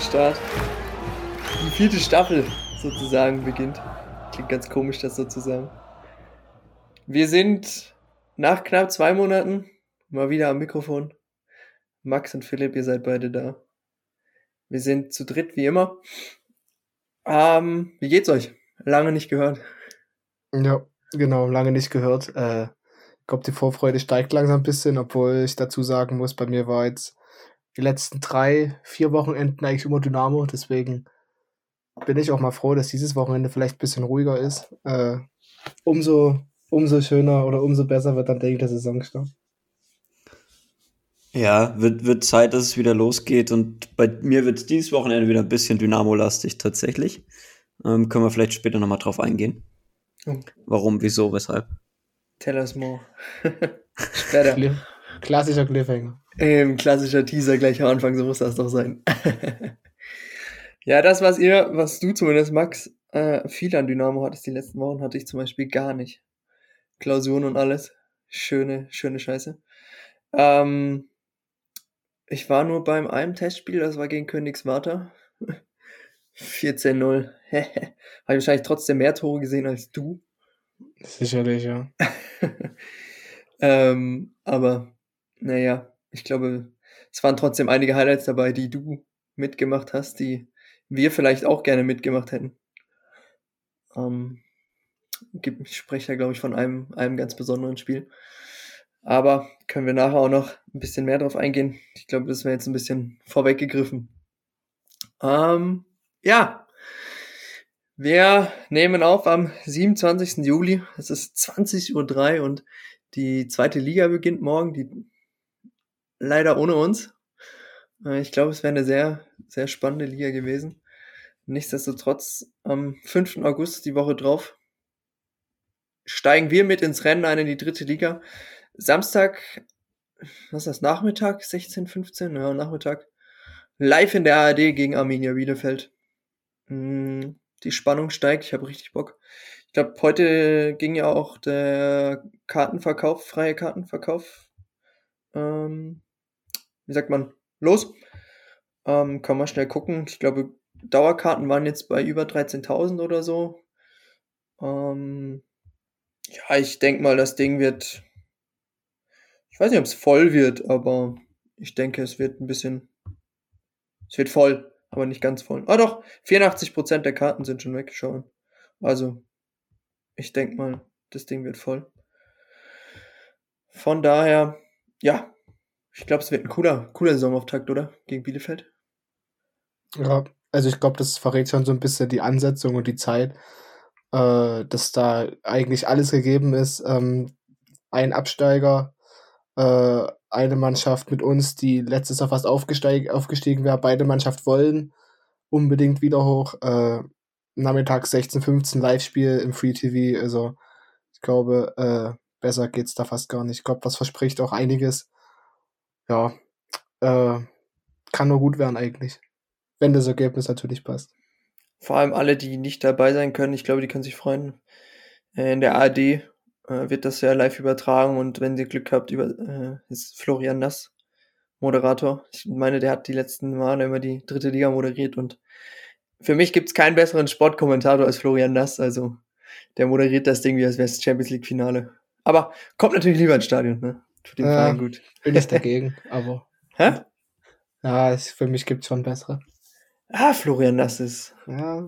Start. Die vierte Staffel sozusagen beginnt. Klingt ganz komisch, das sozusagen. Wir sind nach knapp zwei Monaten mal wieder am Mikrofon. Max und Philipp, ihr seid beide da. Wir sind zu dritt wie immer. Ähm, wie geht's euch? Lange nicht gehört. Ja, genau, lange nicht gehört. Äh, ich glaube, die Vorfreude steigt langsam ein bisschen, obwohl ich dazu sagen muss, bei mir war jetzt die letzten drei, vier Wochenenden eigentlich immer Dynamo. Deswegen bin ich auch mal froh, dass dieses Wochenende vielleicht ein bisschen ruhiger ist. Äh, umso, umso schöner oder umso besser wird dann, denke ich, der Saisonstart. Ja, wird, wird Zeit, dass es wieder losgeht. Und bei mir wird es dieses Wochenende wieder ein bisschen Dynamo-lastig tatsächlich. Ähm, können wir vielleicht später nochmal drauf eingehen. Oh. Warum, wieso, weshalb? Tell us more. später. Klassischer Cliffhanger. Ähm, klassischer Teaser gleich am Anfang, so muss das doch sein. ja, das, was ihr, was du zumindest, Max, äh, viel an Dynamo hattest die letzten Wochen, hatte ich zum Beispiel gar nicht. Klausuren und alles. Schöne, schöne Scheiße. Ähm, ich war nur beim einem Testspiel, das war gegen Königsmarter. 14-0. Habe ich wahrscheinlich trotzdem mehr Tore gesehen als du. Sicherlich, ja. ähm, aber naja, ich glaube, es waren trotzdem einige Highlights dabei, die du mitgemacht hast, die wir vielleicht auch gerne mitgemacht hätten. Ähm, ich spreche da, glaube ich, von einem, einem ganz besonderen Spiel. Aber können wir nachher auch noch ein bisschen mehr drauf eingehen. Ich glaube, das wäre jetzt ein bisschen vorweggegriffen. Ähm, ja, wir nehmen auf am 27. Juli. Es ist 20.03 Uhr und die zweite Liga beginnt morgen. Die leider ohne uns. Äh, ich glaube, es wäre eine sehr, sehr spannende Liga gewesen. Nichtsdestotrotz, am 5. August, die Woche drauf, steigen wir mit ins Rennen ein in die dritte Liga. Samstag, was ist das, Nachmittag, 16, 15, ja, Nachmittag, live in der ARD gegen Arminia Bielefeld. Hm, die Spannung steigt, ich habe richtig Bock. Ich glaube, heute ging ja auch der Kartenverkauf, freie Kartenverkauf ähm, wie sagt man, los. Ähm, kann man schnell gucken. Ich glaube, Dauerkarten waren jetzt bei über 13.000 oder so. Ähm, ja, ich denke mal, das Ding wird. Ich weiß nicht, ob es voll wird, aber ich denke, es wird ein bisschen. Es wird voll, aber nicht ganz voll. Ah doch, 84% der Karten sind schon weggeschaut. Also, ich denke mal, das Ding wird voll. Von daher, ja, ich glaube, es wird ein cooler, cooler Saisonauftakt, oder? Gegen Bielefeld. Ja, also ich glaube, das verrät schon so ein bisschen die Ansetzung und die Zeit, äh, dass da eigentlich alles gegeben ist. Ähm, ein Absteiger, äh, eine Mannschaft mit uns, die letztes Jahr fast aufgestiegen wäre, beide Mannschaft wollen unbedingt wieder hoch. Äh, nachmittags 16, 15 Live-Spiel im Free TV. Also ich glaube, äh, besser geht's da fast gar nicht. Ich glaube, das verspricht auch einiges ja, äh, kann nur gut werden eigentlich. Wenn das Ergebnis natürlich passt. Vor allem alle, die nicht dabei sein können, ich glaube, die können sich freuen. Äh, in der ARD äh, wird das ja live übertragen und wenn ihr Glück habt, über, äh, ist Florian Nass Moderator. Ich meine, der hat die letzten Male immer die dritte Liga moderiert und für mich gibt es keinen besseren Sportkommentator als Florian Nass. Also der moderiert das Ding wie als wäre es Champions League Finale. Aber kommt natürlich lieber ins Stadion, ne? Tut dem ja, Verein gut. Bin ich dagegen, aber. Hä? Ja, es, für mich gibt es schon bessere. Ah, Florian, das ist. Ja,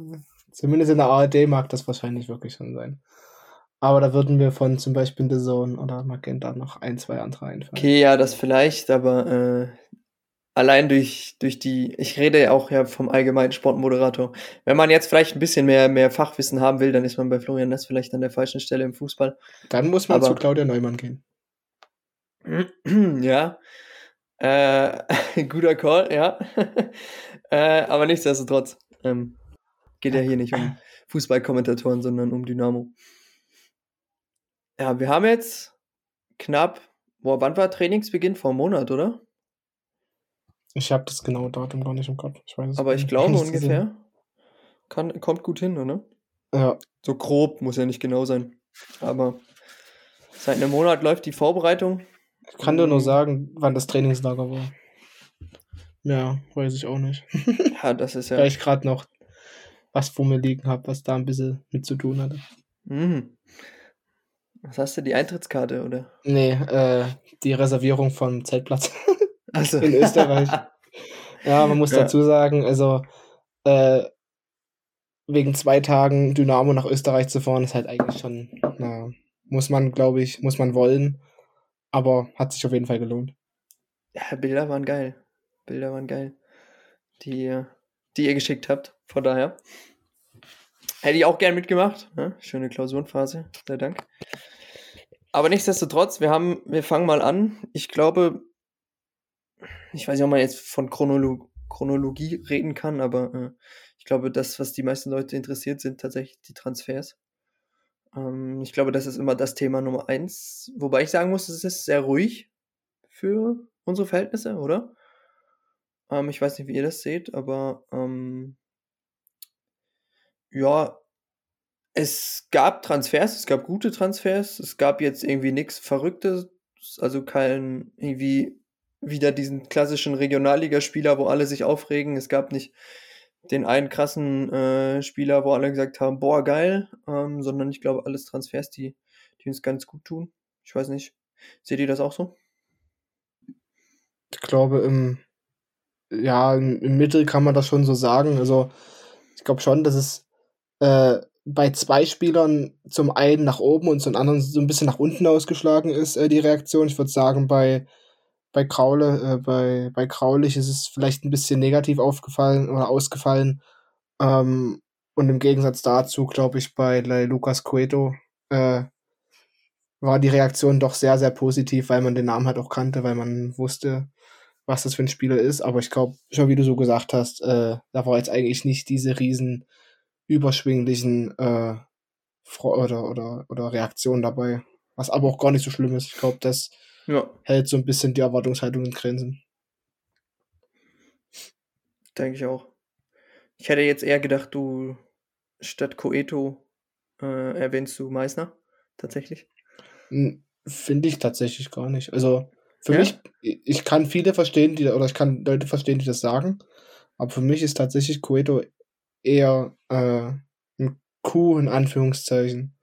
zumindest in der ARD mag das wahrscheinlich wirklich schon sein. Aber da würden wir von zum Beispiel The Zone oder Magenta noch ein, zwei andere einfallen. Okay, ja, das vielleicht, aber äh, allein durch, durch die, ich rede ja auch ja vom allgemeinen Sportmoderator. Wenn man jetzt vielleicht ein bisschen mehr, mehr Fachwissen haben will, dann ist man bei Florian Ness vielleicht an der falschen Stelle im Fußball. Dann muss man aber, zu Claudia Neumann gehen. Ja. Äh, guter Call, ja. äh, aber nichtsdestotrotz. Ähm, geht ja hier nicht um Fußballkommentatoren, sondern um Dynamo. Ja, wir haben jetzt knapp, boah, wann war Trainingsbeginn? Vor einem Monat, oder? Ich habe das genaue Datum gar nicht im Kopf. Ich aber ich glaube ungefähr. Kann, kommt gut hin, oder? Ja. So grob, muss ja nicht genau sein. Aber seit einem Monat läuft die Vorbereitung ich kann dir nur mhm. sagen, wann das Trainingslager war. Ja, weiß ich auch nicht. ja, das ist ja. Weil ich gerade noch was vor mir liegen habe, was da ein bisschen mit zu tun hatte. Mhm. Was hast du, die Eintrittskarte, oder? Nee, äh, die Reservierung vom Zeltplatz Also. in Österreich. ja, man muss Ja. dazu sagen, also äh, wegen zwei Tagen Dynamo nach Österreich zu fahren, ist halt eigentlich schon, na, muss man, glaube ich, muss man wollen. Aber hat sich auf jeden Fall gelohnt. Ja, Bilder waren geil. Bilder waren geil. Die, die ihr geschickt habt. Von daher. Hätte ich auch gern mitgemacht. Ne? Schöne Klausurenphase. Sei Dank. Aber nichtsdestotrotz, wir haben, wir fangen mal an. Ich glaube, ich weiß nicht, ob man jetzt von Chronolo Chronologie reden kann, aber äh, ich glaube, das, was die meisten Leute interessiert, sind tatsächlich die Transfers. Ähm, ich glaube, das ist immer das Thema Nummer eins. Wobei ich sagen muss, es ist sehr ruhig für unsere Verhältnisse, oder? Ähm, ich weiß nicht, wie ihr das seht, aber ähm, ja, es gab Transfers, es gab gute Transfers, es gab jetzt irgendwie nichts Verrücktes, also kein irgendwie wieder diesen klassischen Regionalligaspieler, wo alle sich aufregen. Es gab nicht den einen krassen äh, Spieler, wo alle gesagt haben, boah, geil, ähm, sondern ich glaube, alles Transfers, die, die uns ganz gut tun. Ich weiß nicht. Seht ihr das auch so? Ich glaube, im, ja, im, im Mittel kann man das schon so sagen. Also, ich glaube schon, dass es äh, bei zwei Spielern zum einen nach oben und zum anderen so ein bisschen nach unten ausgeschlagen ist, äh, die Reaktion. Ich würde sagen, bei, bei Kraule, äh, bei, bei Kraulich ist es vielleicht ein bisschen negativ aufgefallen oder ausgefallen. Ähm, und im Gegensatz dazu, glaube ich, bei Lucas Cueto äh, war die Reaktion doch sehr, sehr positiv, weil man den Namen halt auch kannte, weil man wusste, was das für ein Spieler ist. Aber ich glaube, schon wie du so gesagt hast, äh, da war jetzt eigentlich nicht diese riesen überschwinglichen äh, oder, oder, oder Reaktionen dabei. Was aber auch gar nicht so schlimm ist. Ich glaube, das Ja, hält so ein bisschen die Erwartungshaltung in Grenzen. denke ich auch. Ich hätte jetzt eher gedacht, du statt Coeto äh, erwähnst du Meißner, tatsächlich. Hm, Finde ich tatsächlich gar nicht. Also für Ja? mich, ich kann viele verstehen, die, oder ich kann Leute verstehen, die das sagen, aber für mich ist tatsächlich Cueto eher äh, ein Coup in Anführungszeichen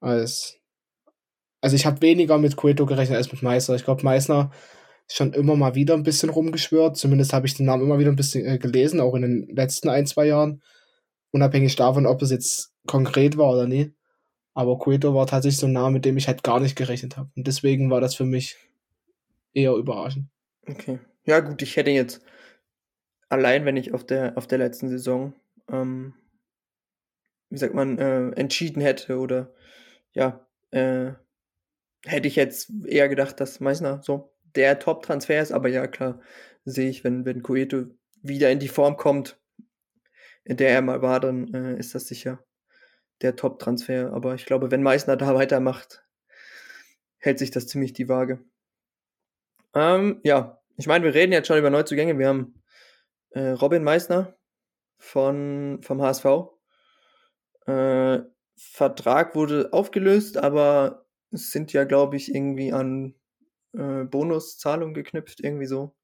als. Also ich habe weniger mit Cueto gerechnet als mit Meißner. Ich glaube, Meißner ist schon immer mal wieder ein bisschen rumgeschwört. Zumindest habe ich den Namen immer wieder ein bisschen äh, gelesen, auch in den letzten ein, zwei Jahren. Unabhängig davon, ob es jetzt konkret war oder nie. Aber Cueto war tatsächlich so ein Name, mit dem ich halt gar nicht gerechnet habe. Und deswegen war das für mich eher überraschend. Okay. Ja, gut, ich hätte jetzt allein, wenn ich auf der, auf der letzten Saison, ähm, wie sagt man, äh, entschieden hätte oder ja, äh, hätte ich jetzt eher gedacht, dass Meißner so der Top-Transfer ist, aber ja, klar, sehe ich, wenn, wenn Coeto wieder in die Form kommt, in der er mal war, dann äh, ist das sicher der Top-Transfer. Aber ich glaube, wenn Meißner da weitermacht, hält sich das ziemlich die Waage. Ähm, ja, ich meine, wir reden jetzt schon über Neuzugänge. Wir haben äh, Robin Meissner von, vom HSV. Äh, Vertrag wurde aufgelöst, aber sind ja, glaube ich, irgendwie an äh, Bonuszahlungen geknüpft, irgendwie so,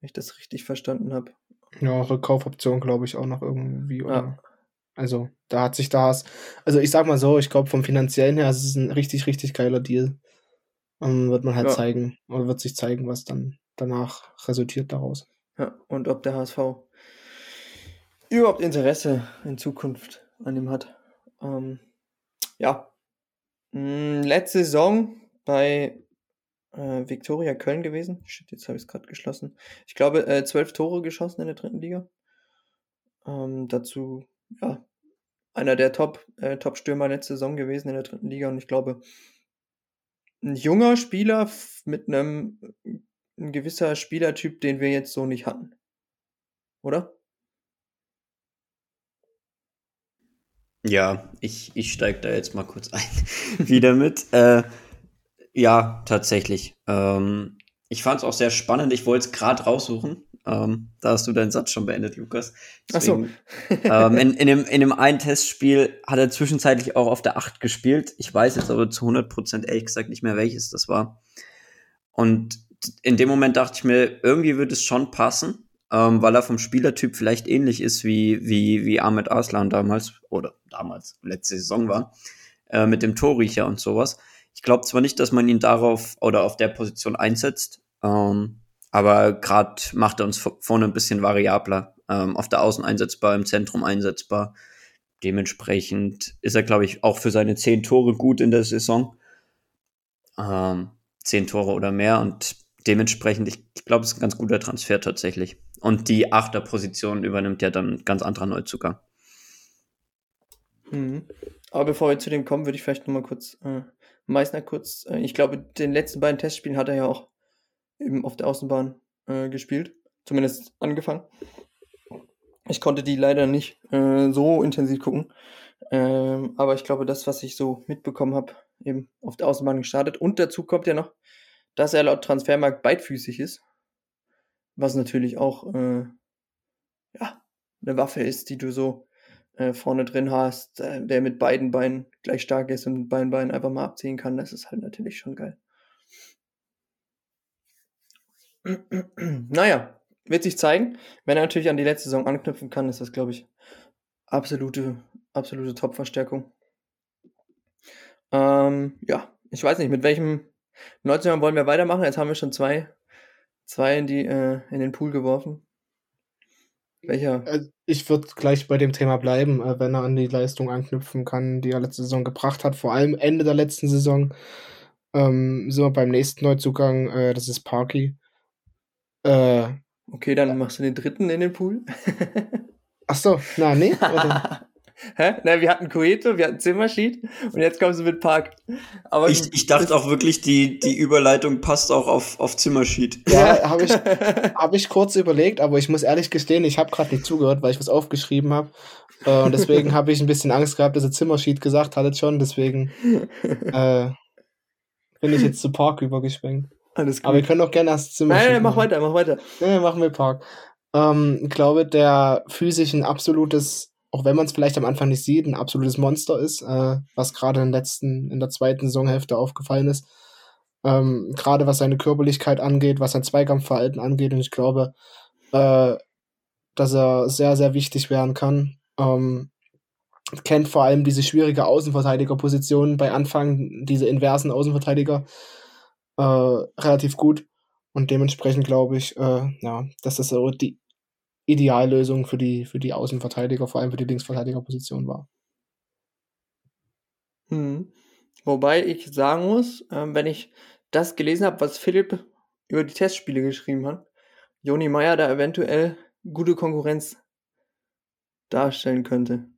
wenn ich das richtig verstanden habe. Ja, Rückkaufoption glaube ich auch noch irgendwie. Oder? Ja. Also da hat sich das. Also ich sag mal so, ich glaube vom finanziellen her ist es ein richtig, richtig geiler Deal. Ähm, wird man halt Ja. zeigen, oder wird sich zeigen, was dann danach resultiert daraus. Ja, und ob der HSV überhaupt Interesse in Zukunft an ihm hat. Ähm, ja. Mm, Letzte Saison bei äh, Viktoria Köln gewesen. Shit, jetzt habe ich es gerade geschlossen. Ich glaube, äh, zwölf Tore geschossen in der dritten Liga. Ähm, dazu, ja, einer der Top, äh, Top-Stürmer letzte Saison gewesen in der dritten Liga. Und ich glaube, ein junger Spieler mit einem ein gewisser Spielertyp, den wir jetzt so nicht hatten. Oder? Ja, ich, ich steige da jetzt mal kurz ein. Wieder mit. Äh, ja, tatsächlich. Ähm, ich fand es auch sehr spannend. Ich wollte es gerade raussuchen. Ähm, da hast du deinen Satz schon beendet, Lukas. Ach so. Deswegen, ähm, in, in, dem, in dem einen Testspiel hat er zwischenzeitlich auch auf der 8 gespielt. Ich weiß jetzt aber zu 100% ehrlich gesagt nicht mehr, welches das war. Und in dem Moment dachte ich mir, irgendwie wird es schon passen. Ähm, weil er vom Spielertyp vielleicht ähnlich ist wie, wie, wie Ahmed Arslan damals, oder damals, letzte Saison war, äh, mit dem Torriecher und sowas. Ich glaube zwar nicht, dass man ihn darauf oder auf der Position einsetzt, ähm, aber gerade macht er uns vorne ein bisschen variabler. Ähm, auf der Außen einsetzbar, im Zentrum einsetzbar. Dementsprechend ist er, glaube ich, auch für seine zehn Tore gut in der Saison. Ähm, zehn Tore oder mehr und dementsprechend, ich glaube, es ist ein ganz guter Transfer tatsächlich. Und die Achterposition übernimmt ja dann ein ganz anderer Neuzugang. Mhm. Aber bevor wir zu dem kommen, würde ich vielleicht nochmal kurz, äh, Meißner kurz, äh, ich glaube, den letzten beiden Testspielen hat er ja auch eben auf der Außenbahn äh, gespielt. Zumindest angefangen. Ich konnte die leider nicht äh, so intensiv gucken. Ähm, aber ich glaube, das, was ich so mitbekommen habe, eben auf der Außenbahn gestartet. Und dazu kommt ja noch, dass er laut Transfermarkt beidfüßig ist. Was natürlich auch äh, ja, eine Waffe ist, die du so äh, vorne drin hast, äh, der mit beiden Beinen gleich stark ist und mit beiden Beinen einfach mal abziehen kann. Das ist halt natürlich schon geil. naja, wird sich zeigen. Wenn er natürlich an die letzte Saison anknüpfen kann, ist das, glaube ich, absolute, absolute Top-Verstärkung. Ähm, ja, ich weiß nicht, mit welchem Neuzugang wollen wir weitermachen. Jetzt haben wir schon zwei, zwei in, die, äh, in den Pool geworfen. Welcher? Äh, ich würde gleich bei dem Thema bleiben, äh, wenn er an die Leistung anknüpfen kann, die er letzte Saison gebracht hat. Vor allem Ende der letzten Saison ähm, sind wir beim nächsten Neuzugang, äh, das ist Parky. Äh, okay, dann machst du den dritten in den Pool. Ach so, na, nee. Hä? Na, wir hatten Coeto, wir hatten Zimmerschied und jetzt kommen sie mit Park. Aber ich, ich dachte auch wirklich, die, die Überleitung passt auch auf, auf Zimmerschied. Ja, habe ich, hab ich kurz überlegt, aber ich muss ehrlich gestehen, ich habe gerade nicht zugehört, weil ich was aufgeschrieben habe. Äh, und deswegen habe ich ein bisschen Angst gehabt, dass ihr Zimmerschied gesagt hattet schon. Deswegen äh, bin ich jetzt zu Park übergeschwenkt. Alles gut. Aber wir können auch gerne erst Zimmerschied. Nein, nein, mach weiter, mach weiter. Nein, machen wir Park. Ähm, ich glaube, der physisch ein absolutes auch wenn man es vielleicht am Anfang nicht sieht, ein absolutes Monster ist, äh, was gerade in, in der zweiten Saisonhälfte aufgefallen ist. Ähm, gerade was seine Körperlichkeit angeht, was sein Zweikampfverhalten angeht. Und ich glaube, äh, dass er sehr, sehr wichtig werden kann. Ähm, kennt vor allem diese schwierige Außenverteidigerposition bei Anfang, diese inversen Außenverteidiger äh, relativ gut. Und dementsprechend glaube ich, äh, ja, dass das so die Ideallösung für die, für die Außenverteidiger, vor allem für die Linksverteidigerposition war. Hm. Wobei ich sagen muss, ähm, wenn ich das gelesen habe, was Philipp über die Testspiele geschrieben hat, Joni Meyer da eventuell gute Konkurrenz darstellen könnte.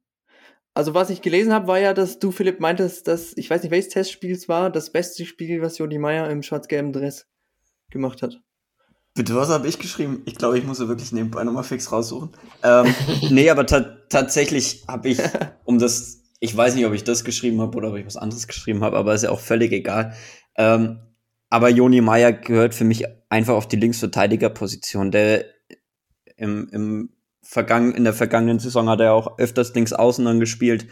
Also was ich gelesen habe, war ja, dass du, Philipp, meintest, dass, ich weiß nicht, welches Testspiel es war, das beste Spiel, was Joni Meyer im schwarz-gelben Dress gemacht hat. Bitte, was habe ich geschrieben? Ich glaube, ich muss wirklich nebenbei nochmal fix raussuchen. Ähm, nee, aber ta tatsächlich habe ich, um das, ich weiß nicht, ob ich das geschrieben habe oder ob ich was anderes geschrieben habe, aber ist ja auch völlig egal. Ähm, aber Joni Meyer gehört für mich einfach auf die Linksverteidigerposition. Der im, im Vergangen, in der vergangenen Saison hat er auch öfters links außen dann gespielt.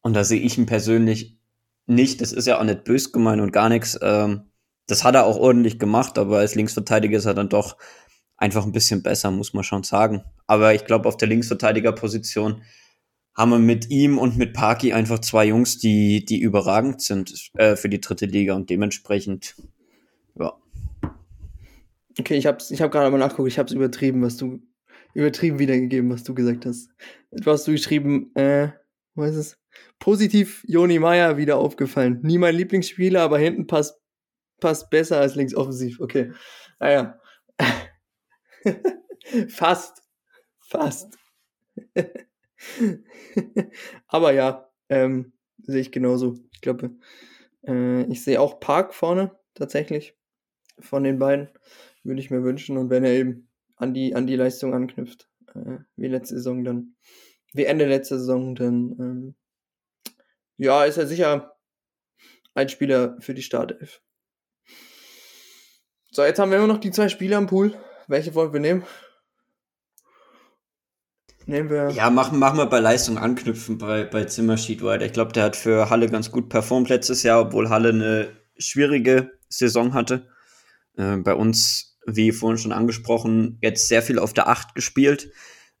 Und da sehe ich ihn persönlich nicht. Das ist ja auch nicht bös gemeint und gar nichts. Ähm, das hat er auch ordentlich gemacht, aber als Linksverteidiger ist er dann doch einfach ein bisschen besser, muss man schon sagen. Aber ich glaube, auf der Linksverteidigerposition haben wir mit ihm und mit Parky einfach zwei Jungs, die, die überragend sind äh, für die dritte Liga und dementsprechend, ja. Okay, ich hab's, ich hab gerade mal nachgeguckt, ich hab's übertrieben, was du, übertrieben wiedergegeben, was du gesagt hast. Du hast du geschrieben, äh, was ist es? Positiv Joni Meyer wieder aufgefallen. Nie mein Lieblingsspieler, aber hinten passt passt besser als links offensiv. Okay. Naja. Fast. Fast. Aber ja, ähm, sehe ich genauso. Ich glaube, äh, ich sehe auch Park vorne tatsächlich. Von den beiden würde ich mir wünschen. Und wenn er eben an die, an die Leistung anknüpft, äh, wie letzte Saison, dann, wie Ende letzter Saison, dann, ähm, ja, ist er sicher ein Spieler für die Startelf. So, jetzt haben wir immer noch die zwei Spieler im Pool. Welche wollen wir nehmen? Nehmen wir. Ja, machen, machen wir bei Leistung anknüpfen bei, bei Zimmerschied weiter. Ich glaube, der hat für Halle ganz gut performt letztes Jahr, obwohl Halle eine schwierige Saison hatte. Äh, bei uns wie vorhin schon angesprochen, jetzt sehr viel auf der Acht gespielt.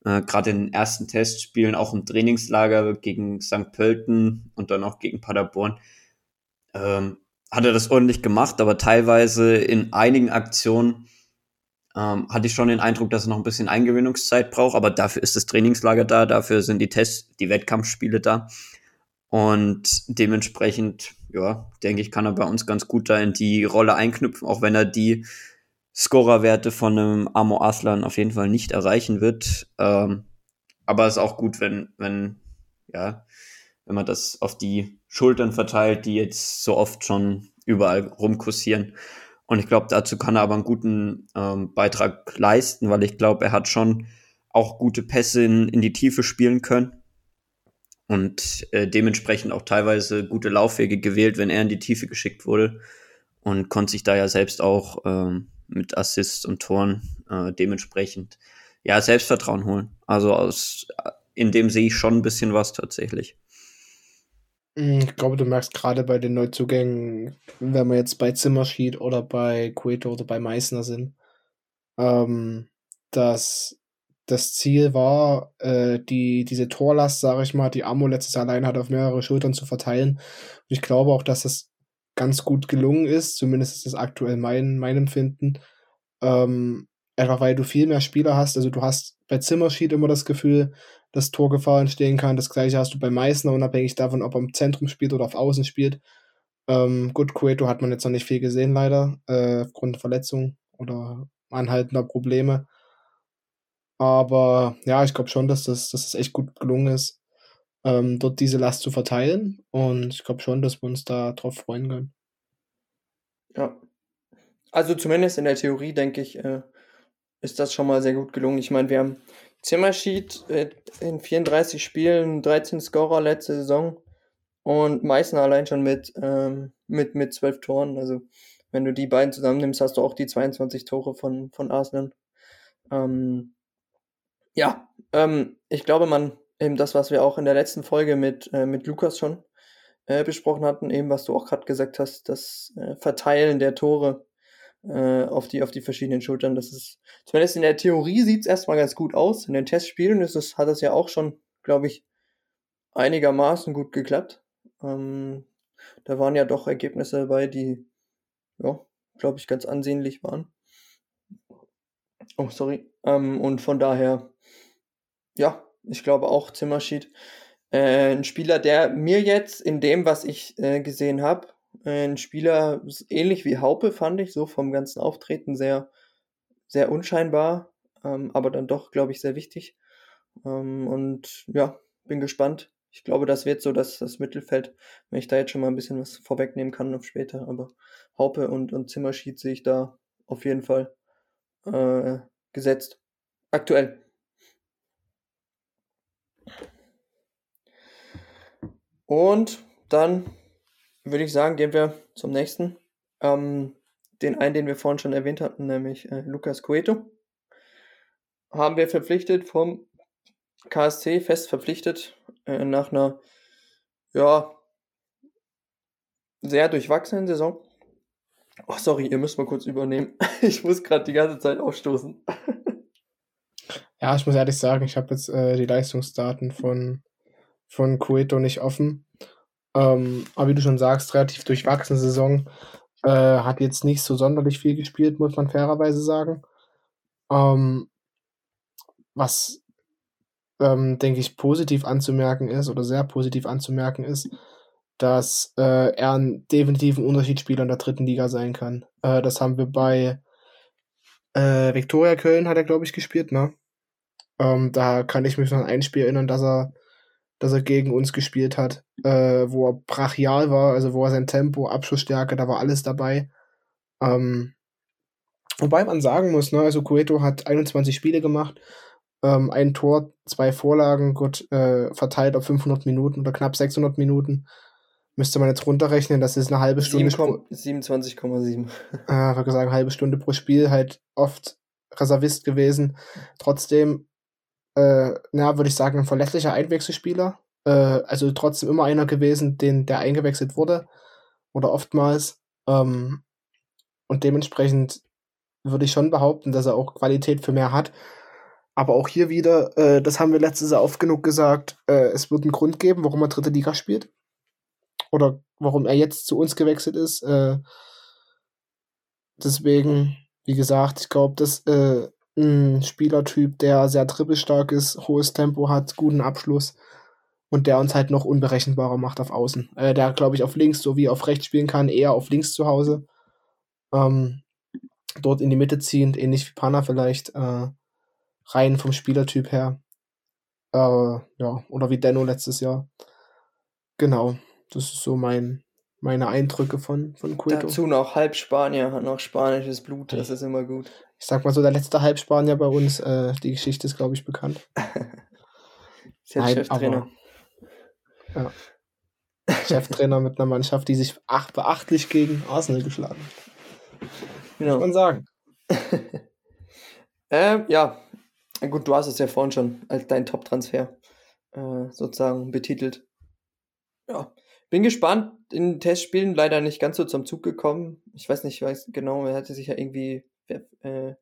Äh, Gerade in den ersten Testspielen, auch im Trainingslager gegen St. Pölten und dann auch gegen Paderborn, ähm, hat er das ordentlich gemacht, aber teilweise in einigen Aktionen ähm, hatte ich schon den Eindruck, dass er noch ein bisschen Eingewöhnungszeit braucht, aber dafür ist das Trainingslager da, dafür sind die Tests, die Wettkampfspiele da. Und dementsprechend, ja, denke ich, kann er bei uns ganz gut da in die Rolle einknüpfen, auch wenn er die Scorerwerte von einem Amo Aslan auf jeden Fall nicht erreichen wird. Ähm, aber es ist auch gut, wenn, wenn, ja, wenn man das auf die Schultern verteilt, die jetzt so oft schon überall rumkursieren. Und ich glaube, dazu kann er aber einen guten ähm, Beitrag leisten, weil ich glaube, er hat schon auch gute Pässe in, in die Tiefe spielen können und äh, dementsprechend auch teilweise gute Laufwege gewählt, wenn er in die Tiefe geschickt wurde und konnte sich da ja selbst auch ähm, mit Assists und Toren äh, dementsprechend ja Selbstvertrauen holen. Also aus in dem sehe ich schon ein bisschen was tatsächlich. Hm, ich glaube, du merkst gerade bei den Neuzugängen, wenn wir jetzt bei Zimmerschied oder bei Cueto oder bei Meißner sind, ähm, dass das Ziel war, äh, die, diese Torlast, sage ich mal, die Amo letztes Jahr allein hat, auf mehrere Schultern zu verteilen. Und ich glaube auch, dass das ganz gut gelungen ist, zumindest ist das aktuell mein, mein Empfinden. Ähm, einfach weil du viel mehr Spieler hast. Also du hast bei Zimmerschied immer das Gefühl, dass Torgefahr entstehen kann. Das gleiche hast du bei Meißner, unabhängig davon, ob er im Zentrum spielt oder auf Außen spielt. Ähm, gut, Cueto hat man jetzt noch nicht viel gesehen, leider, äh, aufgrund der Verletzung oder anhaltender Probleme. Aber ja, ich glaube schon, dass das, dass das echt gut gelungen ist, ähm, dort diese Last zu verteilen. Und ich glaube schon, dass wir uns da drauf freuen können. Ja. Also zumindest in der Theorie, denke ich, äh, ist das schon mal sehr gut gelungen. Ich meine, wir haben Zimmerschied äh, in 34 Spielen, 13 Scorer letzte Saison und Meißner allein schon mit, ähm, mit, mit 12 Toren. Also wenn du die beiden zusammennimmst, hast du auch die 22 Tore von, von Arsenal. Ähm, ja, ähm, ich glaube, man, eben das, was wir auch in der letzten Folge mit, äh, mit Lukas schon äh, besprochen hatten, eben was du auch gerade gesagt hast, das äh, Verteilen der Tore äh, auf, die, auf die verschiedenen Schultern, das ist, zumindest in der Theorie sieht es erstmal ganz gut aus. In den Testspielen ist es, hat es ja auch schon, glaube ich, einigermaßen gut geklappt. Ähm, da waren ja doch Ergebnisse dabei, die, ja, glaube ich, ganz ansehnlich waren. Oh, sorry. Ähm, und von daher ja, ich glaube auch Zimmerschied. Äh, ein Spieler, der mir jetzt in dem, was ich äh, gesehen habe, ein Spieler ähnlich wie Haupe fand ich, so vom ganzen Auftreten sehr, sehr unscheinbar, ähm, aber dann doch, glaube ich, sehr wichtig. Ähm, und ja, bin gespannt. Ich glaube, das wird so dass das Mittelfeld, wenn ich da jetzt schon mal ein bisschen was vorwegnehmen kann auf später. Aber Haupe und, und Zimmerschied sehe ich da auf jeden Fall äh, gesetzt. Aktuell. Und dann würde ich sagen, gehen wir zum nächsten. Ähm, den einen, den wir vorhin schon erwähnt hatten, nämlich äh, Lukas Cueto. Haben wir verpflichtet vom KSC, fest verpflichtet, äh, nach einer, ja, sehr durchwachsenen Saison. Oh, sorry, ihr müsst mal kurz übernehmen. Ich muss gerade die ganze Zeit aufstoßen. Ja, ich muss ehrlich sagen, ich habe jetzt äh, die Leistungsdaten von von Cueto nicht offen. Ähm, aber wie du schon sagst, relativ durchwachsene Saison. Äh, hat jetzt nicht so sonderlich viel gespielt, muss man fairerweise sagen. Ähm, was, ähm, denke ich, positiv anzumerken ist oder sehr positiv anzumerken ist, dass äh, er ein definitiven Unterschiedsspieler in der dritten Liga sein kann. Äh, das haben wir bei äh, Viktoria Köln, hat er, glaube ich, gespielt, ne? Ähm, da kann ich mich noch an ein Spiel erinnern, dass er dass er gegen uns gespielt hat, äh, wo er brachial war, also wo er sein Tempo, Abschussstärke, da war alles dabei. Ähm, wobei man sagen muss, ne, also Cueto hat 21 Spiele gemacht, ähm, ein Tor, zwei Vorlagen, gut, äh, verteilt auf 500 Minuten oder knapp 600 Minuten. Müsste man jetzt runterrechnen, das ist eine halbe Stunde. 27,7. Äh, ich würde sagen, eine halbe Stunde pro Spiel, halt oft Reservist gewesen. Trotzdem äh, na, würde ich sagen, ein verlässlicher Einwechselspieler. Äh, also trotzdem immer einer gewesen, den, der eingewechselt wurde. Oder oftmals. Ähm, und dementsprechend würde ich schon behaupten, dass er auch Qualität für mehr hat. Aber auch hier wieder, äh, das haben wir letztes Jahr oft genug gesagt, äh, es wird einen Grund geben, warum er dritte Liga spielt. Oder warum er jetzt zu uns gewechselt ist. Äh, deswegen, wie gesagt, ich glaube, dass äh, ein Spielertyp, der sehr trippelstark ist, hohes Tempo hat, guten Abschluss und der uns halt noch unberechenbarer macht auf Außen. Äh, der, glaube ich, auf links sowie auf rechts spielen kann, eher auf links zu Hause. Ähm, dort in die Mitte ziehend, ähnlich wie Pana vielleicht, äh, rein vom Spielertyp her. Äh, ja, oder wie Denno letztes Jahr. Genau, das ist so mein, meine Eindrücke von, von Quito. Dazu noch halb Spanier, hat noch spanisches Blut, das ist immer gut. Ich sag mal so, der letzte Halbspanier bei uns, äh, die Geschichte ist, glaube ich, bekannt. ist jetzt Cheftrainer. Aber, ja. Cheftrainer mit einer Mannschaft, die sich ach, beachtlich gegen Arsenal geschlagen hat. Genau. Muss man sagen. ähm, ja, gut, du hast es ja vorhin schon als dein Top-Transfer äh, sozusagen betitelt. Ja, bin gespannt. In den Testspielen leider nicht ganz so zum Zug gekommen. Ich weiß nicht, ich weiß genau, er hatte sich ja irgendwie äh,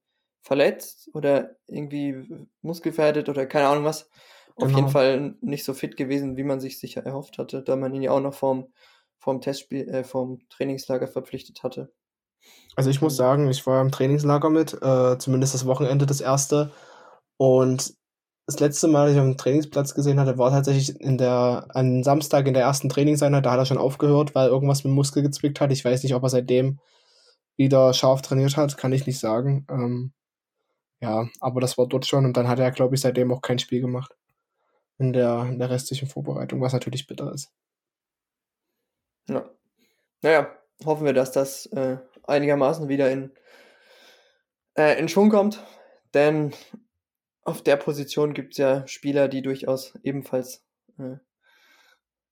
verletzt oder irgendwie muskelverhärtet oder keine Ahnung was. Auf jeden genau. Fall nicht so fit gewesen, wie man sich sicher erhofft hatte, da man ihn ja auch noch vorm, vorm Testspiel, äh, vorm Trainingslager verpflichtet hatte. Also ich muss sagen, ich war im Trainingslager mit, äh, zumindest das Wochenende das erste. Und das letzte Mal, als ich am Trainingsplatz gesehen hatte, war tatsächlich in der, an Samstag in der ersten Trainingseinheit, da hat er schon aufgehört, weil irgendwas mit dem Muskel gezwickt hat. Ich weiß nicht, ob er seitdem wieder scharf trainiert hat, kann ich nicht sagen. Ähm, ja, aber das war dort schon und dann hat er, glaube ich, seitdem auch kein Spiel gemacht in der, in der restlichen Vorbereitung, was natürlich bitter ist. Ja. Naja, hoffen wir, dass das äh, einigermaßen wieder in, äh, in Schwung kommt, denn auf der Position gibt es ja Spieler, die durchaus ebenfalls äh,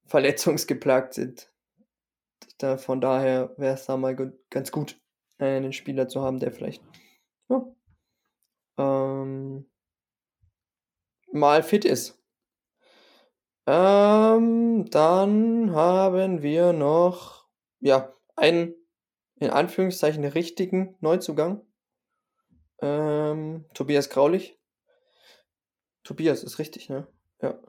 verletzungsgeplagt sind. Da, von daher wäre es da mal ganz gut, einen Spieler zu haben, der vielleicht ja, ähm, mal fit ist. Ähm, dann haben wir noch, ja, einen, in Anführungszeichen, richtigen Neuzugang. Ähm, Tobias Graulich. Tobias ist richtig, ne? Ja.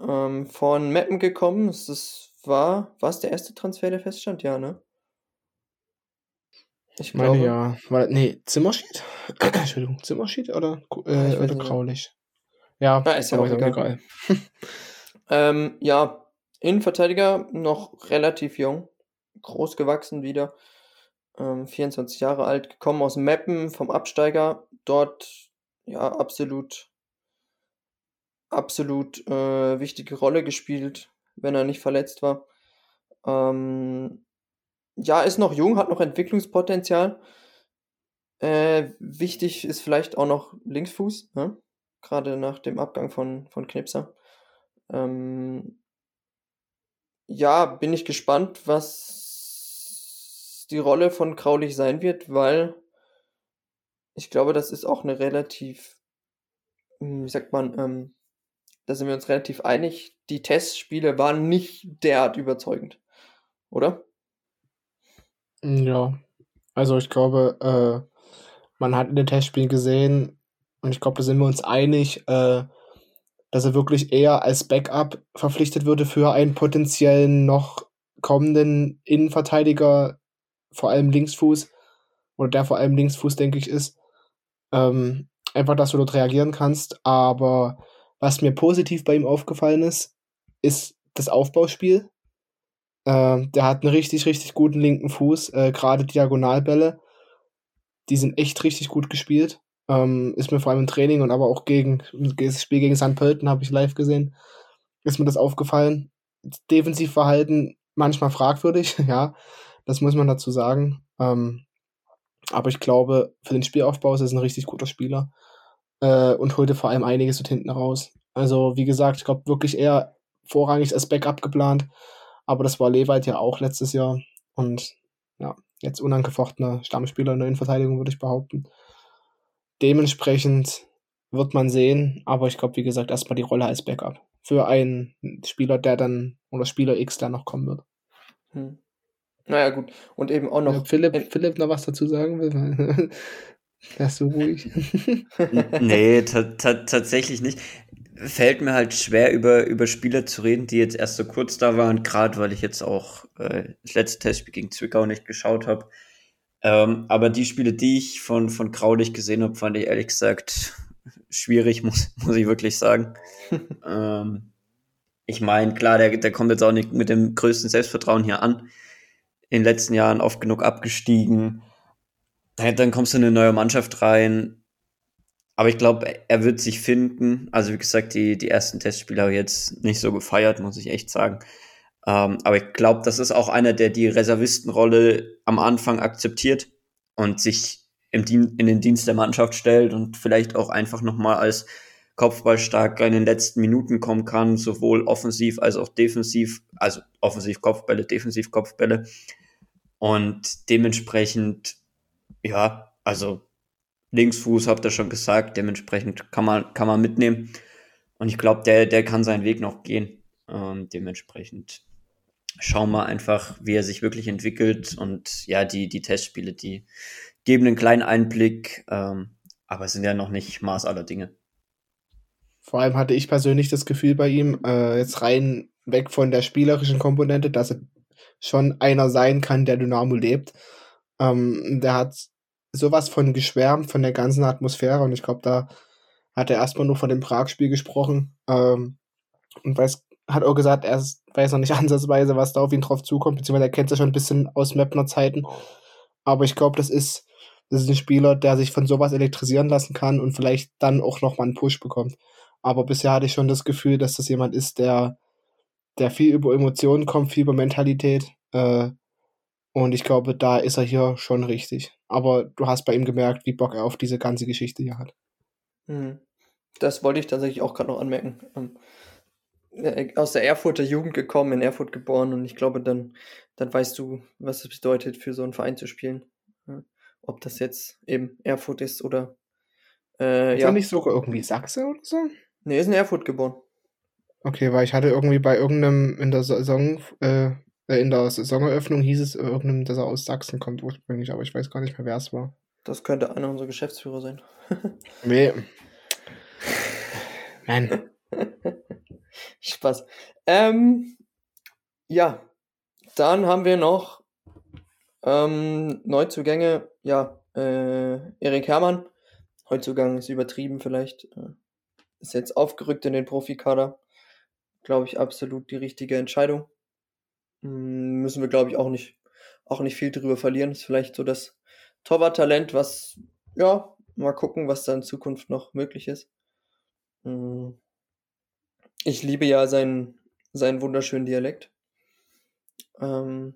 Ähm, von Meppen gekommen. Das war, war es der erste Transfer, der feststand? Ja, ne? Ich meine glaube, ja. War, nee, Zimmerschied? Entschuldigung, Zimmerschied oder, äh, oder Graulich? Ja, ah, ist ja auch egal. egal. ähm, ja, Innenverteidiger noch relativ jung, groß gewachsen wieder, ähm, 24 Jahre alt, gekommen aus Meppen vom Absteiger, dort ja absolut, absolut äh, wichtige Rolle gespielt, wenn er nicht verletzt war. Ähm, ja, ist noch jung, hat noch Entwicklungspotenzial. Äh, wichtig ist vielleicht auch noch Linksfuß, ne? gerade nach dem Abgang von, von Knipser. Ähm, ja, bin ich gespannt, was die Rolle von Kraulich sein wird, weil ich glaube, das ist auch eine relativ, hm, wie sagt man, ähm, da sind wir uns relativ einig, die Testspiele waren nicht derart überzeugend, oder? Ja, also ich glaube, äh, man hat in den Testspielen gesehen, und ich glaube, da sind wir uns einig, äh, dass er wirklich eher als Backup verpflichtet würde für einen potenziellen noch kommenden Innenverteidiger, vor allem Linksfuß, oder der vor allem Linksfuß, denke ich, ist. Ähm, einfach, dass du dort reagieren kannst. Aber was mir positiv bei ihm aufgefallen ist, ist das Aufbauspiel. Ähm, der hat einen richtig, richtig guten linken Fuß, äh, gerade Diagonalbälle. Die sind echt richtig gut gespielt. Ähm, ist mir vor allem im Training und aber auch gegen das Spiel gegen St. Pölten habe ich live gesehen. Ist mir das aufgefallen. Defensivverhalten manchmal fragwürdig, ja, das muss man dazu sagen. Ähm, aber ich glaube, für den Spielaufbau ist er ein richtig guter Spieler äh, und holte vor allem einiges dort hinten raus. Also, wie gesagt, ich glaube wirklich eher vorrangig als Backup geplant. Aber das war Lewald ja auch letztes Jahr. Und ja, jetzt unangefochtener Stammspieler in der Innenverteidigung, würde ich behaupten. Dementsprechend wird man sehen, aber ich glaube, wie gesagt, erstmal die Rolle als Backup. Für einen Spieler, der dann, oder Spieler X, der noch kommen wird. Hm. Naja, gut. Und eben auch noch. Ja, Philipp, Philipp noch was dazu sagen will. Wärst du ruhig? nee, tatsächlich nicht. Fällt mir halt schwer, über, über Spieler zu reden, die jetzt erst so kurz da waren, gerade weil ich jetzt auch äh, das letzte Testspiel gegen Zwickau nicht geschaut habe. Ähm, aber die Spiele, die ich von, von Graulich gesehen habe, fand ich ehrlich gesagt schwierig, muss, muss ich wirklich sagen. ähm, ich meine, klar, der, der kommt jetzt auch nicht mit dem größten Selbstvertrauen hier an. In den letzten Jahren oft genug abgestiegen. Dann, dann kommst du in eine neue Mannschaft rein. Aber ich glaube, er wird sich finden. Also, wie gesagt, die, die ersten Testspiele habe ich jetzt nicht so gefeiert, muss ich echt sagen. Ähm, aber ich glaube, das ist auch einer, der die Reservistenrolle am Anfang akzeptiert und sich im in den Dienst der Mannschaft stellt und vielleicht auch einfach nochmal als Kopfballstarker in den letzten Minuten kommen kann, sowohl offensiv als auch defensiv, also offensiv Kopfbälle, defensiv Kopfbälle. Und dementsprechend, ja, also Linksfuß habt ihr schon gesagt, dementsprechend kann man, kann man mitnehmen. Und ich glaube, der, der kann seinen Weg noch gehen. Und dementsprechend schauen wir einfach, wie er sich wirklich entwickelt. Und ja, die, die Testspiele, die geben einen kleinen Einblick, ähm, aber es sind ja noch nicht Maß aller Dinge. Vor allem hatte ich persönlich das Gefühl bei ihm, äh, jetzt rein weg von der spielerischen Komponente, dass er schon einer sein kann, der Dynamo lebt. Ähm, der hat sowas von geschwärmt, von der ganzen Atmosphäre und ich glaube, da hat er erstmal nur von dem Prag-Spiel gesprochen ähm, und weiß hat auch gesagt, er weiß noch nicht ansatzweise, was da auf ihn drauf zukommt, beziehungsweise er kennt es ja schon ein bisschen aus Mapner Zeiten. Aber ich glaube, das ist, das ist ein Spieler, der sich von sowas elektrisieren lassen kann und vielleicht dann auch nochmal einen Push bekommt. Aber bisher hatte ich schon das Gefühl, dass das jemand ist, der, der viel über Emotionen kommt, viel über Mentalität. Äh, und ich glaube, da ist er hier schon richtig. Aber du hast bei ihm gemerkt, wie Bock er auf diese ganze Geschichte hier hat. Hm. Das wollte ich tatsächlich auch gerade noch anmerken. Ähm, äh, aus der Erfurter Jugend gekommen, in Erfurt geboren und ich glaube, dann, dann weißt du, was es bedeutet, für so einen Verein zu spielen. Ob das jetzt eben Erfurt ist oder. Äh, ist ja. er nicht sogar irgendwie Sachse oder so? Nee, ist in Erfurt geboren. Okay, weil ich hatte irgendwie bei irgendeinem in der Saison, äh in der Saisoneröffnung hieß es irgendeinem, dass er aus Sachsen kommt ursprünglich, aber ich weiß gar nicht mehr, wer es war. Das könnte einer unserer Geschäftsführer sein. nee. Nein. Spaß. Ähm, ja, dann haben wir noch ähm, Neuzugänge. Ja, äh, Erik Herrmann. Neuzugang ist übertrieben vielleicht. Äh, ist jetzt aufgerückt in den Profikader. Glaube ich, absolut die richtige Entscheidung. Hm, müssen wir, glaube ich, auch nicht, auch nicht viel drüber verlieren. Ist vielleicht so das Torwart-Talent, was, ja, mal gucken, was da in Zukunft noch möglich ist. Hm, ich liebe ja seinen, seinen wunderschönen Dialekt. Ähm,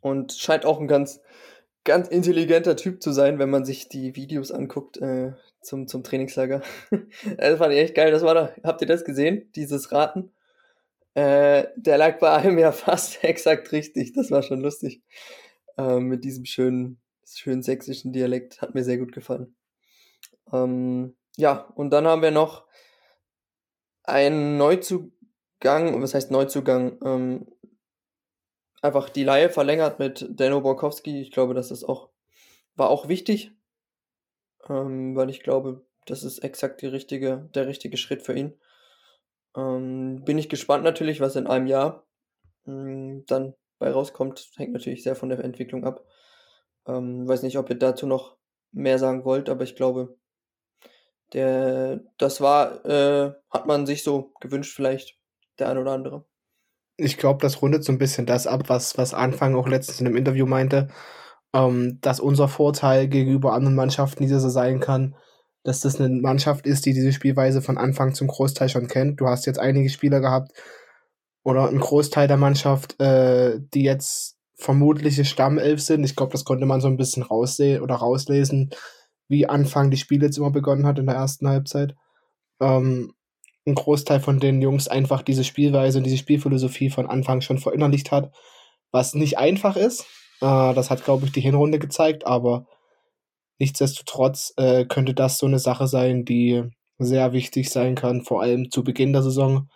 und scheint auch ein ganz, ganz intelligenter Typ zu sein, wenn man sich die Videos anguckt äh, zum, zum Trainingslager. das fand ich echt geil. Das war da, habt ihr das gesehen? Dieses Raten? Äh, der lag bei einem ja fast exakt richtig. Das war schon lustig. Äh, mit diesem schönen, schönen sächsischen Dialekt. Hat mir sehr gut gefallen. Ähm, ja, und dann haben wir noch ein Neuzugang, was heißt Neuzugang, ähm, einfach die Laie verlängert mit Dano Borkowski. Ich glaube, das ist auch, war auch wichtig, ähm, weil ich glaube, das ist exakt die richtige, der richtige Schritt für ihn. Ähm, bin ich gespannt natürlich, was in einem Jahr ähm, dann bei rauskommt. Hängt natürlich sehr von der Entwicklung ab. Ähm, weiß nicht, ob ihr dazu noch mehr sagen wollt, aber ich glaube, der, das war, äh, hat man sich so gewünscht, vielleicht der ein oder andere. Ich glaube, das rundet so ein bisschen das ab, was, was Anfang auch letztens in einem Interview meinte, ähm, dass unser Vorteil gegenüber anderen Mannschaften dieser so sein kann, dass das eine Mannschaft ist, die diese Spielweise von Anfang zum Großteil schon kennt. Du hast jetzt einige Spieler gehabt oder einen Großteil der Mannschaft, äh, die jetzt vermutliche Stammelf sind. Ich glaube, das konnte man so ein bisschen raussehen oder rauslesen wie Anfang die Spiele jetzt immer begonnen hat in der ersten Halbzeit. Ähm, ein Großteil von den Jungs einfach diese Spielweise und diese Spielphilosophie von Anfang schon verinnerlicht hat, was nicht einfach ist. Äh, das hat, glaube ich, die Hinrunde gezeigt, aber nichtsdestotrotz äh, könnte das so eine Sache sein, die sehr wichtig sein kann, vor allem zu Beginn der Saison,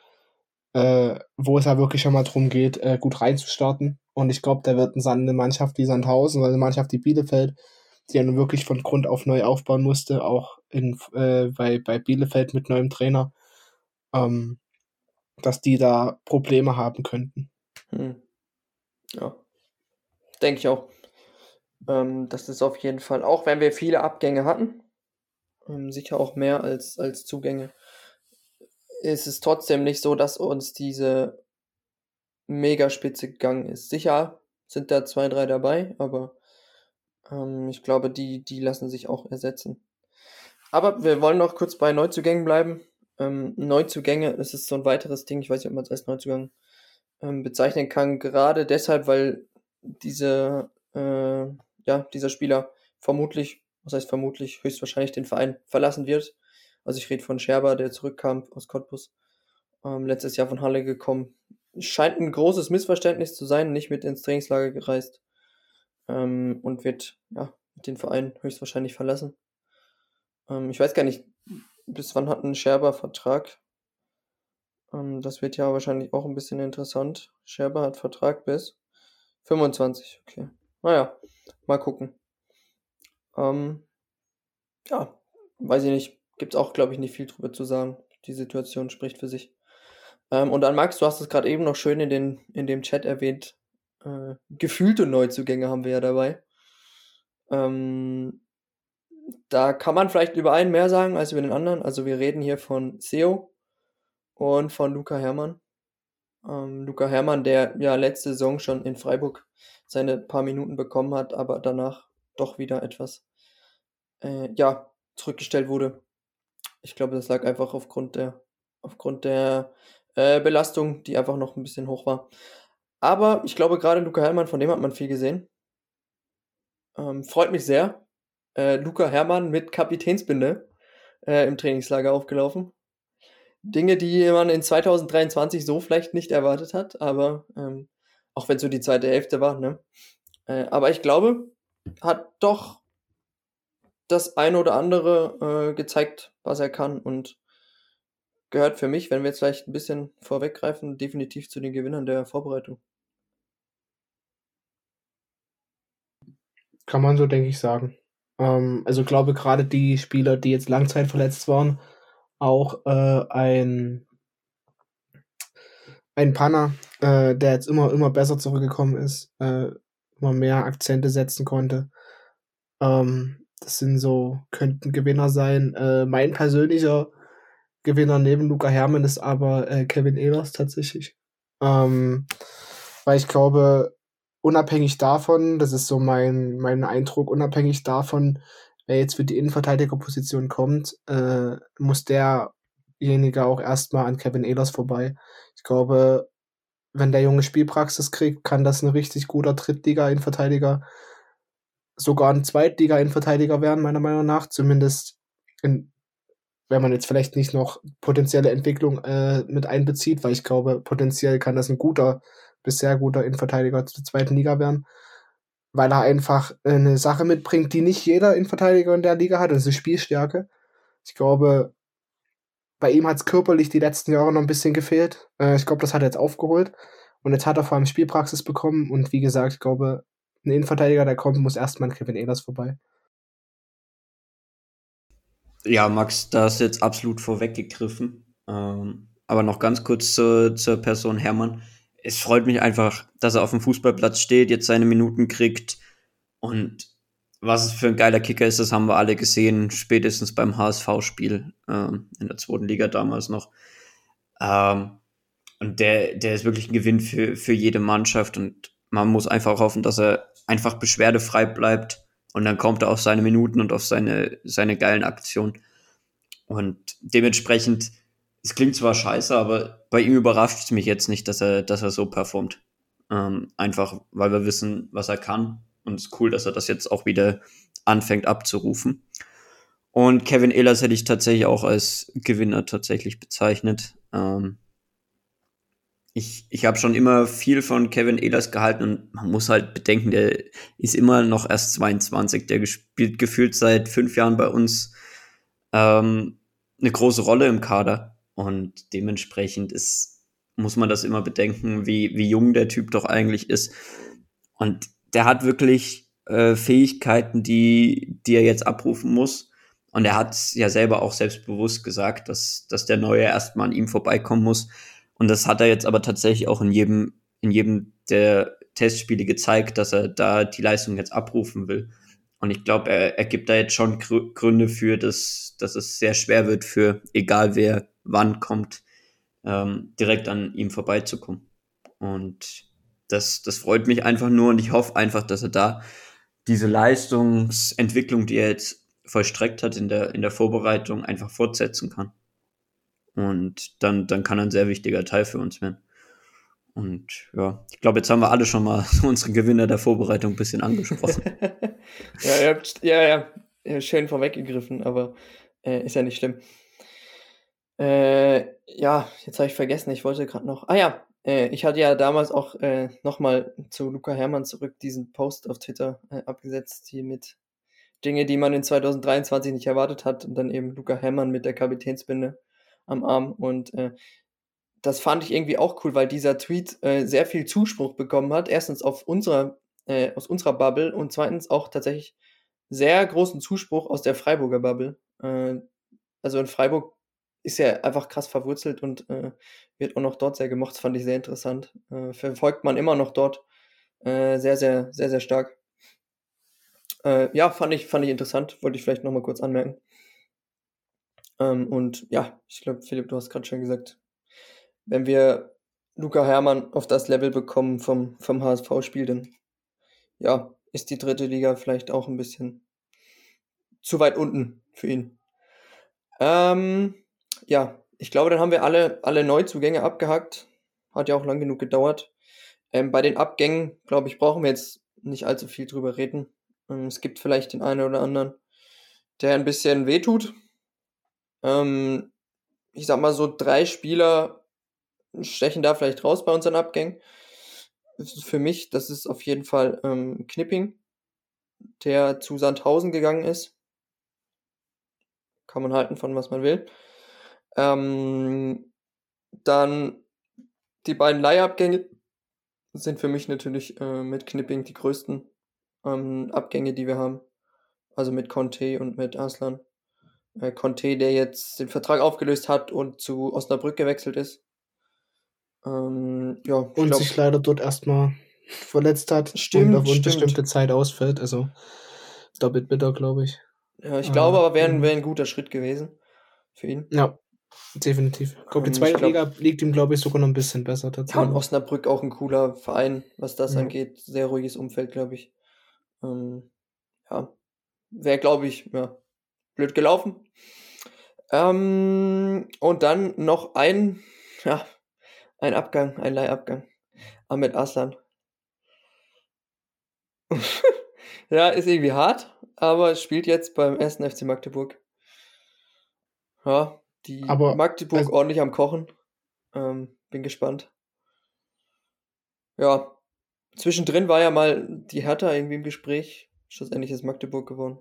äh, wo es ja wirklich schon mal darum geht, äh, gut reinzustarten. Und ich glaube, da wird eine Mannschaft wie Sandhausen oder eine Mannschaft wie Bielefeld die er nun wirklich von Grund auf neu aufbauen musste, auch in, äh, bei, bei Bielefeld mit neuem Trainer, ähm, dass die da Probleme haben könnten. Hm. Ja, denke ich auch. Ähm, das ist auf jeden Fall, auch wenn wir viele Abgänge hatten, ähm, sicher auch mehr als, als Zugänge, ist es trotzdem nicht so, dass uns diese Megaspitze gegangen ist. Sicher sind da zwei, drei dabei, aber ähm, ich glaube, die, die lassen sich auch ersetzen. Aber wir wollen noch kurz bei Neuzugängen bleiben. Ähm, Neuzugänge, das ist so ein weiteres Ding, ich weiß nicht, ob man es als Neuzugang ähm, bezeichnen kann, gerade deshalb, weil diese, äh, ja, dieser Spieler vermutlich, was heißt vermutlich, höchstwahrscheinlich den Verein verlassen wird. Also ich rede von Scherber, der zurückkam aus Cottbus, ähm, letztes Jahr von Halle gekommen. Scheint ein großes Missverständnis zu sein, nicht mit ins Trainingslager gereist ähm, und wird ja, den Verein höchstwahrscheinlich verlassen. Ähm, ich weiß gar nicht, bis wann hat ein Scherber Vertrag? Ähm, das wird ja wahrscheinlich auch ein bisschen interessant. Scherber hat Vertrag bis 25, okay. Naja, mal gucken. Ähm, ja, weiß ich nicht. Gibt es auch, glaube ich, nicht viel drüber zu sagen. Die Situation spricht für sich. Ähm, und dann, Max, du hast es gerade eben noch schön in, den, in dem Chat erwähnt. Äh, gefühlte Neuzugänge haben wir ja dabei. Ähm, da kann man vielleicht über einen mehr sagen als über den anderen. Also wir reden hier von Seo und von Luca Hermann. Ähm, Luca Hermann, der ja letzte Saison schon in Freiburg seine paar Minuten bekommen hat, aber danach doch wieder etwas äh, ja, zurückgestellt wurde. Ich glaube, das lag einfach aufgrund der, aufgrund der äh, Belastung, die einfach noch ein bisschen hoch war. Aber ich glaube, gerade Luca Hermann, von dem hat man viel gesehen. Ähm, freut mich sehr. Äh, Luca Hermann mit Kapitänsbinde äh, im Trainingslager aufgelaufen. Dinge, die man in 2023 so vielleicht nicht erwartet hat, aber ähm, auch wenn es so die zweite Hälfte war, ne? Äh, aber ich glaube, hat doch das eine oder andere äh, gezeigt, was er kann und gehört für mich, wenn wir jetzt vielleicht ein bisschen vorweggreifen, definitiv zu den Gewinnern der Vorbereitung. Kann man so, denke ich, sagen. Ähm, also glaube gerade die Spieler, die jetzt langzeitverletzt waren, auch äh, ein ein Panner, äh, der jetzt immer immer besser zurückgekommen ist, äh, immer mehr Akzente setzen konnte. Ähm, das sind so könnten Gewinner sein. Äh, mein persönlicher Gewinner neben Luca Hermann ist aber äh, Kevin Ehlers tatsächlich, ähm, weil ich glaube unabhängig davon, das ist so mein, mein Eindruck, unabhängig davon, wer jetzt für die Innenverteidigerposition kommt, äh, muss derjenige auch erstmal an Kevin Ehlers vorbei. Ich glaube, wenn der Junge Spielpraxis kriegt, kann das ein richtig guter Drittliga-Innenverteidiger, sogar ein Zweitliga-Innenverteidiger werden, meiner Meinung nach. Zumindest in, wenn man jetzt vielleicht nicht noch potenzielle Entwicklung äh, mit einbezieht, weil ich glaube, potenziell kann das ein guter bis sehr guter Innenverteidiger zur zweiten Liga werden, weil er einfach eine Sache mitbringt, die nicht jeder Innenverteidiger in der Liga hat, und das ist Spielstärke. Ich glaube, bei ihm hat es körperlich die letzten Jahre noch ein bisschen gefehlt. Äh, ich glaube, das hat er jetzt aufgeholt. Und jetzt hat er vor allem Spielpraxis bekommen. Und wie gesagt, ich glaube, ein Innenverteidiger, der kommt, muss erstmal an Kevin Ehlers vorbei. Ja, Max, da ist jetzt absolut vorweggegriffen. Ähm, aber noch ganz kurz zur, zur Person Hermann es freut mich einfach, dass er auf dem Fußballplatz steht, jetzt seine Minuten kriegt. Und was es für ein geiler Kicker ist, das haben wir alle gesehen, spätestens beim HSV-Spiel ähm, in der zweiten Liga damals noch. Ähm, und der, der ist wirklich ein Gewinn für, für jede Mannschaft. Und man muss einfach hoffen, dass er einfach beschwerdefrei bleibt. Und dann kommt er auf seine Minuten und auf seine, seine geilen Aktionen. Und dementsprechend es klingt zwar scheiße, aber bei ihm überrascht es mich jetzt nicht, dass er, dass er so performt. Ähm, einfach, weil wir wissen, was er kann. Und es ist cool, dass er das jetzt auch wieder anfängt abzurufen. Und Kevin Ehlers hätte ich tatsächlich auch als Gewinner tatsächlich bezeichnet. Ähm, ich ich habe schon immer viel von Kevin Ehlers gehalten und man muss halt bedenken, der ist immer noch erst 22. Der spielt gefühlt seit fünf Jahren bei uns ähm, eine große Rolle im Kader. Und dementsprechend ist, muss man das immer bedenken, wie, wie jung der Typ doch eigentlich ist. Und der hat wirklich äh, Fähigkeiten, die, die er jetzt abrufen muss. Und er hat ja selber auch selbstbewusst gesagt, dass, dass der Neue erstmal an ihm vorbeikommen muss. Und das hat er jetzt aber tatsächlich auch in jedem, in jedem der Testspiele gezeigt, dass er da die Leistung jetzt abrufen will. Und ich glaube, er, er gibt da jetzt schon Gründe für, dass, dass es sehr schwer wird für egal wer wann kommt, ähm, direkt an ihm vorbeizukommen. Und das, das freut mich einfach nur und ich hoffe einfach, dass er da diese Leistungsentwicklung, die er jetzt vollstreckt hat in der, in der Vorbereitung, einfach fortsetzen kann. Und dann, dann kann er ein sehr wichtiger Teil für uns werden. Und ja, ich glaube, jetzt haben wir alle schon mal unsere Gewinner der Vorbereitung ein bisschen angesprochen. ja, ihr habt, ja, ja, schön vorweggegriffen, aber äh, ist ja nicht schlimm. Äh, ja, jetzt habe ich vergessen, ich wollte gerade noch. Ah ja, äh, ich hatte ja damals auch äh, nochmal zu Luca Hermann zurück diesen Post auf Twitter äh, abgesetzt, hier mit Dinge, die man in 2023 nicht erwartet hat. Und dann eben Luca Hermann mit der Kapitänsbinde am Arm. Und äh, das fand ich irgendwie auch cool, weil dieser Tweet äh, sehr viel Zuspruch bekommen hat. Erstens auf unserer, äh, aus unserer Bubble und zweitens auch tatsächlich sehr großen Zuspruch aus der Freiburger Bubble. Äh, also in Freiburg ist ja einfach krass verwurzelt und äh, wird auch noch dort sehr gemocht. Das fand ich sehr interessant. Äh, verfolgt man immer noch dort äh, sehr, sehr, sehr, sehr stark. Äh, ja, fand ich, fand ich interessant. Wollte ich vielleicht nochmal kurz anmerken. Ähm, und ja, ich glaube, Philipp, du hast gerade schon gesagt, wenn wir Luca Hermann auf das Level bekommen vom, vom HSV-Spiel, dann ja, ist die dritte Liga vielleicht auch ein bisschen zu weit unten für ihn. Ähm, ja, ich glaube, dann haben wir alle, alle Neuzugänge abgehakt. Hat ja auch lang genug gedauert. Ähm, bei den Abgängen, glaube ich, brauchen wir jetzt nicht allzu viel drüber reden. Ähm, es gibt vielleicht den einen oder anderen, der ein bisschen wehtut. Ähm, ich sag mal so, drei Spieler stechen da vielleicht raus bei unseren Abgängen. Für mich, das ist auf jeden Fall ähm, Knipping, der zu Sandhausen gegangen ist. Kann man halten von was man will. Ähm, dann die beiden Leihabgänge sind für mich natürlich äh, mit Knipping die größten ähm, Abgänge, die wir haben. Also mit Conte und mit Aslan. Äh, Conte, der jetzt den Vertrag aufgelöst hat und zu Osnabrück gewechselt ist. Ähm, ja, und glaub, sich leider dort erstmal verletzt hat stimmt, und auf unbestimmte Zeit ausfällt. Also doppelt bitter, glaube ich. Ja, ich glaube äh, aber, wäre wär ein guter Schritt gewesen für ihn. Ja, Definitiv. Ich glaube, die zweite glaub, Liga liegt ihm, glaube ich, sogar noch ein bisschen besser. Ja, und Osnabrück auch ein cooler Verein, was das ja. angeht. Sehr ruhiges Umfeld, glaube ich. Ähm, ja, wäre, glaube ich, ja, blöd gelaufen. Ähm, und dann noch ein, ja, ein Abgang, ein Leihabgang. Ahmed Aslan. ja, ist irgendwie hart, aber spielt jetzt beim ersten FC Magdeburg. Ja, die Aber, Magdeburg also, ordentlich am Kochen. Ähm, bin gespannt. Ja, zwischendrin war ja mal die Hertha irgendwie im Gespräch. Schlussendlich ist Magdeburg gewonnen.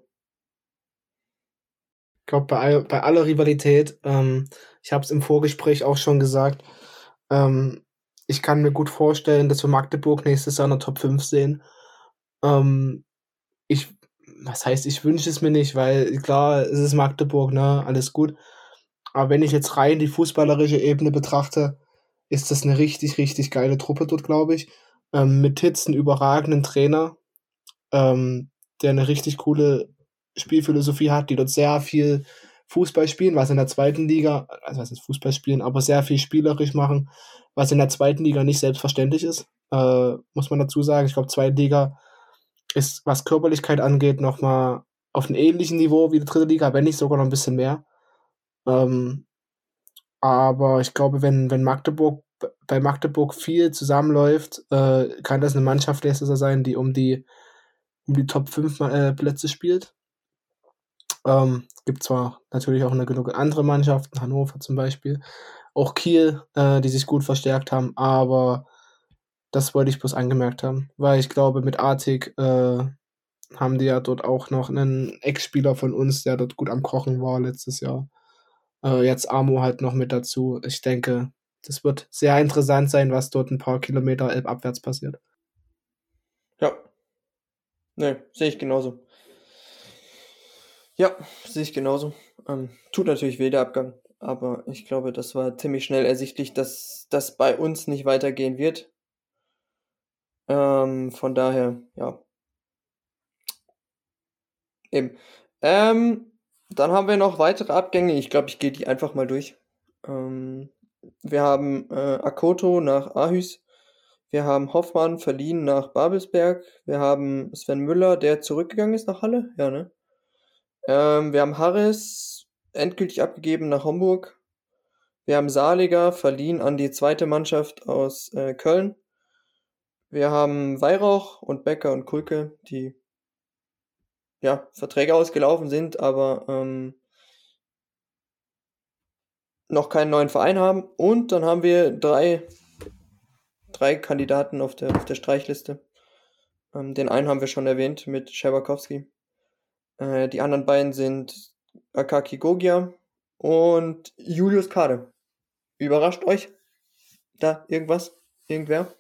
Ich glaube, bei, bei aller Rivalität, ähm, ich habe es im Vorgespräch auch schon gesagt, ähm, ich kann mir gut vorstellen, dass wir Magdeburg nächstes Jahr in der Top 5 sehen. Ähm, ich, was heißt, ich wünsche es mir nicht, weil klar, es ist Magdeburg, ne, alles gut. Aber wenn ich jetzt rein die fußballerische Ebene betrachte, ist das eine richtig, richtig geile Truppe dort, glaube ich. Ähm, mit Hitz einen überragenden Trainer, ähm, der eine richtig coole Spielphilosophie hat, die dort sehr viel Fußball spielen, was in der zweiten Liga, also was ist Fußball spielen, aber sehr viel spielerisch machen, was in der zweiten Liga nicht selbstverständlich ist, äh, muss man dazu sagen. Ich glaube, zweite Liga ist, was Körperlichkeit angeht, nochmal auf einem ähnlichen Niveau wie die dritte Liga, wenn nicht sogar noch ein bisschen mehr. Ähm, aber ich glaube, wenn, wenn Magdeburg bei Magdeburg viel zusammenläuft, äh, kann das eine Mannschaft nächstes Jahr sein, die um die um die Top 5 äh, Plätze spielt. Ähm, gibt zwar natürlich auch eine genug andere Mannschaften, Hannover zum Beispiel, auch Kiel, äh, die sich gut verstärkt haben, aber das wollte ich bloß angemerkt haben, weil ich glaube, mit Artig äh, haben die ja dort auch noch einen Ex-Spieler von uns, der dort gut am Kochen war letztes Jahr. Äh, jetzt Amo halt noch mit dazu. Ich denke, das wird sehr interessant sein, was dort ein paar Kilometer abwärts passiert. Ja. Ne, sehe ich genauso. Ja, sehe ich genauso. Ähm, tut natürlich weh, der Abgang. Aber ich glaube, das war ziemlich schnell ersichtlich, dass das bei uns nicht weitergehen wird. Ähm, von daher, ja. Eben. Ähm, dann haben wir noch weitere Abgänge. Ich glaube, ich gehe die einfach mal durch. Ähm, wir haben äh, Akoto nach Ahus. Wir haben Hoffmann verliehen nach Babelsberg. Wir haben Sven Müller, der zurückgegangen ist nach Halle. Ja, ne? Ähm, wir haben Harris endgültig abgegeben nach Homburg. Wir haben Saliger verliehen an die zweite Mannschaft aus äh, Köln. Wir haben Weihrauch und Becker und Kulke, die ja, Verträge ausgelaufen sind, aber ähm, noch keinen neuen Verein haben. Und dann haben wir drei, drei Kandidaten auf der, auf der Streichliste. Ähm, den einen haben wir schon erwähnt mit Scherbakowski. Äh, die anderen beiden sind Akaki Gogia und Julius Kade. Überrascht euch da irgendwas? Irgendwer?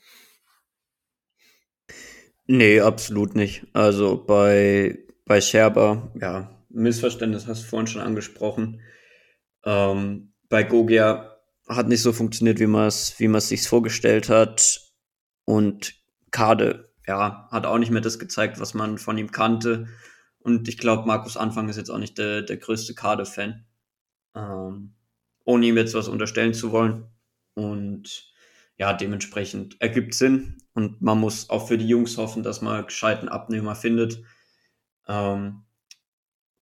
Nee, absolut nicht. Also bei, bei Scherber, ja, Missverständnis hast du vorhin schon angesprochen. Ähm, bei Gogia hat nicht so funktioniert, wie man es wie sich vorgestellt hat. Und Kade, ja, hat auch nicht mehr das gezeigt, was man von ihm kannte. Und ich glaube, Markus Anfang ist jetzt auch nicht der, der größte Kade-Fan. Ähm, ohne ihm jetzt was unterstellen zu wollen. Und ja, dementsprechend ergibt Sinn. Und man muss auch für die Jungs hoffen, dass man gescheiten Abnehmer findet. Ähm,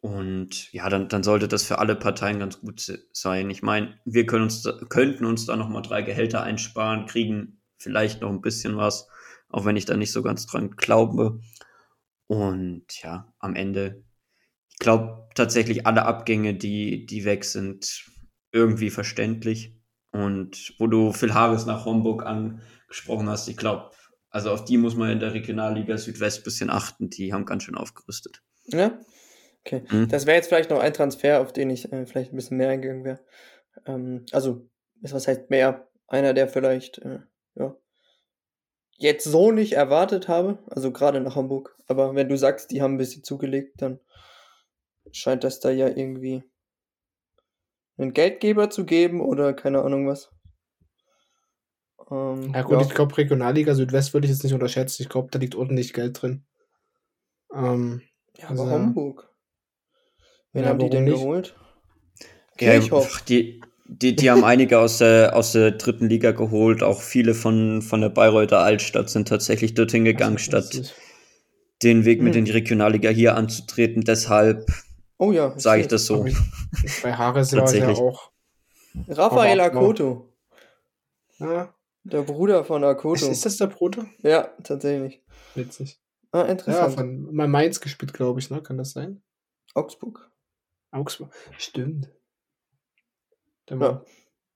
und ja, dann, dann sollte das für alle Parteien ganz gut sein. Ich meine, wir können uns, könnten uns da nochmal drei Gehälter einsparen, kriegen vielleicht noch ein bisschen was, auch wenn ich da nicht so ganz dran glaube. Und ja, am Ende, ich glaube tatsächlich alle Abgänge, die, die weg sind, irgendwie verständlich. Und wo du Phil Harris nach Homburg angesprochen hast, ich glaube, also auf die muss man in der Regionalliga Südwest ein bisschen achten. Die haben ganz schön aufgerüstet. Ja, okay. Mhm. Das wäre jetzt vielleicht noch ein Transfer, auf den ich äh, vielleicht ein bisschen mehr eingegangen wäre. Ähm, also, was heißt mehr? Einer, der vielleicht, äh, ja, jetzt so nicht erwartet habe, also gerade nach Hamburg. Aber wenn du sagst, die haben ein bisschen zugelegt, dann scheint das da ja irgendwie einen Geldgeber zu geben oder keine Ahnung was. Ähm, ja gut, ja. ich glaube Regionalliga Südwest würde ich jetzt nicht unterschätzen. Ich glaube, da liegt ordentlich Geld drin. Ähm, ja, aber also, Hamburg. Wen ja, haben die denn nicht? geholt? Kirchhoff. Ja, die, die, die haben einige aus der, aus der dritten Liga geholt. Auch viele von, von der Bayreuther Altstadt sind tatsächlich dorthin gegangen, also, statt den Weg mit hm. in die Regionalliga hier anzutreten. Deshalb oh ja, sage ich das so. Bei Haares war ja auch. Raphael Akoto. Ja. Der Bruder von Akoto. Ist, ist das der Bruder? Ja, tatsächlich. Witzig. Ah, interessant. Ja, von Mainz gespielt, glaube ich, ne? Kann das sein? Augsburg. Augsburg. Stimmt. Ja.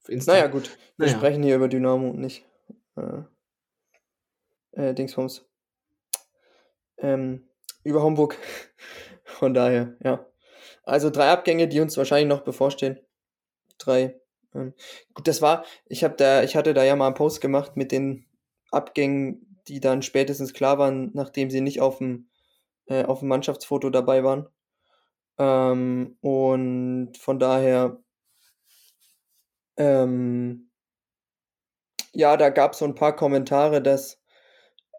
Naja, gut. Wir naja. sprechen hier über Dynamo und nicht äh, äh, Dingsbums. Ähm, über Homburg. Von daher, ja. Also drei Abgänge, die uns wahrscheinlich noch bevorstehen. Drei. Ähm, gut, das war, ich habe da, ich hatte da ja mal einen Post gemacht mit den Abgängen, die dann spätestens klar waren, nachdem sie nicht auf dem, äh, auf dem Mannschaftsfoto dabei waren. Ähm, und von daher ähm, ja, da gab es so ein paar Kommentare, dass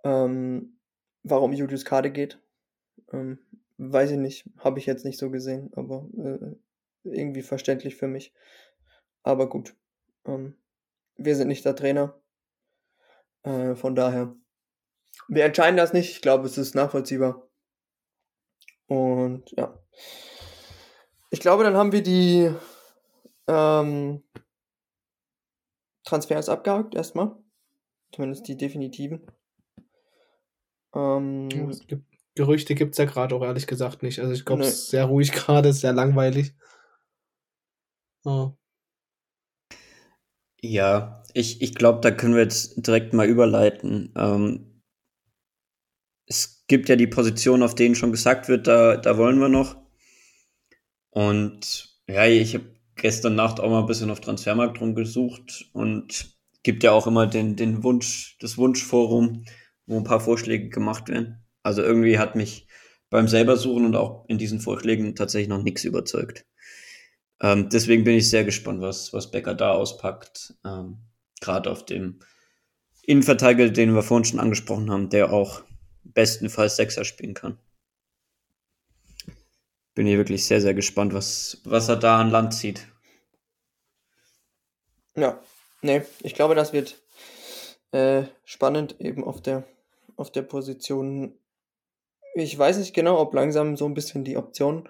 ähm, warum Julius Kade geht. Ähm, weiß ich nicht, habe ich jetzt nicht so gesehen, aber äh, irgendwie verständlich für mich. Aber gut, ähm, wir sind nicht der Trainer. Äh, von daher, wir entscheiden das nicht. Ich glaube, es ist nachvollziehbar. Und ja. Ich glaube, dann haben wir die ähm, Transfers abgehakt erstmal. Zumindest die definitiven. Ähm, gibt, Gerüchte gibt es ja gerade auch ehrlich gesagt nicht. Also ich glaube, es ist sehr ruhig gerade, sehr langweilig. Oh. Ja, ich, ich glaube, da können wir jetzt direkt mal überleiten. Ähm, es gibt ja die Position, auf denen schon gesagt wird, da, da wollen wir noch. Und ja, ich habe gestern Nacht auch mal ein bisschen auf Transfermarkt rumgesucht und gibt ja auch immer den, den Wunsch, das Wunschforum, wo ein paar Vorschläge gemacht werden. Also irgendwie hat mich beim selber suchen und auch in diesen Vorschlägen tatsächlich noch nichts überzeugt. Ähm, deswegen bin ich sehr gespannt, was, was Becker da auspackt. Ähm, Gerade auf dem Innenverteidiger, den wir vorhin schon angesprochen haben, der auch bestenfalls Sechser spielen kann. Bin hier wirklich sehr, sehr gespannt, was, was er da an Land zieht. Ja, nee, ich glaube, das wird äh, spannend eben auf der, auf der Position. Ich weiß nicht genau, ob langsam so ein bisschen die Optionen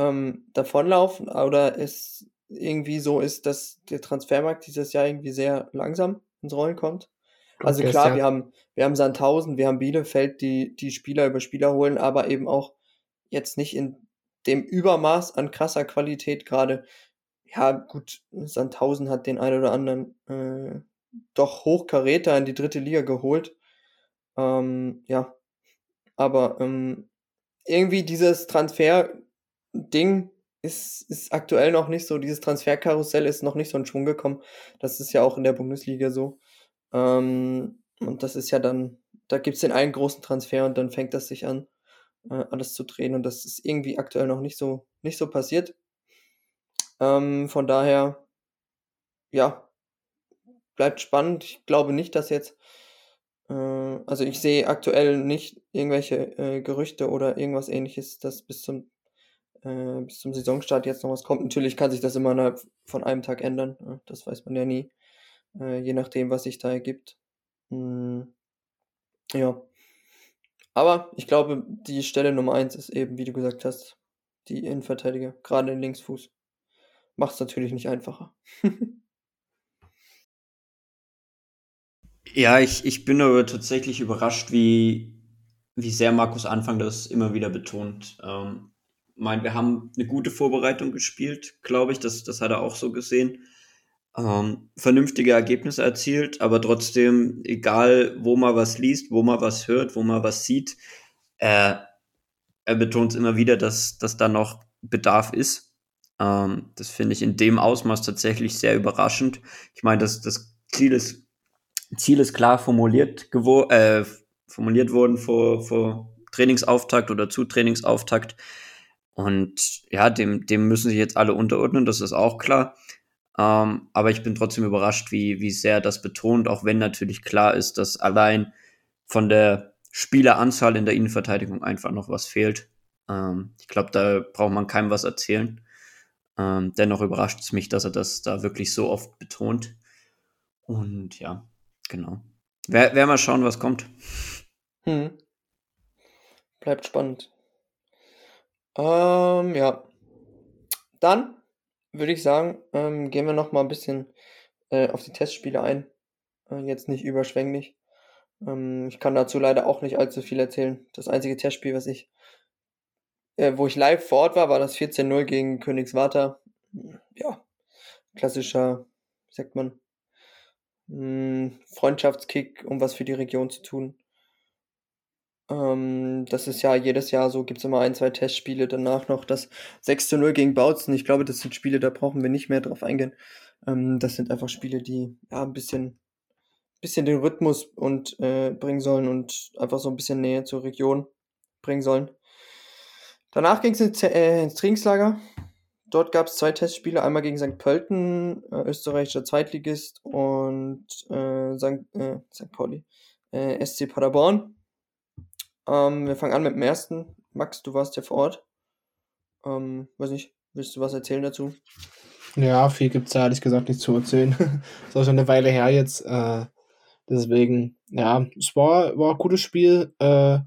ähm, davonlaufen oder es irgendwie so ist, dass der Transfermarkt dieses Jahr irgendwie sehr langsam ins Rollen kommt. Also klar, ja wir haben, wir haben Sandhausen, wir haben Bielefeld, die, die Spieler über Spieler holen, aber eben auch jetzt nicht in dem Übermaß an krasser Qualität gerade. Ja, gut, Sandhausen hat den einen oder anderen äh, doch Hochkaräter in die dritte Liga geholt. Ähm, ja, aber ähm, irgendwie dieses Transfer-Ding ist, ist aktuell noch nicht so, dieses Transferkarussell ist noch nicht so in Schwung gekommen. Das ist ja auch in der Bundesliga so. Ähm, und das ist ja dann, da gibt es den einen großen Transfer und dann fängt das sich an, äh, alles zu drehen. Und das ist irgendwie aktuell noch nicht so, nicht so passiert. Ähm, von daher, ja, bleibt spannend. Ich glaube nicht, dass jetzt, äh, also ich sehe aktuell nicht irgendwelche äh, Gerüchte oder irgendwas ähnliches, dass bis zum äh, bis zum Saisonstart jetzt noch was kommt. Natürlich kann sich das immer innerhalb von einem Tag ändern. Ne? Das weiß man ja nie. Äh, je nachdem, was sich da ergibt. Hm, ja. Aber ich glaube, die Stelle Nummer 1 ist eben, wie du gesagt hast, die Innenverteidiger, gerade den Linksfuß. Macht es natürlich nicht einfacher. ja, ich, ich bin aber tatsächlich überrascht, wie, wie sehr Markus Anfang das immer wieder betont. Ähm, mein, wir haben eine gute Vorbereitung gespielt, glaube ich. Das, das hat er auch so gesehen. Ähm, vernünftige Ergebnisse erzielt, aber trotzdem, egal wo man was liest, wo man was hört, wo man was sieht, äh, er betont immer wieder, dass, dass da noch Bedarf ist. Ähm, das finde ich in dem Ausmaß tatsächlich sehr überraschend. Ich meine, das, das Ziel ist, Ziel ist klar formuliert, äh, formuliert worden vor, vor Trainingsauftakt oder zu Trainingsauftakt. Und ja, dem, dem müssen sich jetzt alle unterordnen, das ist auch klar. Ähm, aber ich bin trotzdem überrascht, wie, wie sehr das betont, auch wenn natürlich klar ist, dass allein von der Spieleranzahl in der Innenverteidigung einfach noch was fehlt. Ähm, ich glaube, da braucht man keinem was erzählen. Ähm, dennoch überrascht es mich, dass er das da wirklich so oft betont. Und ja, genau. Wer, wer mal schauen, was kommt. Hm. Bleibt spannend. Ähm, ja. Dann würde ich sagen, ähm, gehen wir noch mal ein bisschen äh, auf die Testspiele ein. Äh, jetzt nicht überschwänglich. Ähm, ich kann dazu leider auch nicht allzu viel erzählen. Das einzige Testspiel, was ich, äh, wo ich live vor Ort war, war das 14-0 gegen Königswarter. Ja, klassischer, wie sagt man, mh, hm, Freundschaftskick, um was für die Region zu tun. Ähm, das ist ja jedes Jahr so, gibt es immer ein, zwei Testspiele, danach noch das 6 zu 0 gegen Bautzen. Ich glaube, das sind Spiele, da brauchen wir nicht mehr drauf eingehen. Ähm, das sind einfach Spiele, die ja ein bisschen, bisschen den Rhythmus und äh, bringen sollen und einfach so ein bisschen Nähe zur Region bringen sollen. Danach ging es ins, äh, ins Trainingslager. Dort gab es zwei Testspiele, einmal gegen St. Pölten, äh, österreichischer Zweitligist, und äh, St. Äh, St. Pauli, äh, SC Paderborn. Ähm, wir fangen an mit dem ersten. Max, du warst ja vor Ort. Ähm, weiß nicht, willst du was erzählen dazu? Ja, viel gibt es da ehrlich gesagt nicht zu erzählen. ist auch schon eine Weile her jetzt. Äh, deswegen, ja, es war, war ein gutes Spiel. Äh,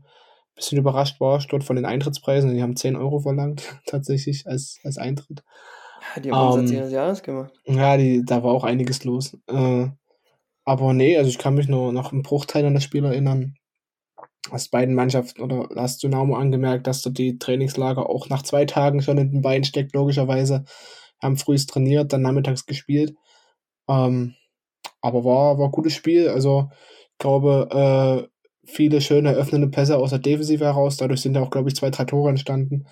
bisschen überrascht war ich dort von den Eintrittspreisen. Die haben 10 Euro verlangt, tatsächlich, als, als Eintritt. Ja, die haben ähm, des Jahres gemacht. Ja, die, da war auch einiges los. Äh, aber nee, also ich kann mich nur noch einen Bruchteil an das Spiel erinnern aus beiden Mannschaften oder hast Dynamo angemerkt, dass du die Trainingslager auch nach zwei Tagen schon in den Beinen steckt, logischerweise. Haben frühst trainiert, dann nachmittags gespielt. Ähm, aber war, war ein gutes Spiel. Also, ich glaube, äh, viele schöne öffnende Pässe aus der Defensive heraus. Dadurch sind ja auch, glaube ich, zwei, drei Tore entstanden.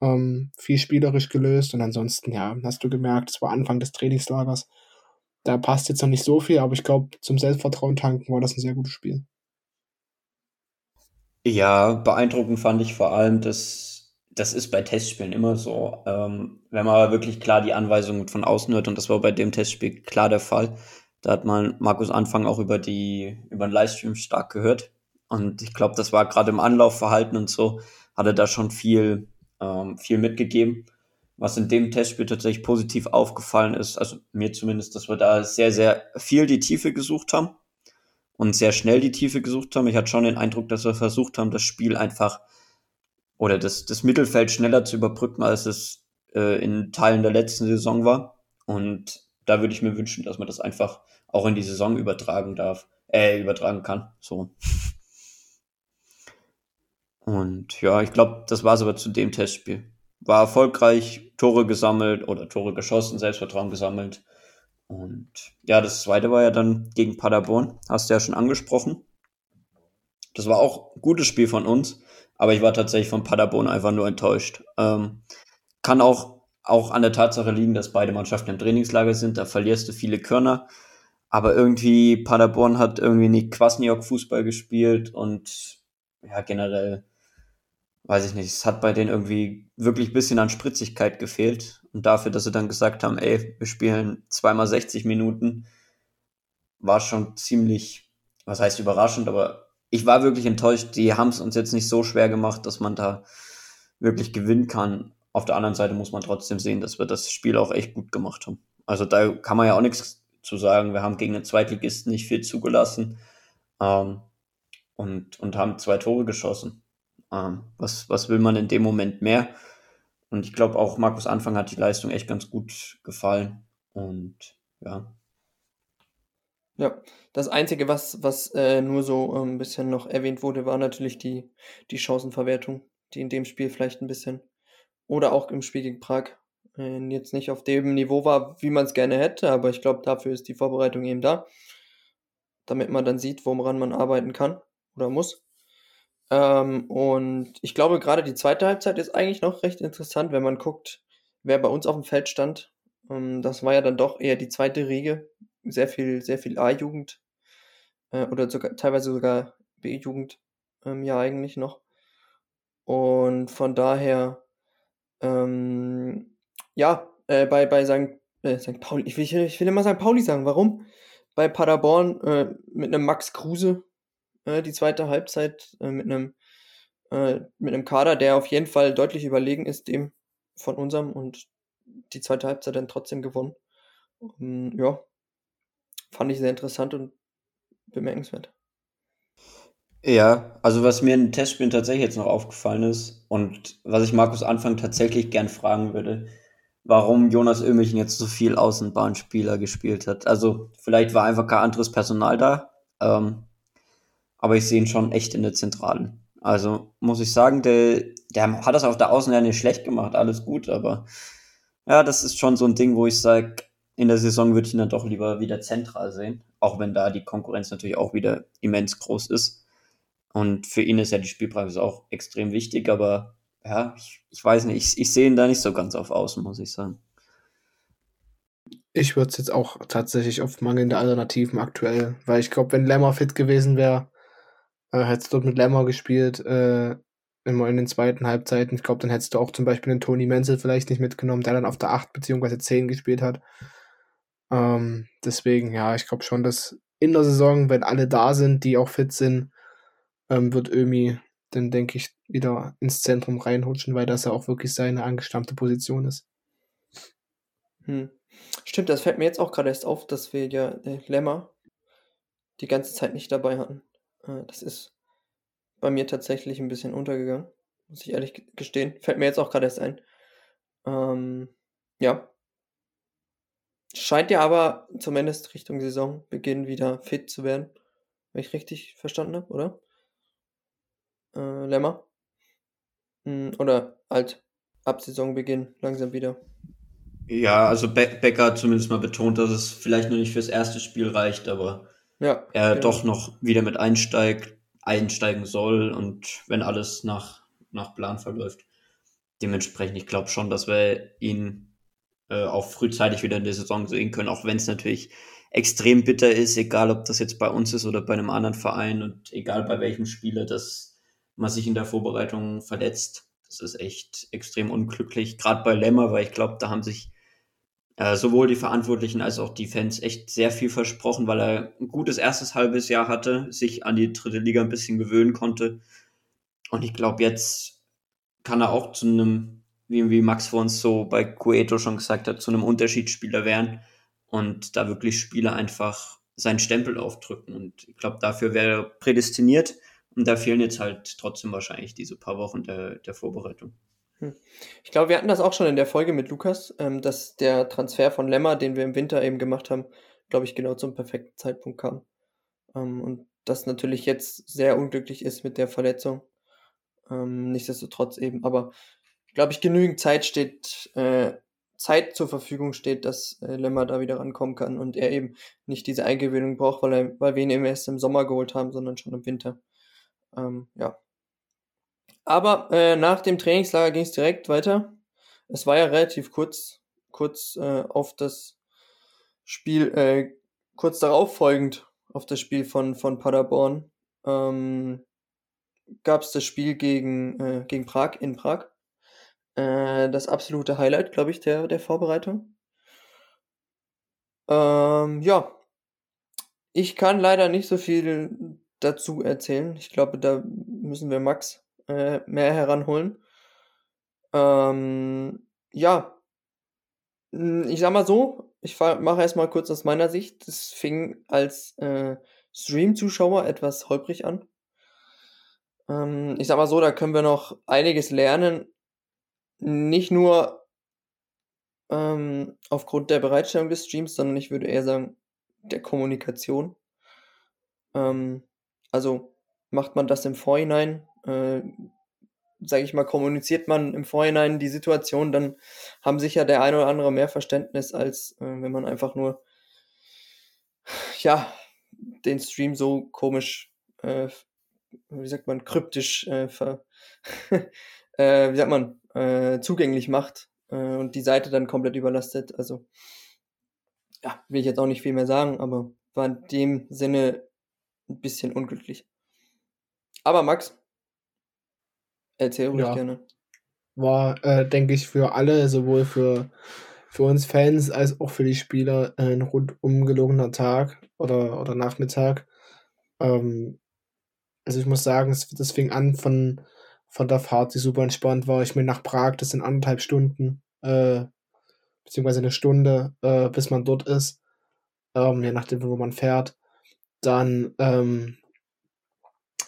Ähm, viel spielerisch gelöst. Und ansonsten, ja, hast du gemerkt, es war Anfang des Trainingslagers. Da passt jetzt noch nicht so viel, aber ich glaube, zum Selbstvertrauen tanken war das ein sehr gutes Spiel. Ja, beeindruckend fand ich vor allem, dass das ist bei Testspielen immer so. Ähm, wenn man aber wirklich klar die Anweisungen von außen hört, und das war bei dem Testspiel klar der Fall, da hat man Markus Anfang auch über die über den Livestream stark gehört. Und ich glaube, das war gerade im Anlaufverhalten und so, hat er da schon viel, ähm, viel mitgegeben. Was in dem Testspiel tatsächlich positiv aufgefallen ist, also mir zumindest, dass wir da sehr, sehr viel die Tiefe gesucht haben und sehr schnell die Tiefe gesucht haben. Ich hatte schon den Eindruck, dass wir versucht haben, das Spiel einfach oder das, das Mittelfeld schneller zu überbrücken, als es äh, in Teilen der letzten Saison war. Und da würde ich mir wünschen, dass man das einfach auch in die Saison übertragen darf, äh, übertragen kann. So. Und ja, ich glaube, das war es aber zu dem Testspiel. War erfolgreich, Tore gesammelt oder Tore geschossen, Selbstvertrauen gesammelt. Und ja, das zweite war ja dann gegen Paderborn, hast du ja schon angesprochen. Das war auch ein gutes Spiel von uns, aber ich war tatsächlich von Paderborn einfach nur enttäuscht. Ähm, kann auch, auch an der Tatsache liegen, dass beide Mannschaften im Trainingslager sind, da verlierst du viele Körner. Aber irgendwie, Paderborn hat irgendwie nicht Kwasniok-Fußball gespielt und ja, generell, weiß ich nicht, es hat bei denen irgendwie wirklich ein bisschen an Spritzigkeit gefehlt. Und dafür, dass sie dann gesagt haben, ey, wir spielen zweimal 60 Minuten, war schon ziemlich, was heißt überraschend, aber ich war wirklich enttäuscht. Die haben es uns jetzt nicht so schwer gemacht, dass man da wirklich gewinnen kann. Auf der anderen Seite muss man trotzdem sehen, dass wir das Spiel auch echt gut gemacht haben. Also da kann man ja auch nichts zu sagen. Wir haben gegen den Zweitligisten nicht viel zugelassen ähm, und, und haben zwei Tore geschossen. Ähm, was, was will man in dem Moment mehr? Und ich glaube auch Markus Anfang hat die Leistung echt ganz gut gefallen. Und ja. Ja, das Einzige, was, was äh, nur so ein bisschen noch erwähnt wurde, war natürlich die, die Chancenverwertung, die in dem Spiel vielleicht ein bisschen oder auch im Spiel gegen Prag äh, jetzt nicht auf dem Niveau war, wie man es gerne hätte, aber ich glaube, dafür ist die Vorbereitung eben da, damit man dann sieht, woran man arbeiten kann oder muss. Ähm, und ich glaube, gerade die zweite Halbzeit ist eigentlich noch recht interessant, wenn man guckt, wer bei uns auf dem Feld stand. Ähm, das war ja dann doch eher die zweite Riege. Sehr viel, sehr viel A-Jugend äh, oder sogar teilweise sogar B-Jugend ähm, ja eigentlich noch. Und von daher, ähm, ja, äh, bei, bei St. Äh, St. Pauli, ich will, ich will immer St. Pauli sagen, warum? Bei Paderborn äh, mit einem Max Kruse äh, die zweite Halbzeit äh, mit einem äh, mit einem Kader, der auf jeden Fall deutlich überlegen ist dem von unserem und die zweite Halbzeit dann trotzdem gewonnen. Um, ähm, ja, fand ich sehr interessant und bemerkenswert. Ja, also was mir in den Testspielen tatsächlich jetzt noch aufgefallen ist und was ich Markus Anfang tatsächlich gern fragen würde, warum Jonas Ömichen jetzt so viel Außenbahnspieler gespielt hat. Also vielleicht war einfach kein anderes Personal da. Ähm, aber ich sehe ihn schon echt in der Zentralen. Also muss ich sagen, der, der hat das auf der Außenlinie nicht schlecht gemacht, alles gut, aber ja, das ist schon so ein Ding, wo ich sage, in der Saison würde ich ihn dann doch lieber wieder zentral sehen, auch wenn da die Konkurrenz natürlich auch wieder immens groß ist. Und für ihn ist ja die Spielpraxis auch extrem wichtig, aber ja, ich, ich weiß nicht, ich, ich sehe ihn da nicht so ganz auf Außen, muss ich sagen. Ich würde es jetzt auch tatsächlich auf mangelnde Alternativen aktuell, weil ich glaube, wenn Lemmer fit gewesen wäre, äh, hättest du dort mit Lemmer gespielt, äh, immer in den zweiten Halbzeiten. Ich glaube, dann hättest du auch zum Beispiel den Tony Menzel vielleicht nicht mitgenommen, der dann auf der 8 bzw. 10 gespielt hat. Ähm, deswegen, ja, ich glaube schon, dass in der Saison, wenn alle da sind, die auch fit sind, ähm, wird Ömi dann, denke ich, wieder ins Zentrum reinrutschen, weil das ja auch wirklich seine angestammte Position ist. Hm. Stimmt, das fällt mir jetzt auch gerade erst auf, dass wir ja äh, Lemmer die ganze Zeit nicht dabei hatten. Äh, das ist bei mir tatsächlich ein bisschen untergegangen, muss ich ehrlich gestehen. Fällt mir jetzt auch gerade erst ein. Ähm, ja. Scheint ja aber zumindest Richtung Saisonbeginn wieder fit zu werden. Wenn ich richtig verstanden habe, oder? Äh, Lämmer? Hm, oder halt ab Saisonbeginn langsam wieder. Ja, also Be Becker hat zumindest mal betont, dass es vielleicht noch nicht fürs erste Spiel reicht, aber ja, er genau. doch noch wieder mit einsteigt, einsteigen soll und wenn alles nach, nach Plan verläuft. Dementsprechend, ich glaube schon, dass wir ihn äh, auch frühzeitig wieder in der Saison sehen können, auch wenn es natürlich extrem bitter ist, egal ob das jetzt bei uns ist oder bei einem anderen Verein und egal bei welchem Spieler, dass man sich in der Vorbereitung verletzt. Das ist echt extrem unglücklich, gerade bei Lemmer, weil ich glaube, da haben sich äh, sowohl die Verantwortlichen als auch die Fans echt sehr viel versprochen, weil er ein gutes erstes halbes Jahr hatte, sich an die dritte Liga ein bisschen gewöhnen konnte. Und ich glaube, jetzt kann er auch zu einem, wie, wie Max vor uns so bei Cueto schon gesagt hat, zu einem Unterschiedsspieler werden und da wirklich Spieler einfach seinen Stempel aufdrücken. Und ich glaube, dafür wäre er prädestiniert. Und da fehlen jetzt halt trotzdem wahrscheinlich diese paar Wochen der, der Vorbereitung. Hm. Ich glaube, wir hatten das auch schon in der Folge mit Lukas, ähm, dass der Transfer von Lemmer, den wir im Winter eben gemacht haben, glaube ich, genau zum perfekten Zeitpunkt kam. Ähm, und das natürlich jetzt sehr unglücklich ist mit der Verletzung. Ähm, nichtsdestotrotz eben, aber glaube ich, genügend Zeit steht, äh, Zeit zur Verfügung steht, dass äh, Lemmer da wieder rankommen kann und er eben nicht diese Eingewöhnung braucht, weil, er, weil wir ihn eben erst im Sommer geholt haben, sondern schon im Winter. Ähm, ja. Aber äh, nach dem Trainingslager ging es direkt weiter. Es war ja relativ kurz, kurz äh, auf das Spiel, äh, kurz darauf folgend auf das Spiel von, von Paderborn. Ähm, gab es das Spiel gegen, äh, gegen Prag in Prag. Äh, das absolute Highlight, glaube ich, der, der Vorbereitung. Ähm, ja. Ich kann leider nicht so viel dazu erzählen. Ich glaube, da müssen wir Max äh, mehr heranholen. Ähm, ja. Hm, ich sag mal so, ich mache erstmal kurz aus meiner Sicht. Es fing als äh, Stream-Zuschauer etwas holprig an. Ähm, ich sag mal so, da können wir noch einiges lernen, nicht nur ähm, aufgrund der Bereitstellung des Streams, sondern ich würde eher sagen, der Kommunikation. Ähm, also macht man das im Vorhinein, äh, sage ich mal, kommuniziert man im Vorhinein die Situation, dann haben sicher der eine oder andere mehr Verständnis, als äh, wenn man einfach nur, ja, den Stream so komisch, äh, wie sagt man, kryptisch, äh, ver äh, wie sagt man, äh, zugänglich macht äh, und die Seite dann komplett überlastet. Also, ja, will ich jetzt auch nicht viel mehr sagen, aber war in dem Sinne ein bisschen unglücklich. Aber Max, erzähl ruhig ja. gerne. War, äh, denke ich, für alle, sowohl für, für uns Fans als auch für die Spieler, ein rundum gelungener Tag oder, oder Nachmittag. Ähm, also ich muss sagen, das fing an von von der Fahrt, die super entspannt war. Ich bin nach Prag, das sind anderthalb Stunden, äh, beziehungsweise eine Stunde, äh, bis man dort ist. Ähm, je nachdem, wo man fährt. Dann ähm,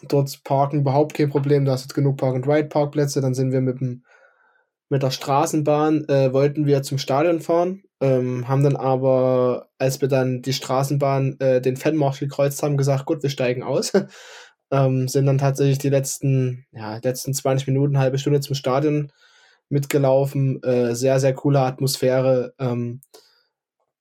dort parken überhaupt kein Problem. Da hast du genug Park-and-Ride-Parkplätze. Dann sind wir mit dem mit der Straßenbahn äh, wollten wir zum Stadion fahren, ähm, haben dann aber, als wir dann die Straßenbahn äh, den Fanmarsch gekreuzt haben, gesagt, gut, wir steigen aus. ähm, sind dann tatsächlich die letzten, ja, letzten 20 Minuten, halbe Stunde zum Stadion mitgelaufen. Äh, sehr, sehr coole Atmosphäre. Ähm,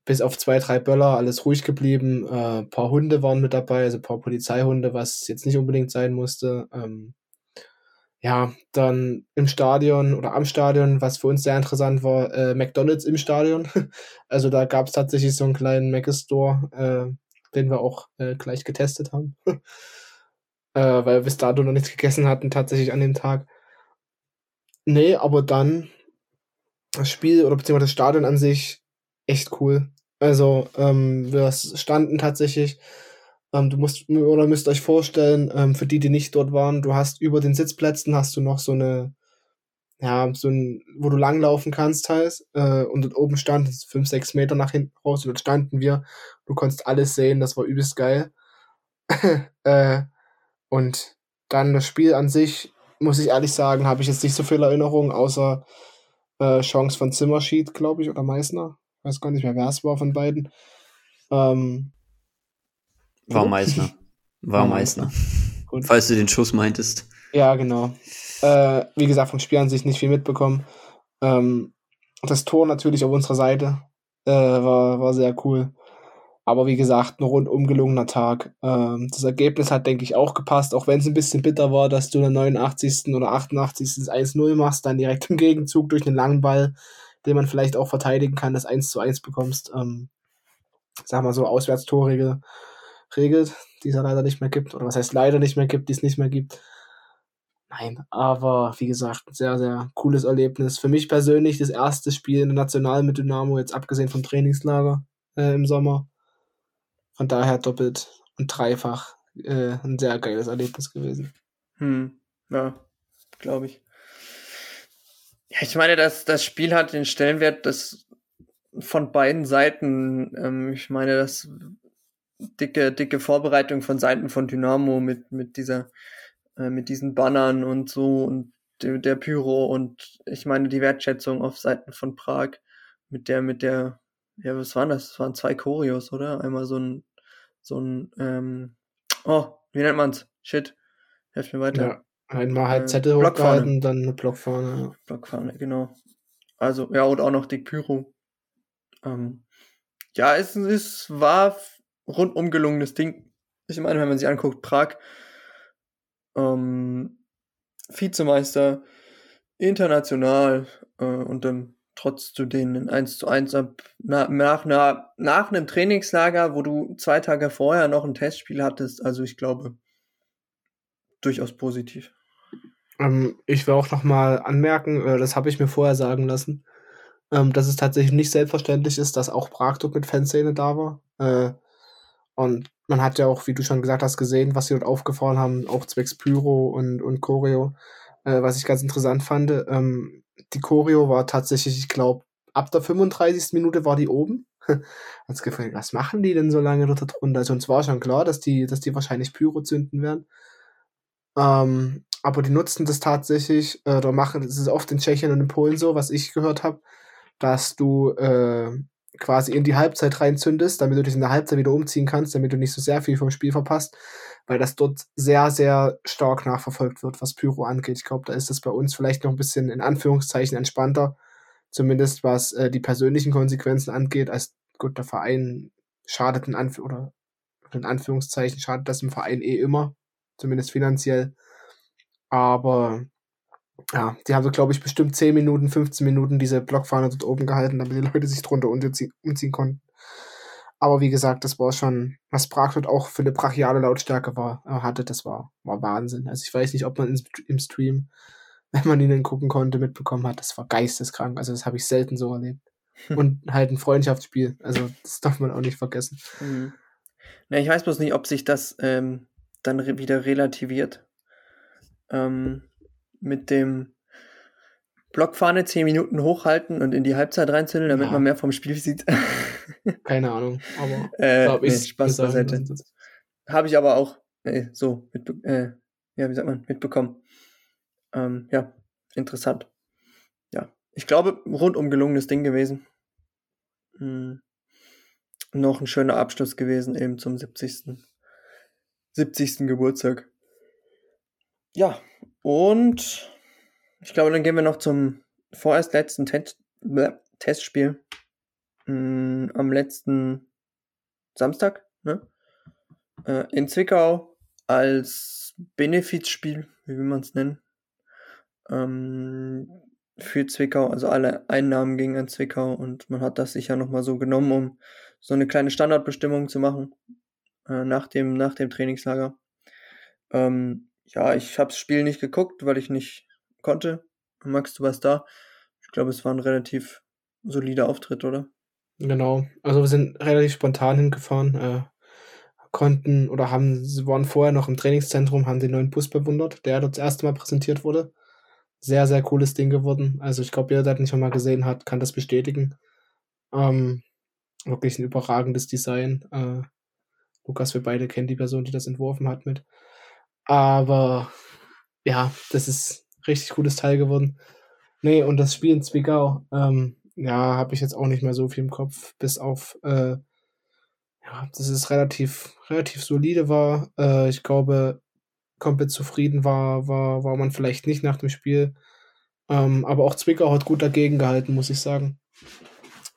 bis auf zwei, drei Böller, alles ruhig geblieben. Äh, paar Hunde waren mit dabei, also paar Polizeihunde, was jetzt nicht unbedingt sein musste. Ähm, ja, dann im Stadion oder am Stadion, was für uns sehr interessant war, äh, McDonalds im Stadion. Also da gab es tatsächlich so einen kleinen Mac-Store, äh, den wir auch äh, gleich getestet haben. äh, weil wir bis dato noch nichts gegessen hatten, tatsächlich an dem Tag. Nee, aber dann das Spiel oder beziehungsweise das Stadion an sich echt cool. Also, ähm, wir standen tatsächlich, ähm, du musst oder müsst euch vorstellen, ähm, für die, die nicht dort waren, du hast über den Sitzplätzen hast du noch so eine, ja, so ein, wo du langlaufen kannst heißt, äh, und dort oben stand es fünf, sechs Meter nach hinten raus und dort standen wir. Du konntest alles sehen, das war übelst geil. äh, und dann das Spiel an sich, muss ich ehrlich sagen, habe ich jetzt nicht so viel Erinnerung, außer äh, Chance von Zimmerschied, glaube ich, oder Meißner. Ich weiß gar nicht mehr, wer es war von beiden. Ähm, war Meißner. War Meißner. Gut. Falls du den Schuss meintest. Ja, genau. Äh, wie gesagt, vom Spiel an sich nicht viel mitbekommen. Ähm, das Tor natürlich auf unserer Seite äh, war, war sehr cool. Aber wie gesagt, ein rundum gelungener Tag. Ähm, das Ergebnis hat, denke ich, auch gepasst, auch wenn es ein bisschen bitter war, dass du in der 89. oder 88. 1-0 machst, dann direkt im Gegenzug durch einen langen Ball, den man vielleicht auch verteidigen kann, das 1 zu 1 bekommst. Ähm, sag mal so, Auswärtstore regelt, die es ja leider nicht mehr gibt. Oder was heißt leider nicht mehr gibt, die es nicht mehr gibt. Nein, aber wie gesagt, sehr, sehr cooles Erlebnis. Für mich persönlich das erste Spiel in der National mit Dynamo, jetzt abgesehen vom Trainingslager äh, im Sommer. Von daher doppelt und dreifach äh, ein sehr geiles Erlebnis gewesen. Hm, ja, glaube ich. Ja, ich meine, das, das Spiel hat den Stellenwert das von beiden Seiten. Ähm, ich meine, das dicke, dicke Vorbereitung von Seiten von Dynamo mit, mit dieser, äh, mit diesen Bannern und so und der, der Pyro und ich meine die Wertschätzung auf Seiten von Prag mit der, mit der, ja, was waren das? Das waren zwei Choreos, oder? Einmal so ein, so ein, ähm, oh, wie nennt man's? Shit. Helft mir weiter. Ja, einmal halt äh, Zettel hochgehalten, dann eine Blockfahne. Ja. Blockfahne, genau. Also, ja, und auch noch Dick Pyro. Ähm, ja, es, es war rundum gelungenes Ding. Ich meine, wenn man sich anguckt, Prag, ähm, Vizemeister, international äh, und dann trotz zu denen 1 zu 1 ab, na, nach, na, nach einem Trainingslager, wo du zwei Tage vorher noch ein Testspiel hattest. Also ich glaube, durchaus positiv. Ähm, ich will auch noch mal anmerken, äh, das habe ich mir vorher sagen lassen, ähm, dass es tatsächlich nicht selbstverständlich ist, dass auch Prag dort mit Fanszene da war. Äh, und man hat ja auch, wie du schon gesagt hast, gesehen, was sie dort aufgefahren haben, auch zwecks Pyro und, und Choreo, äh, was ich ganz interessant fand. Ähm, die Choreo war tatsächlich, ich glaube, ab der 35. Minute war die oben. Hat's gefragt, was machen die denn so lange dort drunter? Also uns war schon klar, dass die, dass die wahrscheinlich Pyro zünden werden. Ähm, aber die nutzen das tatsächlich, äh, oder machen, das ist oft in Tschechien und in Polen so, was ich gehört habe, dass du äh, quasi in die Halbzeit reinzündest, damit du dich in der Halbzeit wieder umziehen kannst, damit du nicht so sehr viel vom Spiel verpasst, weil das dort sehr, sehr stark nachverfolgt wird, was Pyro angeht. Ich glaube, da ist das bei uns vielleicht noch ein bisschen in Anführungszeichen entspannter, zumindest was äh, die persönlichen Konsequenzen angeht, als gut, der Verein schadet in, Anf oder in Anführungszeichen schadet das im Verein eh immer, zumindest finanziell. Aber ja, die haben, glaube ich, bestimmt 10 Minuten, 15 Minuten diese Blockfahne dort oben gehalten, damit die Leute sich drunter umziehen konnten. Aber wie gesagt, das war schon, was Prag dort auch für eine brachiale Lautstärke war, äh, hatte, das war, war Wahnsinn. Also ich weiß nicht, ob man im Stream, wenn man ihnen gucken konnte, mitbekommen hat, das war geisteskrank. Also das habe ich selten so erlebt. Und halt ein Freundschaftsspiel. Also das darf man auch nicht vergessen. Mhm. Na, ich weiß bloß nicht, ob sich das ähm, dann re wieder relativiert. Ähm, mit dem Blockfahne 10 Minuten hochhalten und in die Halbzeit reinzündeln, damit ja. man mehr vom Spiel sieht. Keine Ahnung, aber äh, nee, Spaß beiseite. Habe ich aber auch äh, so mitbe äh, ja, wie sagt man, mitbekommen. Ähm, ja, interessant. Ja, ich glaube, rundum gelungenes Ding gewesen. Hm. Noch ein schöner Abschluss gewesen, eben zum 70. 70. Geburtstag. Ja, und ich glaube, dann gehen wir noch zum vorerst letzten Test Testspiel mh, am letzten Samstag ne? äh, in Zwickau als Benefizspiel, wie will man es nennen, ähm, für Zwickau. Also alle Einnahmen gingen an Zwickau und man hat das sicher nochmal so genommen, um so eine kleine Standardbestimmung zu machen äh, nach, dem, nach dem Trainingslager. Ähm, ja, ich habe das Spiel nicht geguckt, weil ich nicht konnte. Max, du warst da. Ich glaube, es war ein relativ solider Auftritt, oder? Genau. Also wir sind relativ spontan hingefahren, äh, konnten oder haben, sie waren vorher noch im Trainingszentrum, haben den neuen Bus bewundert, der dort das erste Mal präsentiert wurde. Sehr, sehr cooles Ding geworden. Also ich glaube, jeder, der den schon mal gesehen hat, kann das bestätigen. Ähm, wirklich ein überragendes Design. Äh, Lukas, wir beide kennen die Person, die das entworfen hat mit. Aber ja, das ist richtig cooles Teil geworden. Nee, und das Spiel in Zwickau, ähm, ja, habe ich jetzt auch nicht mehr so viel im Kopf, bis auf, äh, ja, dass es relativ, relativ solide war. Äh, ich glaube, komplett zufrieden war, war, war man vielleicht nicht nach dem Spiel. Ähm, aber auch Zwickau hat gut dagegen gehalten, muss ich sagen.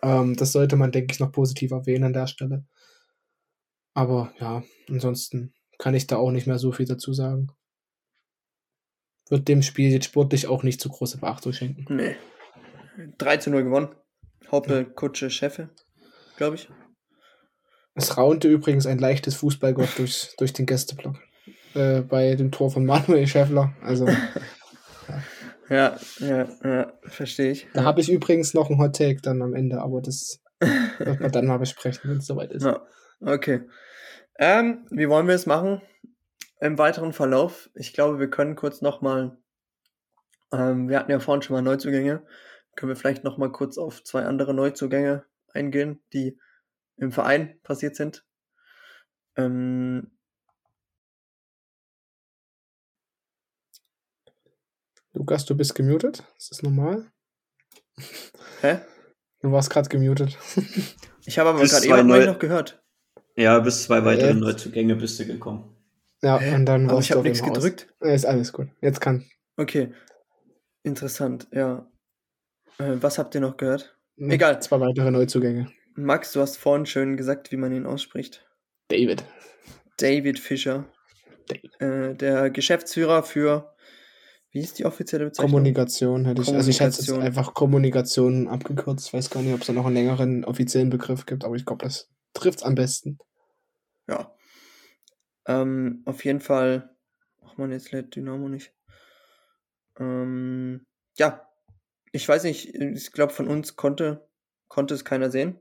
Ähm, das sollte man, denke ich, noch positiv erwähnen an der Stelle. Aber ja, ansonsten kann ich da auch nicht mehr so viel dazu sagen. Wird dem Spiel jetzt sportlich auch nicht zu große Beachtung schenken. Nee. 3 zu 0 gewonnen. Hoppe, Kutsche, Chefe, glaube ich. Es raunte übrigens ein leichtes Fußballgott durch, durch den Gästeblock. äh, bei dem Tor von Manuel Schäffler. Also. ja, ja, ja, verstehe ich. Da habe ich übrigens noch einen Hot Take dann am Ende, aber das wird man dann mal besprechen, wenn es soweit ist. Ja, okay. Ähm, wie wollen wir es machen? Im weiteren Verlauf, ich glaube, wir können kurz nochmal, ähm, wir hatten ja vorhin schon mal Neuzugänge, können wir vielleicht nochmal kurz auf zwei andere Neuzugänge eingehen, die im Verein passiert sind. Ähm, Lukas, du bist gemutet? Ist das normal? Hä? Du warst gerade gemutet. Ich habe aber gerade eben neu- noch gehört. Ja, bis zwei weitere Jetzt. Neuzugänge bist du gekommen. Ja, und dann warst ich habe nichts gedrückt. Ja, ist alles gut. Jetzt kann. Okay. Interessant, ja. Äh, was habt ihr noch gehört? Egal. Zwei weitere Neuzugänge. Max, du hast vorhin schön gesagt, wie man ihn ausspricht. David. David Fischer. David. Äh, der Geschäftsführer für, wie ist die offizielle Bezeichnung? Kommunikation hätte ich. Also ich hätte jetzt einfach Kommunikation abgekürzt. Weiß gar nicht, ob es da noch einen längeren offiziellen Begriff gibt, aber ich glaube, das trifft es am besten. Ja. Ähm, auf jeden Fall. Ach man, jetzt lädt Dynamo nicht. Ähm, ja. Ich weiß nicht, ich glaube, von uns konnte, konnte es keiner sehen.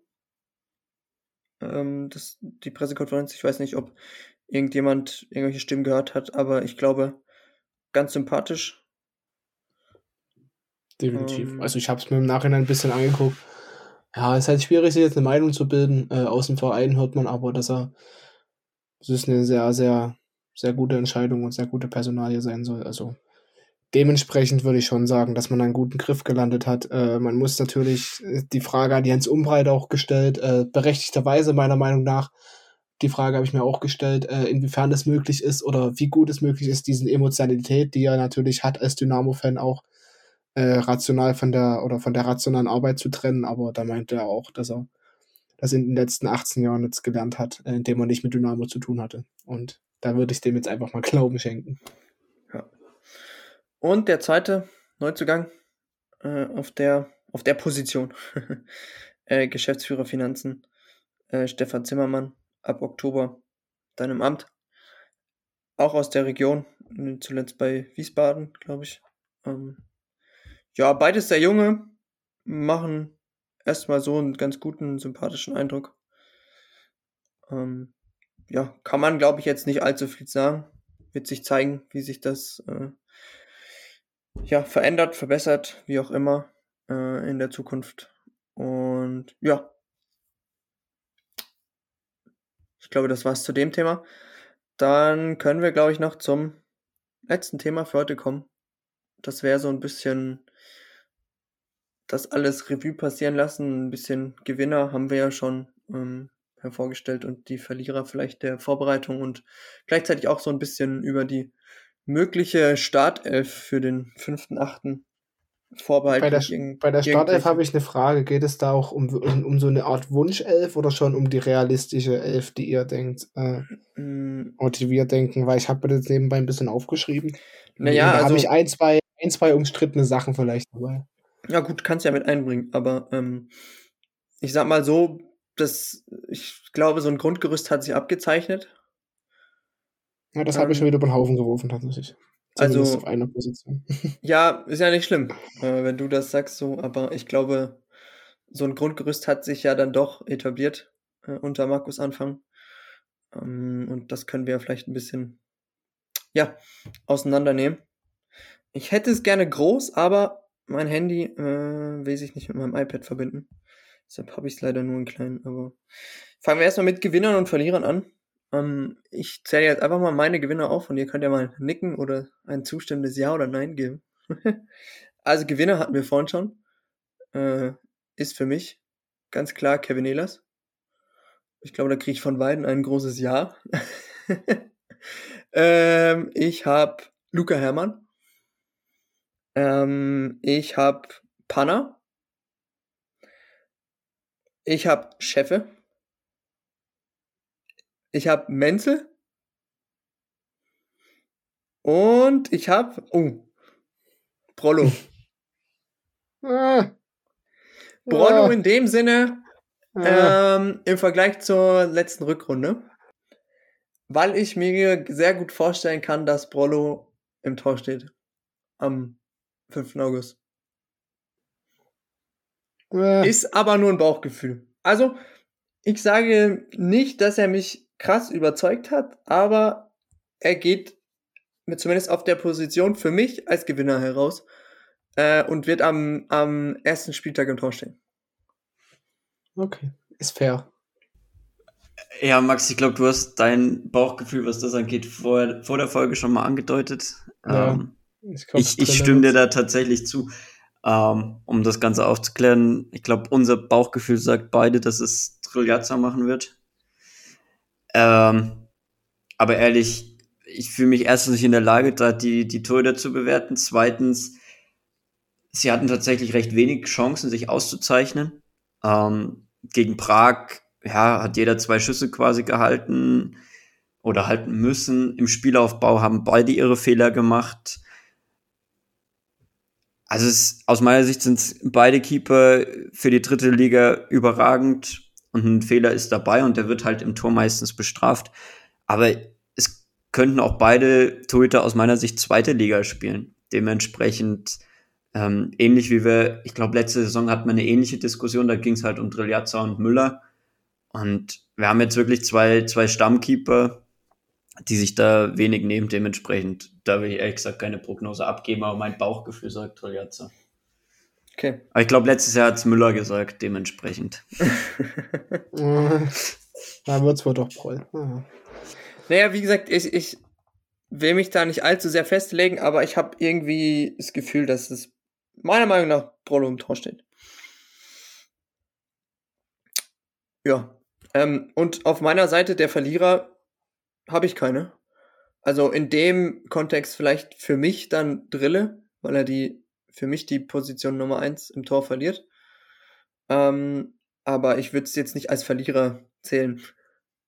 Ähm, das, die Pressekonferenz, ich weiß nicht, ob irgendjemand irgendwelche Stimmen gehört hat, aber ich glaube, ganz sympathisch. Definitiv. Ähm. also ich habe es mir im Nachhinein ein bisschen angeguckt. Ja, es ist halt schwierig, sich jetzt eine Meinung zu bilden. Äh, aus dem Verein hört man aber, dass er das ist eine sehr, sehr, sehr gute Entscheidung und sehr gute Personalie sein soll. Also dementsprechend würde ich schon sagen, dass man einen guten Griff gelandet hat. Äh, man muss natürlich äh, die Frage an Jens Umbreit auch gestellt, äh, berechtigterweise meiner Meinung nach. Die Frage habe ich mir auch gestellt, äh, inwiefern es möglich ist oder wie gut es möglich ist, diesen Emotionalität, die er natürlich hat als Dynamo-Fan auch äh, rational von der oder von der rationalen Arbeit zu trennen, aber da meinte er auch, dass er das in den letzten 18 Jahren jetzt gelernt hat, äh, indem er nicht mit Dynamo zu tun hatte. Und da würde ich dem jetzt einfach mal Glauben schenken. Und der zweite Neuzugang äh, auf, der, auf der Position. äh, Geschäftsführer Finanzen, äh, Stefan Zimmermann, ab Oktober dann im Amt. Auch aus der Region, zuletzt bei Wiesbaden, glaube ich. Ähm, ja, beides sehr junge, machen erstmal so einen ganz guten, sympathischen Eindruck. Ähm, ja, kann man, glaube ich, jetzt nicht allzu viel sagen. Wird sich zeigen, wie sich das äh, ja, verändert, verbessert, wie auch immer, äh, in der Zukunft. Und ja. Ich glaube, das war's zu dem Thema. Dann können wir, glaube ich, noch zum letzten Thema für heute kommen. Das wäre so ein bisschen das alles Revue passieren lassen. Ein bisschen Gewinner haben wir ja schon ähm, hervorgestellt und die Verlierer vielleicht der Vorbereitung und gleichzeitig auch so ein bisschen über die mögliche Startelf für den 5.8. vorbehalten. Bei der, bei der Startelf habe ich eine Frage. Geht es da auch um, um, um so eine Art Wunschelf oder schon um die realistische Elf, die ihr denkt, äh, Mm, oder die wir denken? Weil ich habe das nebenbei ein bisschen aufgeschrieben. Naja, da also, habe ich ein zwei, ein, zwei umstrittene Sachen vielleicht dabei. Ja gut, kannst ja mit einbringen, aber ähm, ich sag mal so, dass ich glaube, so ein Grundgerüst hat sich abgezeichnet. Ja, das habe ich Ähm, schon wieder über den Haufen geworfen, tatsächlich. also- auf einer Position. Ja, ist ja nicht schlimm, äh, wenn du das sagst so, aber ich glaube, so ein Grundgerüst hat sich ja dann doch etabliert äh, unter Markus Anfang. Ähm, und das können wir vielleicht ein bisschen, ja, auseinandernehmen. Ich hätte es gerne groß, aber mein Handy äh, will sich nicht mit meinem iPad verbinden. Deshalb habe ich es leider nur in klein. Aber fangen wir erstmal mit Gewinnern und Verlierern an. Ähm, ich zähle jetzt einfach mal meine Gewinner auf und ihr könnt ja mal nicken oder ein zustimmendes Ja oder Nein geben. also Gewinner hatten wir vorhin schon. Äh, ist für mich ganz klar Kevin Ehlers. Ich glaube, da kriege ich von beiden ein großes Ja. ähm, ich habe Luca Herrmann. Ähm, ich habe Panna. Ich habe Scheffe. Ich habe Menzel. Und ich habe, oh, Prollo. Ah, Prollo ah, in dem Sinne, ah. ähm, im Vergleich zur letzten Rückrunde. weil ich mir sehr gut vorstellen kann, dass Brollo im Tor steht. Am 5. August. Äh. Ist aber nur ein Bauchgefühl. Also, ich sage nicht, dass er mich krass überzeugt hat, aber er geht mit zumindest auf der Position für mich als Gewinner heraus äh, und wird am, am ersten Spieltag im Tor stehen. Okay, ist fair. Ja, Max, ich glaube, du hast dein Bauchgefühl, was das angeht, vor, vor der Folge schon mal angedeutet. Ja, ähm, ich, ich, stimme dir da tatsächlich zu. Ähm, um das Ganze aufzuklären, ich glaube, unser Bauchgefühl sagt beide, dass es Trilliazza machen wird. Ähm, aber ehrlich, ich fühle mich erstens nicht in der Lage, da die, die Torhüter zu bewerten. Zweitens, sie hatten tatsächlich recht wenig Chancen, sich auszuzeichnen. Ähm, gegen Prag ja, hat jeder zwei Schüsse quasi gehalten oder halten müssen. Im Spielaufbau haben beide ihre Fehler gemacht. Also es, aus meiner Sicht sind beide Keeper für die dritte Liga überragend und ein Fehler ist dabei und der wird halt im Tor meistens bestraft. Aber es könnten auch beide Torhüter aus meiner Sicht zweite Liga spielen. Dementsprechend ähm, ähnlich wie wir, ich glaube, letzte Saison hatten wir eine ähnliche Diskussion, da ging es halt um Driljazza und Müller. Und wir haben jetzt wirklich zwei, zwei Stammkeeper, die sich da wenig nehmen. Dementsprechend, da will ich ehrlich gesagt keine Prognose abgeben, aber mein Bauchgefühl sagt Troljatza. Okay. Aber ich glaube, letztes Jahr hat es Müller gesagt, dementsprechend. da wird es wohl doch Proll. Naja, wie gesagt, ich, ich will mich da nicht allzu sehr festlegen, aber ich habe irgendwie das Gefühl, dass es meiner Meinung nach Prolo im Tor steht. Ja. Ähm, und auf meiner Seite der Verlierer habe ich keine. Also in dem Kontext vielleicht für mich dann Drille, weil er die für mich die Position Nummer eins im Tor verliert. Ähm, aber ich würde es jetzt nicht als Verlierer zählen.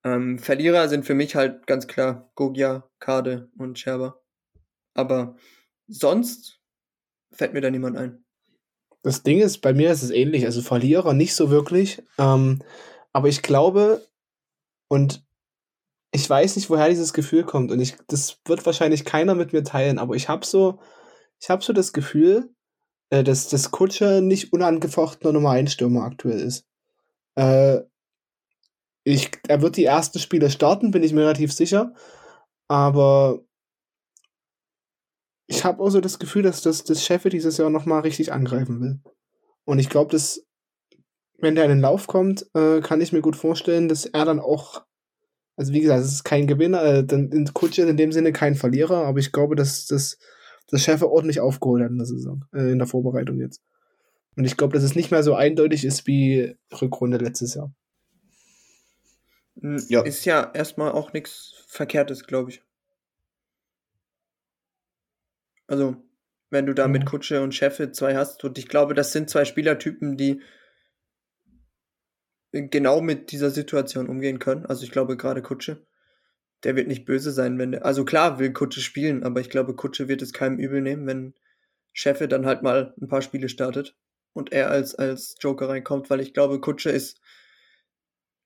Ähm, Verlierer sind für mich halt ganz klar Gogia, Kade und Scherber. Aber sonst fällt mir da niemand ein. Das Ding ist, bei mir ist es ähnlich. Also Verlierer nicht so wirklich. Ähm, aber ich glaube, und ich weiß nicht, woher dieses Gefühl kommt und ich, das wird wahrscheinlich keiner mit mir teilen, aber ich habe so, ich habe so das Gefühl, äh, dass das Kutscher nicht unangefochtener Nummer 1 Stürmer aktuell ist. Äh, ich, er wird die ersten Spiele starten, bin ich mir relativ sicher, aber ich habe auch so das Gefühl, dass das, das Chef dieses Jahr nochmal richtig angreifen will. Und ich glaube, dass wenn der in den Lauf kommt, äh, kann ich mir gut vorstellen, dass er dann auch also wie gesagt, es ist kein Gewinner, äh, in Kutsche in dem Sinne kein Verlierer, aber ich glaube, dass das, das Schäfer ordentlich aufgeholt hat in der Saison, äh, in der Vorbereitung jetzt. Und ich glaube, dass es nicht mehr so eindeutig ist wie Rückrunde letztes Jahr. Hm, ja. Ist ja erstmal auch nichts Verkehrtes, glaube ich. Also, wenn du da mit Kutsche und Scheffe zwei hast, und ich glaube, das sind zwei Spielertypen, die genau mit dieser Situation umgehen können. Also ich glaube gerade Kutsche, der wird nicht böse sein, wenn der, also klar will Kutsche spielen, aber ich glaube Kutsche wird es keinem übel nehmen, wenn Cheffe dann halt mal ein paar Spiele startet und er als, als Joker reinkommt, weil ich glaube Kutsche ist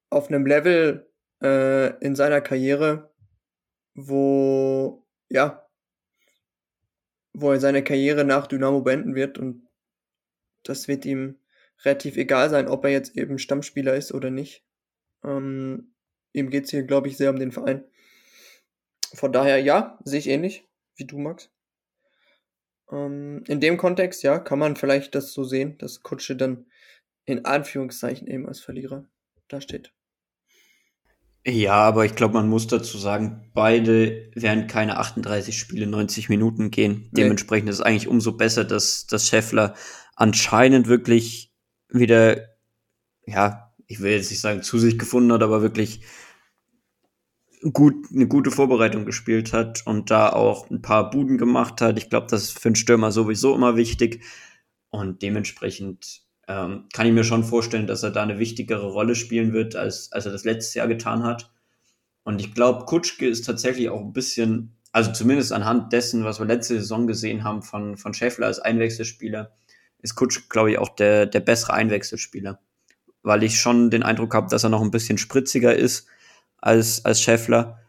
auf einem Level äh, in seiner Karriere, wo, ja, wo er seine Karriere nach Dynamo beenden wird und das wird ihm relativ egal sein, ob er jetzt eben Stammspieler ist oder nicht. Ähm, ihm geht es hier, glaube ich, sehr um den Verein. Von daher, ja, sehe ich ähnlich wie du, Max. Ähm, in dem Kontext, ja, kann man vielleicht das so sehen, dass Kutsche dann in Anführungszeichen eben als Verlierer da steht. Ja, aber ich glaube, man muss dazu sagen, beide werden keine 38 Spiele 90 Minuten gehen. Nee. Dementsprechend ist es eigentlich umso besser, dass, dass Scheffler anscheinend wirklich wieder, ja, ich will jetzt nicht sagen, zu sich gefunden hat, aber wirklich gut, eine gute Vorbereitung gespielt hat und da auch ein paar Buden gemacht hat. Ich glaube, das ist für einen Stürmer sowieso immer wichtig. Und dementsprechend ähm, kann ich mir schon vorstellen, dass er da eine wichtigere Rolle spielen wird, als, als er das letztes Jahr getan hat. Und ich glaube, Kutschke ist tatsächlich auch ein bisschen, also zumindest anhand dessen, was wir letzte Saison gesehen haben von, von Schäffler als Einwechselspieler, ist Kutsch, glaube ich, auch der, der bessere Einwechselspieler. Weil ich schon den Eindruck habe, dass er noch ein bisschen spritziger ist als, als Scheffler.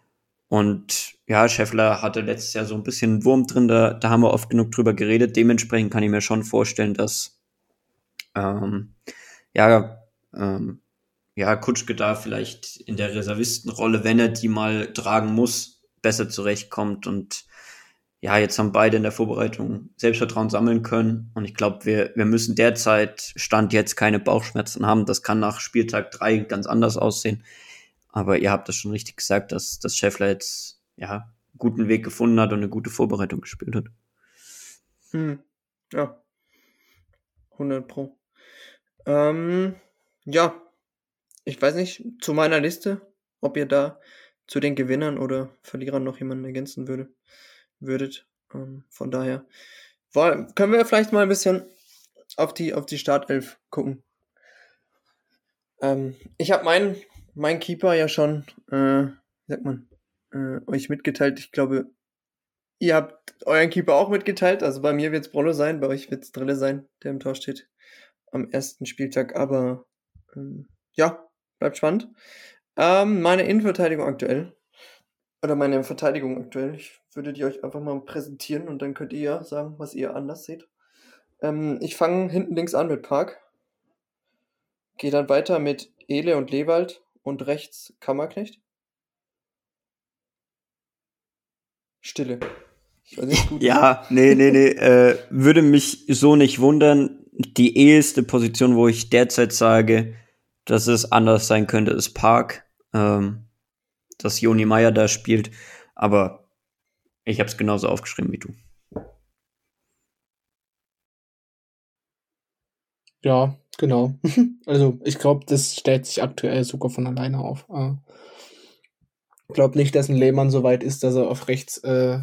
Und ja, Scheffler hatte letztes Jahr so ein bisschen einen Wurm drin, da, da haben wir oft genug drüber geredet. Dementsprechend kann ich mir schon vorstellen, dass ähm, ja, ähm, ja, Kutschke da vielleicht in der Reservistenrolle, wenn er die mal tragen muss, besser zurechtkommt. Und ja, jetzt haben beide in der Vorbereitung Selbstvertrauen sammeln können. Und ich glaube, wir, wir müssen derzeit Stand jetzt keine Bauchschmerzen haben. Das kann nach Spieltag drei ganz anders aussehen. Aber ihr habt das schon richtig gesagt, dass, dass Scheffler jetzt ja einen guten Weg gefunden hat und eine gute Vorbereitung gespielt hat. Hm. Ja. 100 Pro. Ähm, ja, ich weiß nicht, zu meiner Liste, ob ihr da zu den Gewinnern oder Verlierern noch jemanden ergänzen würde, würdet. Ähm, von daher wollen, können wir vielleicht mal ein bisschen auf die, auf die Startelf gucken. Ähm, ich habe meinen mein Keeper ja schon, äh, sagt man, äh, euch mitgeteilt. Ich glaube, ihr habt euren Keeper auch mitgeteilt. Also bei mir wird es Brollo sein, bei euch wird es Drille sein, der im Tor steht am ersten Spieltag. Aber ähm, ja, bleibt spannend. Ähm, meine Innenverteidigung aktuell. Oder meine Verteidigung aktuell. Ich würde die euch einfach mal präsentieren und dann könnt ihr ja sagen, was ihr anders seht. Ähm, ich fange hinten links an mit Park. Gehe dann weiter mit Ele und Lewald und rechts Kammerknecht. Stille. Ja, nee, nee, nee. Äh, würde mich so nicht wundern. Die eheste Position, wo ich derzeit sage, dass es anders sein könnte, ist Park. Ähm, dass Joni Meyer da spielt. Aber ich habe es genauso aufgeschrieben wie du. Ja, genau. also ich glaube, das stellt sich aktuell sogar von alleine auf. Äh, ich glaube nicht, dass ein Lehmann so weit ist, dass er auf rechts äh,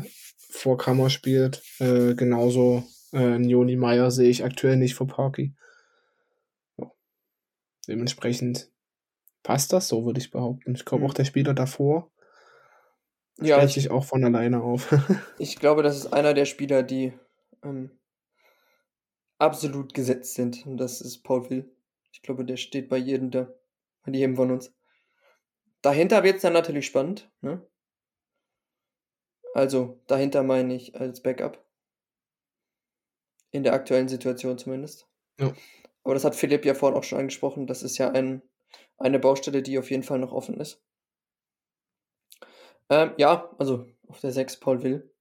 vor Kammer spielt. Äh, genauso äh, ein Joni Meyer sehe ich aktuell nicht vor Parky. Dementsprechend passt das, so würde ich behaupten. Ich glaube auch mhm. der Spieler davor ja, stellt sich auch von alleine auf. ich glaube, das ist einer der Spieler, die ähm, absolut gesetzt sind. Und das ist Paul Will. Ich glaube, der steht bei jedem da. Bei jedem von uns. Dahinter wird es dann natürlich spannend. Ne? Also, dahinter meine ich als Backup. In der aktuellen Situation zumindest. Ja. Aber das hat Philipp ja vorhin auch schon angesprochen. Das ist ja ein, eine Baustelle, die auf jeden Fall noch offen ist. Ähm, ja, also auf der 6 Paul Will.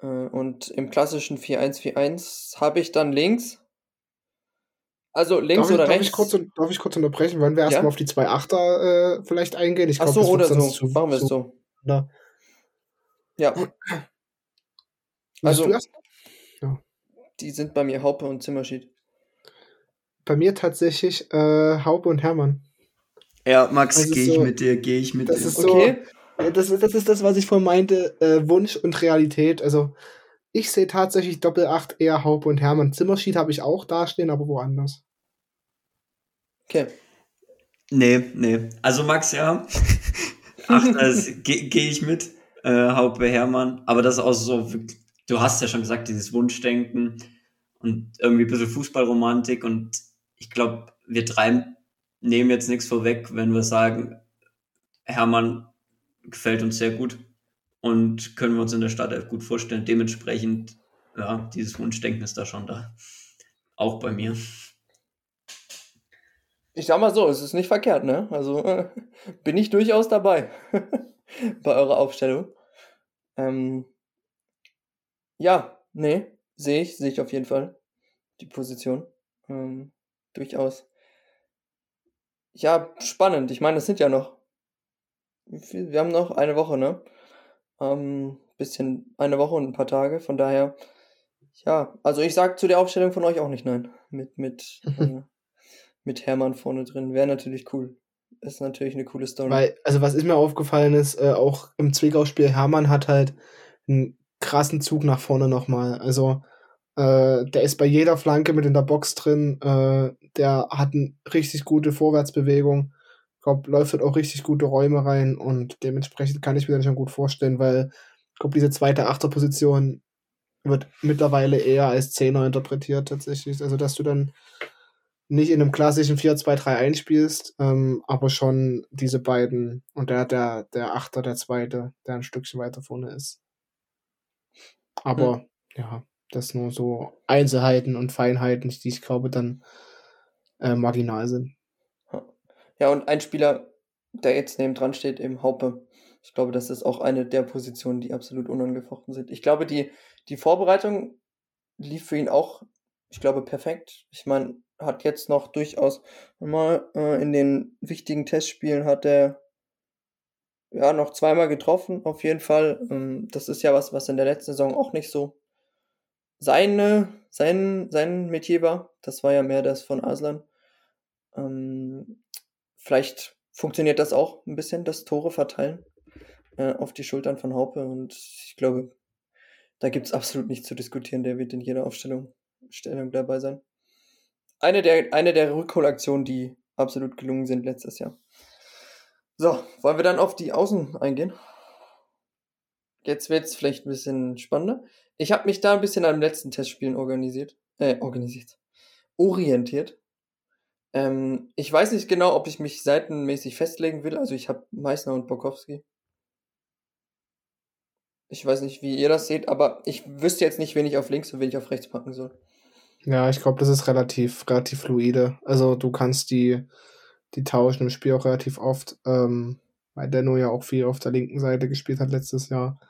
Äh, und im klassischen 4-1-4-1 habe ich dann links. Also links darf oder ich, rechts? Darf ich, kurz, darf ich kurz unterbrechen? Wollen wir erstmal ja? auf die zwei Achter äh, vielleicht eingehen? Ich Ach glaub, so, oder so. Zu, Machen wir es so. Oder? Ja. Also, ja. die sind bei mir Haupe und Zimmerschied. Bei mir tatsächlich äh, Haupe und Hermann. Ja, Max, also gehe ich so, mit dir, gehe ich mit das dir. Ist okay. So, das, das ist das, was ich vorhin meinte, äh, Wunsch und Realität. Also ich sehe tatsächlich Doppel 8 eher Haupe und Hermann. Zimmerschied habe ich auch dastehen, aber woanders. Okay. Nee, nee. Also Max, ja. Ach, gehe geh ich mit. Äh, Haupe Hermann. Aber das ist auch so, du hast ja schon gesagt, dieses Wunschdenken und irgendwie ein bisschen Fußballromantik. Und ich glaube, wir drei nehmen jetzt nichts vorweg, wenn wir sagen, Hermann gefällt uns sehr gut und können wir uns in der Stadt gut vorstellen. Dementsprechend, ja, dieses Wunschdenken ist da schon da. Auch bei mir. Ich sag mal so, es ist nicht verkehrt, ne? Also äh, bin ich durchaus dabei bei eurer Aufstellung. Ähm, ja, nee, sehe ich, sehe ich auf jeden Fall die Position. Ähm, durchaus. Ja, spannend. Ich meine, es sind ja noch. Wir haben noch eine Woche, ne? Ähm, bisschen eine Woche und ein paar Tage. Von daher, ja, also ich sag zu der Aufstellung von euch auch nicht nein. Mit, mit, äh, mit Hermann vorne drin. Wäre natürlich cool. Ist natürlich eine coole Story. Weil, also was ist mir aufgefallen ist, äh, auch im Zwickau-Spiel, Hermann hat halt einen krassen Zug nach vorne nochmal. Also, äh, der ist bei jeder Flanke mit in der Box drin. Äh, der hat eine richtig gute Vorwärtsbewegung. Ich glaube, läuft halt auch richtig gute Räume rein und dementsprechend kann ich mir das schon gut vorstellen, weil ich glaube, diese zweite Achterposition wird mittlerweile eher als Zehner interpretiert tatsächlich. Also, dass du dann nicht in einem klassischen 4-2-3-1 spielst, ähm, aber schon diese beiden und der, der, der Achter, der Zweite, der ein Stückchen weiter vorne ist. Aber hm. ja, das nur so Einzelheiten und Feinheiten, die ich glaube dann äh, marginal sind. Ja, und ein Spieler, der jetzt neben dran steht, im Haupe. Ich glaube, das ist auch eine der Positionen, die absolut unangefochten sind. Ich glaube, die, die Vorbereitung lief für ihn auch, ich glaube, perfekt. Ich meine, hat jetzt noch durchaus mal äh, in den wichtigen Testspielen hat er ja noch zweimal getroffen, auf jeden Fall. Ähm, das ist ja was, was in der letzten Saison auch nicht so seine, sein, sein Metier war. Das war ja mehr das von Aslan. Ähm, vielleicht funktioniert das auch ein bisschen, das Tore verteilen äh, auf die Schultern von Haupe. Und ich glaube, da gibt es absolut nichts zu diskutieren. Der wird in jeder Aufstellung Stellung dabei sein. Eine der, eine der Rückholaktionen, die absolut gelungen sind letztes Jahr. So, wollen wir dann auf die Außen eingehen? Jetzt wird es vielleicht ein bisschen spannender. Ich habe mich da ein bisschen an den letzten Testspielen organisiert. Äh, organisiert. Orientiert. Ähm, ich weiß nicht genau, ob ich mich seitenmäßig festlegen will. Also ich habe Meißner und Bokowski. Ich weiß nicht, wie ihr das seht, aber ich wüsste jetzt nicht, wen ich auf links und wen ich auf rechts packen soll. Ja, ich glaube, das ist relativ, relativ fluide. Also du kannst die, die tauschen im Spiel auch relativ oft, ähm, weil Denno ja auch viel auf der linken Seite gespielt hat letztes Jahr.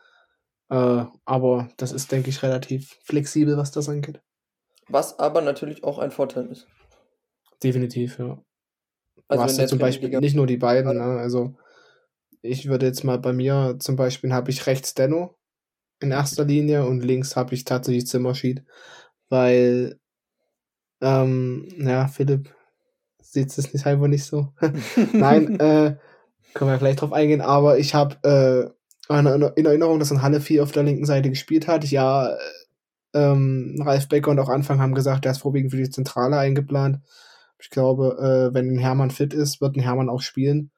Äh, aber das ist, denke ich, relativ flexibel, was das angeht. Was aber natürlich auch ein Vorteil ist. Definitiv, ja. Also du hast ja zum Beispiel Liga nicht nur die beiden, ne? also ich würde jetzt mal bei mir zum Beispiel habe ich rechts Denno in erster Linie und links habe ich tatsächlich Zimmerschied, weil ähm, ja, Philipp sieht es nicht halber nicht so. Nein, äh, können wir gleich drauf eingehen, aber ich habe äh, in Erinnerung, dass in Halle 4 auf der linken Seite gespielt hat. Ja, äh, ähm, Ralf Becker und auch Anfang haben gesagt, er ist vorwiegend für die Zentrale eingeplant. Ich glaube, äh, wenn Hermann fit ist, wird ein Hermann auch spielen.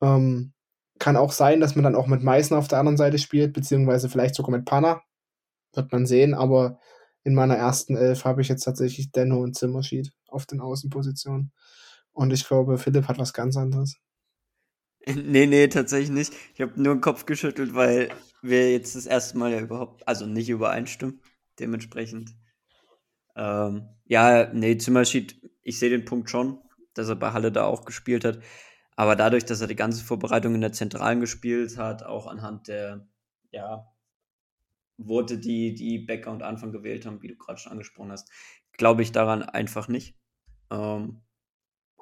Ähm, kann auch sein, dass man dann auch mit Meißen auf der anderen Seite spielt, beziehungsweise vielleicht sogar mit Panna. Wird man sehen, aber in meiner ersten Elf habe ich jetzt tatsächlich Denno und Zimmerschied auf den Außenpositionen. Und ich glaube, Philipp hat was ganz anderes. Nee, nee, tatsächlich nicht. Ich habe nur den Kopf geschüttelt, weil wir jetzt das erste Mal ja überhaupt, also nicht übereinstimmen. Dementsprechend. Ähm, ja, nee, Zimmerschied, ich sehe den Punkt schon, dass er bei Halle da auch gespielt hat. Aber dadurch, dass er die ganze Vorbereitung in der Zentralen gespielt hat, auch anhand der, ja, Worte, die die Becker und Anfang gewählt haben, wie du gerade schon angesprochen hast, glaube ich daran einfach nicht. Ähm,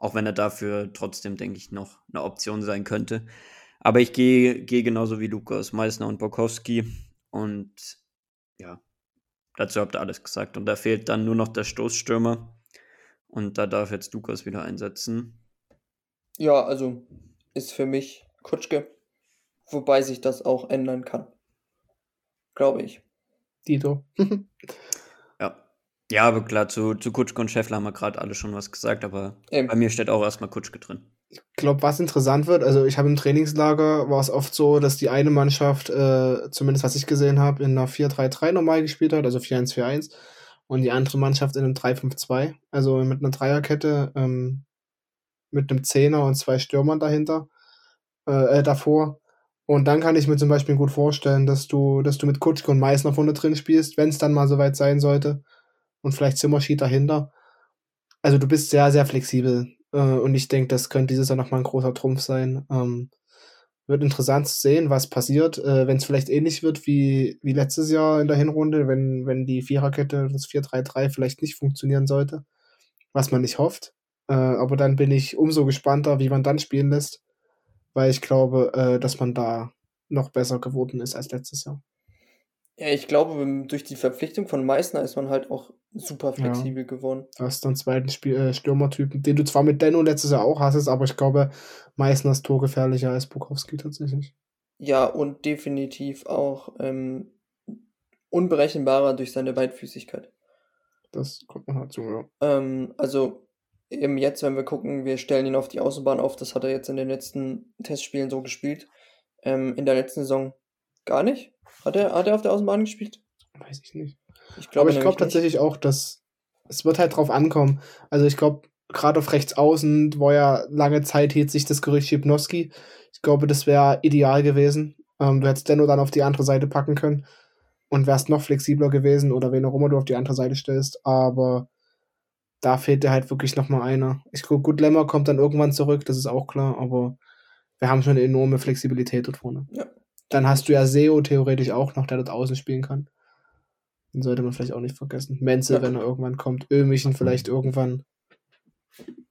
auch wenn er dafür trotzdem, denke ich, noch eine Option sein könnte. Aber ich gehe geh genauso wie Lukas, Meissner und Borkowski. Und ja, dazu habt ihr alles gesagt. Und da fehlt dann nur noch der Stoßstürmer. Und da darf jetzt Lukas wieder einsetzen. Ja, also ist für mich Kutschke. Wobei sich das auch ändern kann. Glaube ich. Dito. Ja, aber klar, zu, zu Kutschke und Scheffler haben wir gerade alle schon was gesagt, aber Eben. bei mir steht auch erstmal Kutschke drin. Ich glaube, was interessant wird, also ich habe im Trainingslager war es oft so, dass die eine Mannschaft, äh, zumindest was ich gesehen habe, in einer 4-3-3 normal gespielt hat, also 4-1-4-1, und die andere Mannschaft in einem 3-5-2, also mit einer Dreierkette, ähm, mit einem Zehner und zwei Stürmern dahinter, äh, äh, davor. Und dann kann ich mir zum Beispiel gut vorstellen, dass du, dass du mit Kutschke und Meißner vorne drin spielst, wenn es dann mal soweit sein sollte und vielleicht Zimmerschied dahinter. Also du bist sehr, sehr flexibel. Äh, und ich denke, das könnte dieses Jahr nochmal ein großer Trumpf sein. Ähm, wird interessant zu sehen, was passiert, äh, wenn es vielleicht ähnlich wird wie, wie letztes Jahr in der Hinrunde, wenn, wenn die Viererkette, das 4-3-3 vielleicht nicht funktionieren sollte, was man nicht hofft. Äh, aber dann bin ich umso gespannter, wie man dann spielen lässt, weil ich glaube, äh, dass man da noch besser geworden ist als letztes Jahr. Ja, ich glaube, durch die Verpflichtung von Meißner ist man halt auch super flexibel ja. geworden. Du hast dann zweiten Spiel, äh, Stürmertypen, den du zwar mit Denno letztes Jahr auch hast, aber ich glaube, Meißner ist torgefährlicher als Bukowski tatsächlich. Ja, und definitiv auch ähm, unberechenbarer durch seine Beidfüßigkeit. Das kommt noch dazu, ja. Ähm, also eben jetzt, wenn wir gucken, wir stellen ihn auf die Außenbahn auf, das hat er jetzt in den letzten Testspielen so gespielt. Ähm, in der letzten Saison gar nicht. Hat er, hat er auf der Außenbahn gespielt? Weiß ich nicht. Ich glaub, Aber ich glaube tatsächlich auch, dass es wird halt drauf ankommen. Also ich glaube, gerade auf rechts außen, wo ja lange Zeit hielt sich das Gerücht Schipnowski. Ich glaube, das wäre ideal gewesen. Ähm, du hättest Denno dann auf die andere Seite packen können und wärst noch flexibler gewesen oder wen auch immer du auf die andere Seite stellst. Aber da fehlt dir halt wirklich noch mal einer. Ich glaube, gut, Lemmer kommt dann irgendwann zurück, das ist auch klar, aber wir haben schon eine enorme Flexibilität dort vorne. Ja. Dann hast du ja Seo theoretisch auch noch, der dort außen spielen kann. Den sollte man vielleicht auch nicht vergessen. Menzel, Ja. wenn er irgendwann kommt. Ömichen vielleicht irgendwann.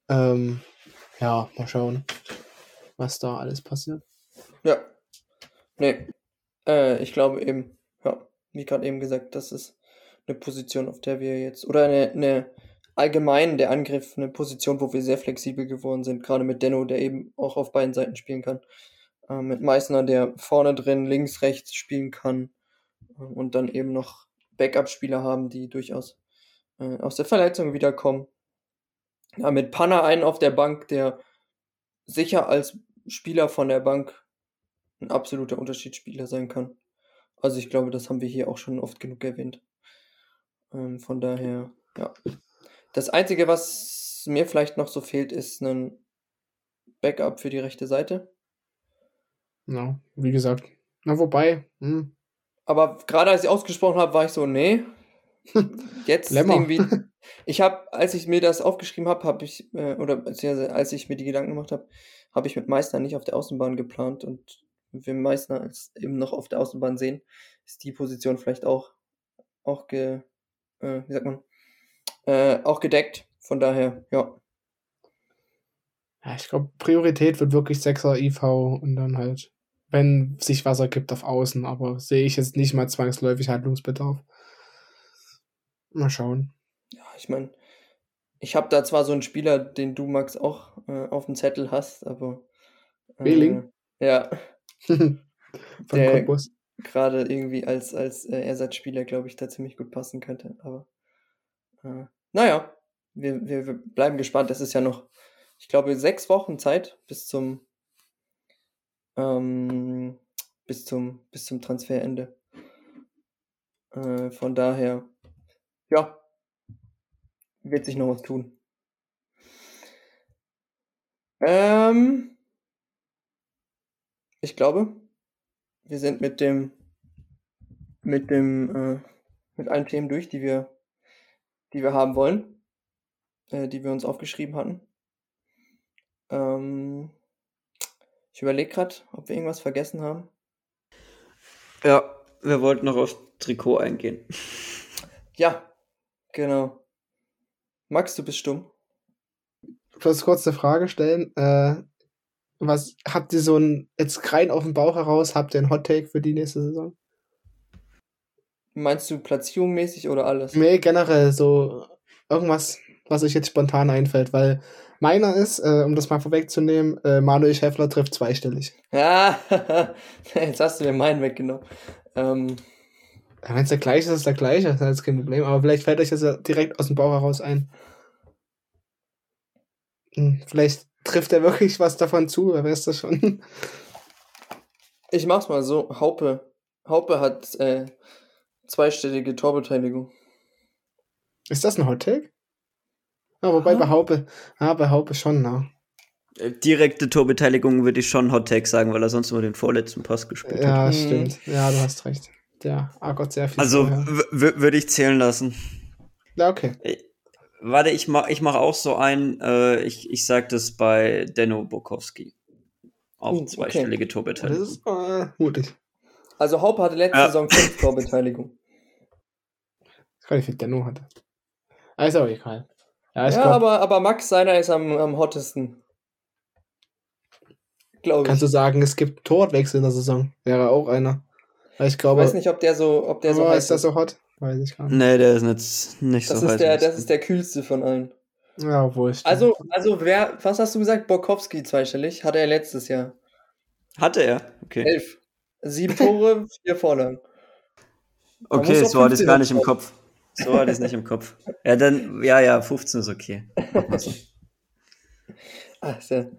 Ähm, ja, mal schauen, was da alles passiert. Ja. Nee. Äh, ich glaube eben, ja, wie gerade eben gesagt, das ist eine Position, auf der wir jetzt, oder eine, eine allgemein der Angriff, eine Position, wo wir sehr flexibel geworden sind, gerade mit Denno, der eben auch auf beiden Seiten spielen kann. Äh, mit Meißner, der vorne drin, links, rechts spielen kann. Äh, und dann eben noch Backup-Spieler haben, die durchaus äh, aus der Verletzung wiederkommen. Ja, mit Panna einen auf der Bank, der sicher als Spieler von der Bank ein absoluter Unterschiedsspieler sein kann. Also ich glaube, das haben wir hier auch schon oft genug erwähnt. Ähm, von daher, ja. Das Einzige, was mir vielleicht noch so fehlt, ist ein Backup für die rechte Seite. Ja, wie gesagt. Na, wobei, hm, Aber gerade als ich ausgesprochen habe, war ich so, nee. Jetzt irgendwie. Ich habe, als ich mir das aufgeschrieben habe, habe ich, äh, oder beziehungsweise als ich mir die Gedanken gemacht habe, habe ich mit Meister nicht auf der Außenbahn geplant und wenn wir Meister als eben noch auf der Außenbahn sehen, ist die Position vielleicht auch, auch ge, äh, wie sagt man, äh, auch gedeckt. Von daher, ja. Ja, ich glaube, Priorität wird wirklich 6er IV und dann halt, wenn sich was ergibt auf Außen, aber sehe ich jetzt nicht mal zwangsläufig Handlungsbedarf. Mal schauen. Ja, ich meine, ich habe da zwar so einen Spieler, den du, Max, auch äh, auf dem Zettel hast, aber. Äh, Wehling? Ja, Von Der- gerade irgendwie als, als äh, Ersatzspieler, glaube ich, da ziemlich gut passen könnte. Aber äh, naja, wir, wir, wir bleiben gespannt. Es ist ja noch, ich glaube, sechs Wochen Zeit bis zum ähm, bis zum bis zum Transferende. Äh, von daher, ja, wird sich noch was tun. Ähm, ich glaube, wir sind mit dem mit dem äh, mit allen Themen durch, die wir die wir haben wollen, äh, die wir uns aufgeschrieben hatten. Ähm, ich überlege gerade, ob wir irgendwas vergessen haben. Ja, wir wollten noch aufs Trikot eingehen. Ja, genau. Max, du bist stumm. Ich muss kurz eine Frage stellen. Äh, was habt ihr so ein, jetzt rein auf den Bauch heraus, habt ihr ein Hot Take für die nächste Saison? Meinst du platzierungsmäßig oder alles? Nee, generell so irgendwas, was euch jetzt spontan einfällt, weil meiner ist, äh, um das mal vorwegzunehmen, äh, Manuel Schäffler trifft zweistellig. Ja, jetzt hast du mir meinen weggenommen. Ähm, Wenn es der gleiche ist, ist der gleiche, das ist kein Problem, aber vielleicht fällt euch das ja direkt aus dem Bauch heraus ein. Hm, vielleicht trifft er wirklich was davon zu, wer weiß das schon. ich mach's mal so. Haupe. Haupe hat äh, zweistellige Torbeteiligung. Ist das ein Hot Take? Ja, wobei Ah. bei Haupe, ja, bei Haupe schon, na. Äh, Direkte Torbeteiligung würde ich schon Hot Tag sagen, weil er sonst nur den vorletzten Pass gespielt hat. Ja, Mhm. stimmt. Ja, du hast recht. Der ackert sehr viel. Also würde ich zählen lassen. Ja, okay. Warte, ich mach, ich mach auch so ein, äh, ich, ich sag das bei Denno Bokowski. Auch Uh, okay. zweistellige Das Torbeteiligung. ist äh, mutig. Also Haupe hatte letzte Ja. Saison fünf Torbeteiligung. Das kann ich viel Denno hatte. Ah, ist aber egal. Ja, ich ja, aber, aber Max seiner ist am, am hottesten. Glaube ich. kannst du sagen, es gibt Torwechsel in der Saison. Wäre auch einer. Weil ich ich glaube, weiß nicht, ob der so, ob der so heiß ist das so hot? Weiß ich gar nicht. Nee, der ist nicht, nicht Das so ist heiß. der, das ist der kühlste von allen. Ja, obwohl. stimmt. Also, also wer, was hast du gesagt? Borkowski zweistellig? Hatte er letztes Jahr. Hatte er? Okay. Elf. Sieben Tore, vier Vorlagen. Man Okay, so ich 15 gar nicht im. Kopf. So ich es nicht im Kopf. Ja, dann, ja, ja, 15 ist okay. So. Sehr.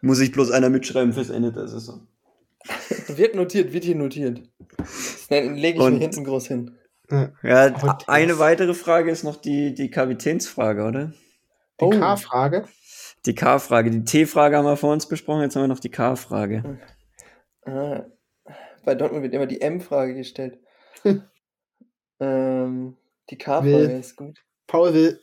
Muss ich bloß einer mitschreiben fürs Ende der Saison. Wird notiert, wird hier notiert. Das lege ich Und- mir hinten groß hin. Ja, Und eine weitere Frage ist noch die, die Kapitänsfrage, oder? Die Oh. K-Frage. Die K-Frage. Die T-Frage haben wir vor uns besprochen, jetzt haben wir noch die K-Frage. Ah, bei Dortmund wird immer die M-Frage gestellt. ähm, die Will. ist gut. Paul will.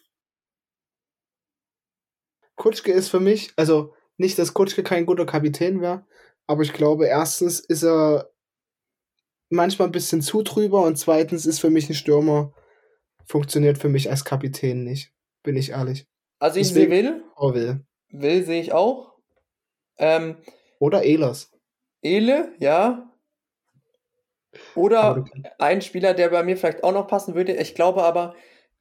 Kutschke ist für mich, also nicht, dass Kutschke kein guter Kapitän wäre, aber ich glaube, erstens ist er manchmal ein bisschen zu drüber und zweitens ist für mich ein Stürmer, funktioniert für mich als Kapitän nicht. Bin ich ehrlich. Also ich Deswegen- will, Paul will. will sehe ich auch. Ähm, Oder Ehlers. Ele, ja. Oder ein Spieler, der bei mir vielleicht auch noch passen würde. Ich glaube aber,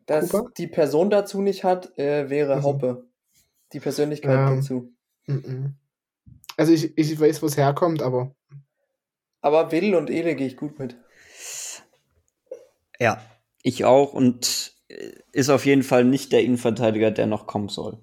dass Cooper? die Person dazu nicht hat, äh, wäre Mhm. Hoppe. Die Persönlichkeit Ja. dazu. Mhm. Also ich, ich weiß, wo es herkommt, aber Aber Will und Ele gehe ich gut mit. Ja, ich auch und äh, ist auf jeden Fall nicht der Innenverteidiger, der noch kommen soll.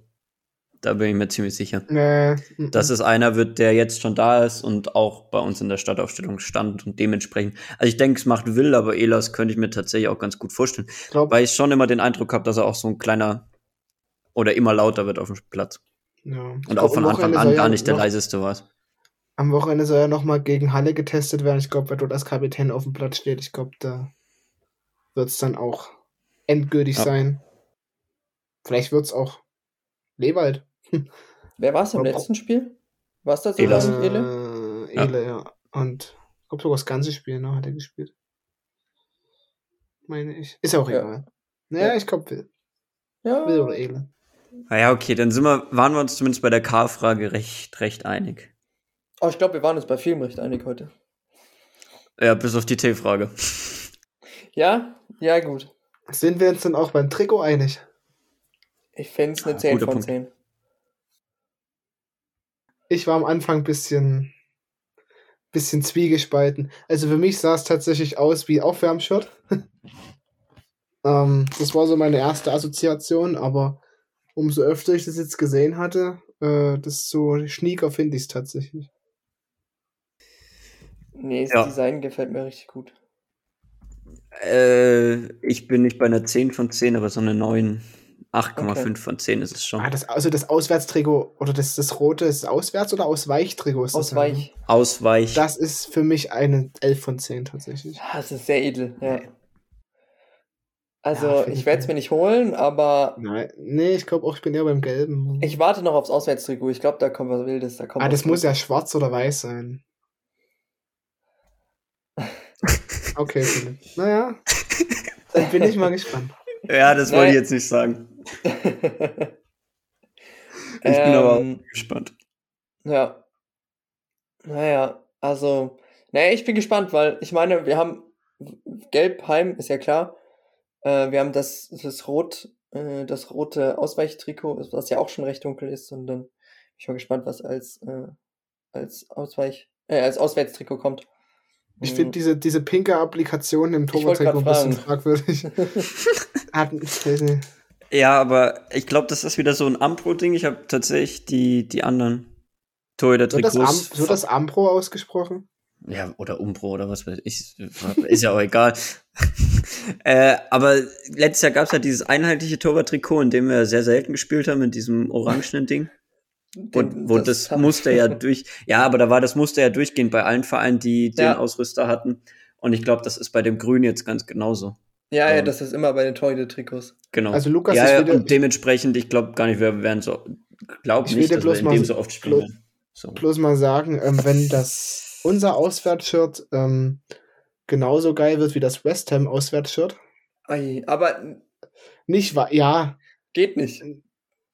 Da bin ich mir ziemlich sicher. mhm. Dass es einer wird, der jetzt schon da ist und auch bei uns in der Startaufstellung stand und dementsprechend. Also ich denke, es macht Will, aber Elas könnte ich mir tatsächlich auch ganz gut vorstellen. ich glaube, Weil ich schon immer den Eindruck habe, dass er auch so ein kleiner oder immer lauter wird auf dem Platz. ja. Und auch glaub, von Anfang an gar nicht der leiseste war. Am Wochenende soll er nochmal gegen Halle getestet werden. Ich glaube, wer dort als Kapitän auf dem Platz steht, ich glaube, da wird es dann auch endgültig Ja. sein. Vielleicht wird es auch Lewald. Wer war es im letzten Spiel? War es das sogar Ele? Äh, Ele, ja. Und ich glaube sogar das ganze Spiel, ne, hat er gespielt. Meine ich. Ist ja auch Ja. egal. Naja, Ja. ich glaube Will. Ja. Will oder Ele. Ah ja, okay, dann sind wir, waren wir uns zumindest bei der K-Frage recht, recht einig. Oh, ich glaube, wir waren uns bei vielen recht einig heute. Ja, bis auf die T-Frage. Ja? Ja, gut. Sind wir uns dann auch beim Trikot einig? Ich fände es eine Ah, 10 guter von Punkt. 10. Ich war am Anfang ein bisschen, bisschen zwiegespalten. Also für mich sah es tatsächlich aus wie Aufwärmshirt. ähm, das war so meine erste Assoziation, aber umso öfter ich das jetzt gesehen hatte, äh, desto schnieker finde ich es tatsächlich. Nee, das Ja. Design gefällt mir richtig gut. Äh, ich bin nicht bei einer 10 von 10, aber so eine 9, 8,5 Okay. von 10 ist es schon. Ah, das, also das Auswärtstrikot oder das, das rote ist Auswärts- oder Ausweichtrikot? Ist das dann, ne? Ausweich. Ausweich. Das ist für mich eine 11 von 10 tatsächlich. Ah, Das ist sehr edel, ja. Also, Ja, ich werde es mir nicht holen, aber Nein, nee, ich glaube auch, ich bin eher beim Gelben. ich warte noch aufs Auswärtstrikot. Ich glaube, da kommt was Wildes. Da kommt ah, das muss ja schwarz oder weiß sein. Okay, Philipp. Naja, dann bin ich mal gespannt. Ja, das wollte ich jetzt nicht sagen. Ich bin aber Ähm, gespannt. Ja. Naja, also, naja, ich bin gespannt, weil ich meine, wir haben Gelb-Heim, ist ja klar. Äh, wir haben das, das Rot, äh, das rote Ausweichtrikot, was ja auch schon recht dunkel ist. Und dann bin ich mal gespannt, was als, äh, als Ausweich, äh, als Auswärtstrikot kommt. Ich Mhm. finde diese, diese pinke Applikation im Torwarttrikot ein bisschen fragwürdig. Ja, aber ich glaube, das ist wieder so ein Ampro-Ding. Ich habe tatsächlich die, die anderen Wird das, Am, Torhüter-Trikots. wird das Ampro ausgesprochen? Ja, oder Umbro oder was weiß ich. Ist ja auch egal. äh, aber letztes Jahr gab es ja dieses einheitliche Torwarttrikot, in dem wir sehr selten gespielt haben, mit diesem orangenen Ding. Den- Und wo das, haben- Muster ja durch, ja, aber da war das Muster ja durchgehend bei allen Vereinen, die den Ja. Ausrüster hatten. Und ich glaube, das ist bei dem Grün jetzt ganz genauso. Ja, ja, ähm, das ist immer bei den Torhüter-Trikots. Genau. Also Lukas, ja, ich ja, will dir- und dementsprechend, ich glaube gar nicht, wir werden so, glaub Ich will nicht, dir dass wir bloß in mal dem so- so oft spielen bloß-. So. Bloß mal sagen, ähm, wenn das unser Auswärtsshirt ähm, genauso geil wird wie das West Ham Auswärtsshirt, Ei, aber nicht, wa- ja, geht nicht.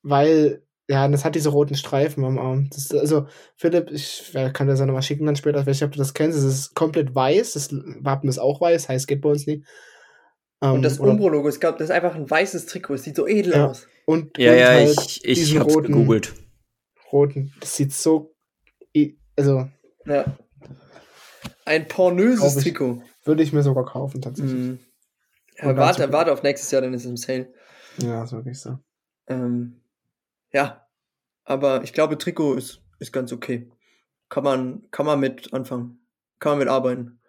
weil, ja, das hat diese roten Streifen am Arm. Das, ist- also, Philipp, ich ja, kann dir das nochmal schicken dann später, ich weiß nicht, ob du das kennst, es ist komplett weiß, das Wappen ist auch weiß, heißt, geht bei uns nie. Ähm, Und das Umbro-Logo, ich glaube, das ist einfach ein weißes Trikot. Es sieht so edel Ja. aus. Und, Ja, und ja, halt ich, ich hab's roten- gegoogelt. roten, das sieht so, i- also, Ja. Ein pornöses ich. Trikot. würde ich mir sogar kaufen, tatsächlich. Mhm. Ja, warte, warte auf nächstes Jahr, dann ist es im Sale. Ja, ist wirklich so. Ähm, ja, aber ich glaube, Trikot ist, ist ganz okay. Kann man, kann man mit anfangen. Kann man mit arbeiten.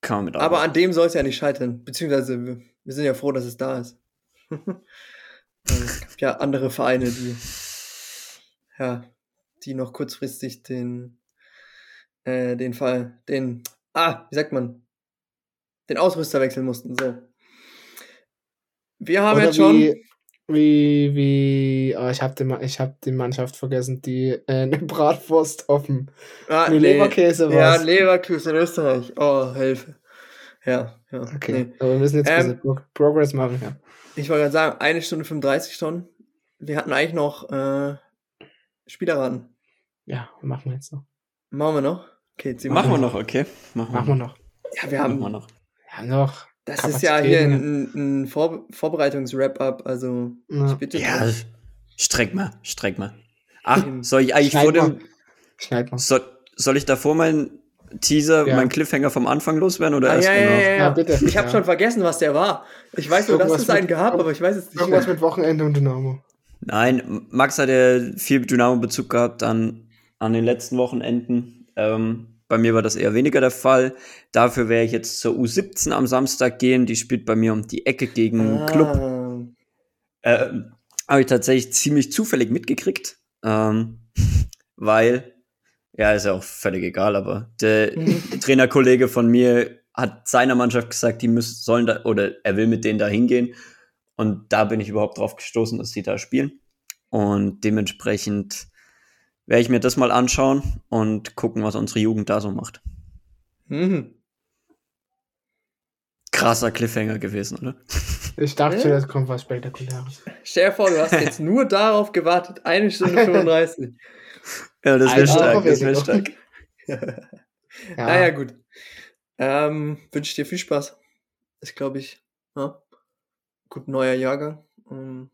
Kann man mit Aber an dem soll es ja nicht scheitern. Beziehungsweise, wir, wir sind ja froh, dass es da ist. Es gab ja andere Vereine, die, ja, die noch kurzfristig den, äh, den Fall, den, ah, wie sagt man, den Ausrüster wechseln mussten, so. Wir haben Oder jetzt schon, wie, wie, wie, oh, ich habe die, ich hab die Mannschaft vergessen, die äh, eine Bratwurst dem ah, nee, Leberkäse Ja, war's. Leverkusen in Österreich. Oh, Hilfe. Ja, ja. Okay, Nee. aber wir müssen jetzt ein Ähm, bisschen Pro Progress machen, ja. Ich wollte gerade sagen, eine Stunde 35 schon. Wir hatten eigentlich noch äh, Spielerraten. Ja, machen wir jetzt noch. Machen wir noch? Okay, ziehen Machen wir noch, okay. Machen, Machen wir noch. Ja, wir Machen haben. wir noch. Wir haben noch. Das ist ja hier ein, ein Vor Vorbereitungs-Wrap-up, also Ja. ich bitte Ja, drum. streck mal, streck mal. Ach, soll ich eigentlich vor dem, Schneid mal. soll, soll ich davor meinen Teaser, Ja. meinen Cliffhanger vom Anfang loswerden oder Ah, erst ja, ja, danach? ja, ja. Ja, bitte. Ich habe Ja. schon vergessen, was der war. Ich weiß nur, dass es einen gab, aber ich weiß es nicht. Irgendwas mit Wochenende und Dynamo. Nein, Max hat ja viel Dynamo-Bezug gehabt an, an den letzten Wochenenden. Ähm, bei mir war das eher weniger der Fall. Dafür werde ich jetzt zur U17 am Samstag gehen. Die spielt bei mir um die Ecke gegen Ah, Club. Ähm, Habe ich tatsächlich ziemlich zufällig mitgekriegt. Ähm, weil, ja, ist ja auch völlig egal, aber der Trainerkollege von mir hat seiner Mannschaft gesagt, die müssen, sollen da, oder er will mit denen da hingehen. Und da bin ich überhaupt drauf gestoßen, dass sie da spielen. Und dementsprechend werde ich mir das mal anschauen und gucken, was unsere Jugend da so macht. Mhm. Krasser Cliffhanger gewesen, oder? Ich dachte Ja. jetzt kommt was Spektakuläres. Stell dir vor, du hast jetzt nur darauf gewartet. Eine Stunde 35. Ja, das wäre stark, das wäre weniger. stark. Ja. Naja, gut. Ähm, Wünsche ich dir viel Spaß. Ist, glaube ich, ja, gut neuer Jahrgang. Ähm,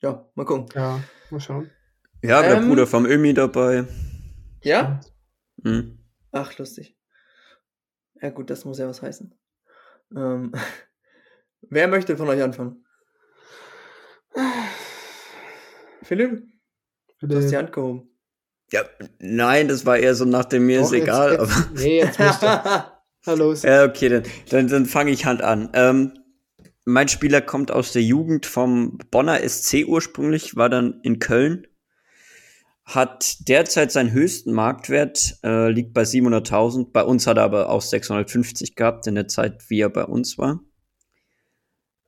ja, mal gucken. Ja, mal schauen. Ja, der Ähm, Bruder vom Ömi dabei. Ja? Hm. Ach, lustig. Ja, gut, das muss ja was heißen. Ähm, wer möchte von euch anfangen? Philipp, du hast die Hand gehoben. Ja, nein, das war eher so nach dem mir ist Doch, jetzt- egal, jetzt, aber. Nee, jetzt musst du. Los. Ja, okay, dann, dann, dann fange ich Hand an. Ähm, mein Spieler kommt aus der Jugend vom Bonner SC ursprünglich, war dann in Köln, hat derzeit seinen höchsten Marktwert, äh, liegt bei 700.000. Bei uns hat er aber auch 650 gehabt in der Zeit, wie er bei uns war.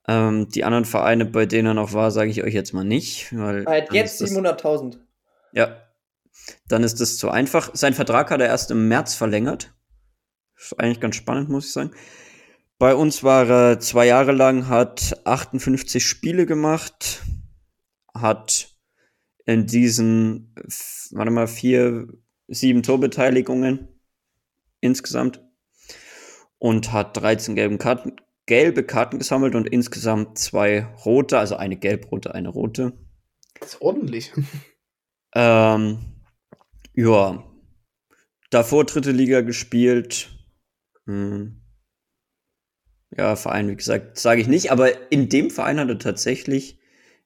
Ähm, die anderen Vereine, bei denen er noch war, sage ich euch jetzt mal nicht. Weil Er hat jetzt ist das- 700.000. Ja, dann ist das zu einfach. Sein Vertrag hat er erst im März verlängert. Ist eigentlich ganz spannend, muss ich sagen. Bei uns war er zwei Jahre lang, hat 58 Spiele gemacht, hat in diesen, warte mal, vier, sieben Torbeteiligungen insgesamt und hat 13 gelben Karten, gelbe Karten gesammelt und insgesamt zwei rote, also eine gelb-rote, eine rote. Das ist ordentlich. Ähm, ja. Davor dritte Liga gespielt. Hm. Ja, Verein, wie gesagt, sage ich nicht, aber in dem Verein hat er tatsächlich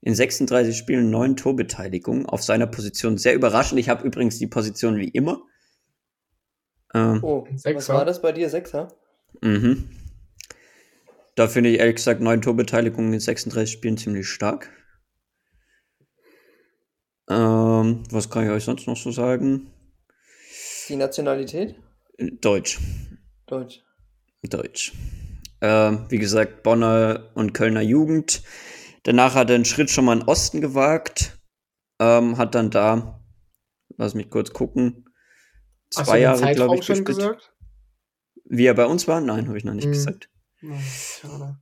in 36 Spielen neun Torbeteiligungen auf seiner Position. Sehr überraschend. Ich habe übrigens die Position wie immer. Ähm, Oh, Sechser. was war das bei dir? Sechser? mhm. Da finde ich ehrlich gesagt neun Torbeteiligungen in 36 Spielen ziemlich stark. Ähm, was kann ich euch sonst noch so sagen? Die Nationalität? Deutsch. Deutsch. Deutsch. Ähm, wie gesagt, Bonner und Kölner Jugend. Danach hat er einen Schritt schon mal in den Osten gewagt. Ähm, hat dann da, lass mich kurz gucken, zwei Jahre, glaube ich, gespielt. gesagt? Wie er bei uns war? Nein, habe ich noch nicht Mhm. gesagt. Schade.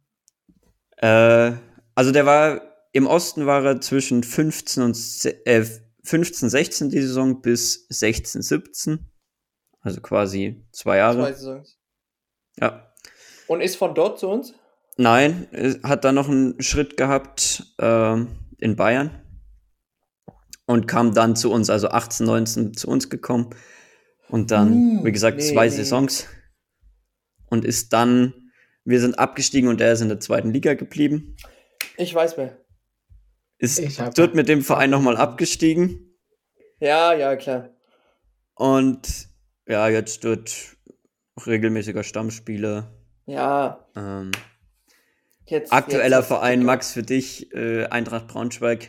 Äh, also der war, im Osten war er zwischen 15 und äh, 15, 16 die Saison bis 16, 17. Also quasi zwei Jahre. Zwei Saisons. Ja. Und ist von dort zu uns? Nein, er hat dann noch einen Schritt gehabt ähm, in Bayern und kam dann zu uns, also 18, 19 zu uns gekommen und dann, Uh, wie gesagt, nee, zwei nee. Saisons und ist dann, wir sind abgestiegen und er ist in der zweiten Liga geblieben, Ich weiß mehr. ist dort mit dem Verein nochmal abgestiegen Ja, ja, klar. und ja, jetzt dort regelmäßiger Stammspieler. Ja. Ähm, Jetzt, Aktueller jetzt- Verein, Max, für dich, äh, Eintracht Braunschweig.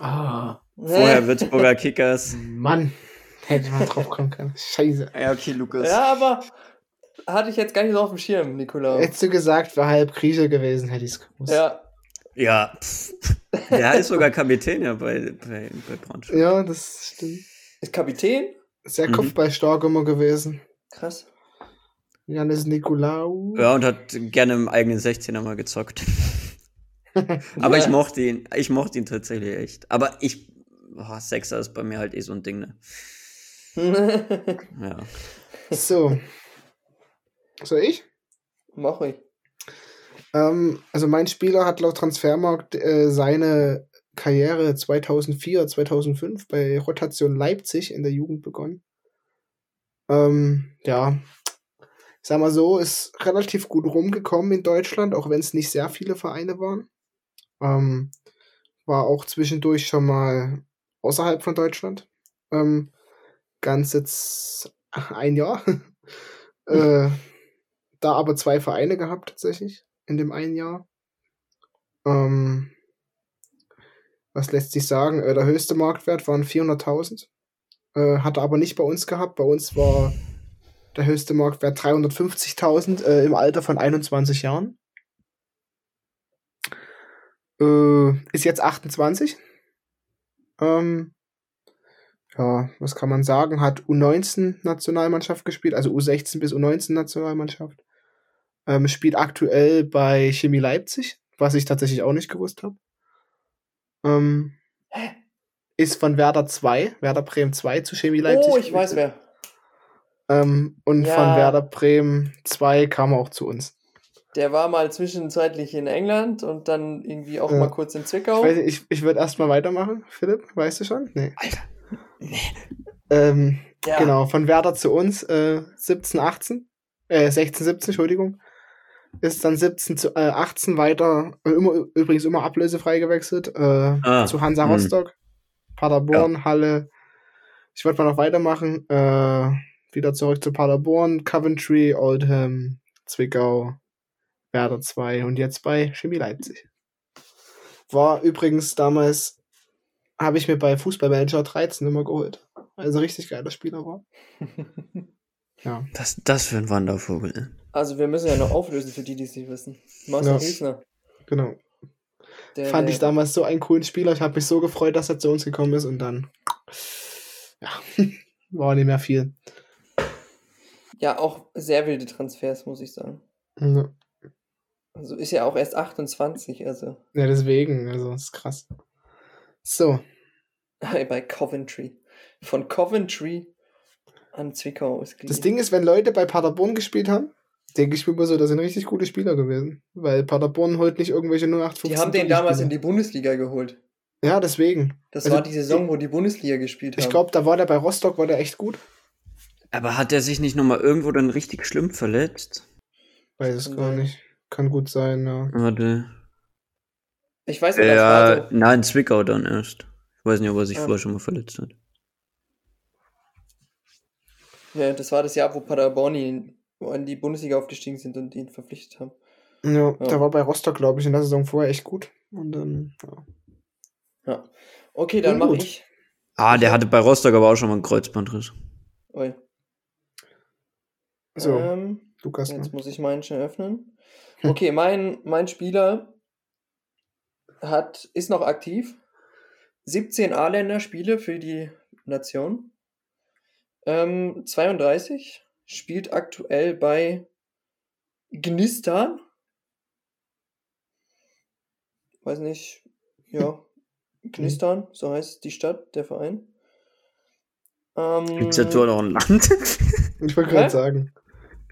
Ah, Vorher Würzburger Kickers. Mann. Hätte man drauf kommen können. Scheiße. Ja, okay, Lukas. Ja, aber hatte ich jetzt gar nicht so auf dem Schirm, Nikolaus. Hättest du gesagt, war halb Grieche gewesen, hätte ich es gewusst. Ja, Ja, der ist sogar Kapitän ja bei, bei, bei Braunschweig. Ja, das stimmt. ist Kapitän. Sehr Mhm. kopfballstark immer gewesen. Krass. Janis Nikolaou. Ja, und hat gerne im eigenen 16er mal gezockt. Aber ich mochte ihn. Ich mochte ihn tatsächlich echt. Aber ich, oh, Sechser ist bei mir halt eh so ein Ding, ne? Ja. So. Soll ich? Mach ich. Ähm, also mein Spieler hat laut Transfermarkt äh, seine Karriere 2004, 2005 bei Rotation Leipzig in der Jugend begonnen. Ähm, ja, ich sag mal so, ist relativ gut rumgekommen in Deutschland, auch wenn es nicht sehr viele Vereine waren. Ähm, war auch zwischendurch schon mal außerhalb von Deutschland. Ähm, ganz jetzt ein Jahr. äh, da aber zwei Vereine gehabt tatsächlich in dem einen Jahr. Ähm, was lässt sich sagen? Äh, der höchste Marktwert waren 400.000. Äh, hatte aber nicht bei uns gehabt. Bei uns war der höchste Marktwert 350.000 äh, im Alter von 21 Jahren. Äh, ist jetzt 28. Ähm, ja, was kann man sagen? Hat U19-Nationalmannschaft gespielt, also U16 bis U19-Nationalmannschaft. Ähm, spielt aktuell bei Chemie Leipzig, was ich tatsächlich auch nicht gewusst habe. Ähm, ist von Werder 2, Werder Bremen 2 zu Chemie Leipzig. oh, ich weiß wer. Ähm, und Ja. von Werder Bremen 2 kam er auch zu uns. Der war mal zwischenzeitlich in England und dann irgendwie auch Ja. mal kurz in Ich, Zwickau. weiß nicht, ich, ich würde erstmal weitermachen, Philipp, weißt du schon? Nee. Alter. Ähm, Ja. Genau, von Werder zu uns äh, 17, 18, äh, 16, 17, Entschuldigung. Ist dann 17 zu äh, 18 weiter, äh, immer, übrigens immer ablösefrei gewechselt, äh, Ah, zu Hansa hm. Rostock, Paderborn, Halle. Ich wollte mal noch weitermachen. Äh, wieder zurück zu Paderborn, Coventry, Oldham, Zwickau, Werder 2 und jetzt bei Chemie Leipzig. War übrigens damals, habe ich mir bei Fußballmanager 13 immer geholt. Also richtig geiler Spieler war. Ja. Das, das für ein Wandervogel. Also wir müssen ja noch auflösen für die, die es nicht wissen. Marcel Ja. Hilsner. Genau. Der, Fand der, ich damals so einen coolen Spieler. Ich habe mich so gefreut, dass er zu uns gekommen ist und dann ja, war nicht mehr viel. Ja, auch sehr wilde Transfers, muss ich sagen. Ja, Also ist ja auch erst 28, also Ja, deswegen, also ist krass. So, bei Coventry. Von Coventry an Zwickau ist das Ding ist, wenn Leute bei Paderborn gespielt haben, denke ich mir immer so, das sind richtig gute Spieler gewesen. Weil Paderborn holt nicht irgendwelche 0815. Die haben den damals in die Bundesliga geholt. Ja, deswegen. Das Also war die Saison, wo die Bundesliga gespielt haben. Ich glaube, da war der bei Rostock, war der echt gut. Aber hat er sich nicht nochmal irgendwo dann richtig schlimm verletzt? Weiß es Kann gar nicht. Kann gut sein, ja. Warte. ich weiß nicht, das war Ja, so. na, in Zwickau dann erst. Ich weiß nicht, ob er sich Ah. vorher schon mal verletzt hat. Ja, das war das Jahr, wo Paderborn ihn, wo in die Bundesliga aufgestiegen sind und ihn verpflichtet haben. Ja, Ja. der war bei Rostock, glaube ich, in der Saison vorher echt gut. Und dann, ja. Ja. Okay, dann Ja, mache ich. Ah, der hatte bei Rostock aber auch schon mal einen Kreuzbandriss. Ui. So, Ähm, Lukas. Jetzt muss ich meinen schon öffnen. Okay, mein, mein Spieler hat, ist noch aktiv. 17 A-Länder-Spiele für die Nation. Ähm, 32. Spielt aktuell bei Gnistan. Weiß nicht. Ja. Gnistan, so heißt die Stadt, der Verein. Ähm, Gibt's dazu auch noch ein Land? Ich wollte gerade sagen.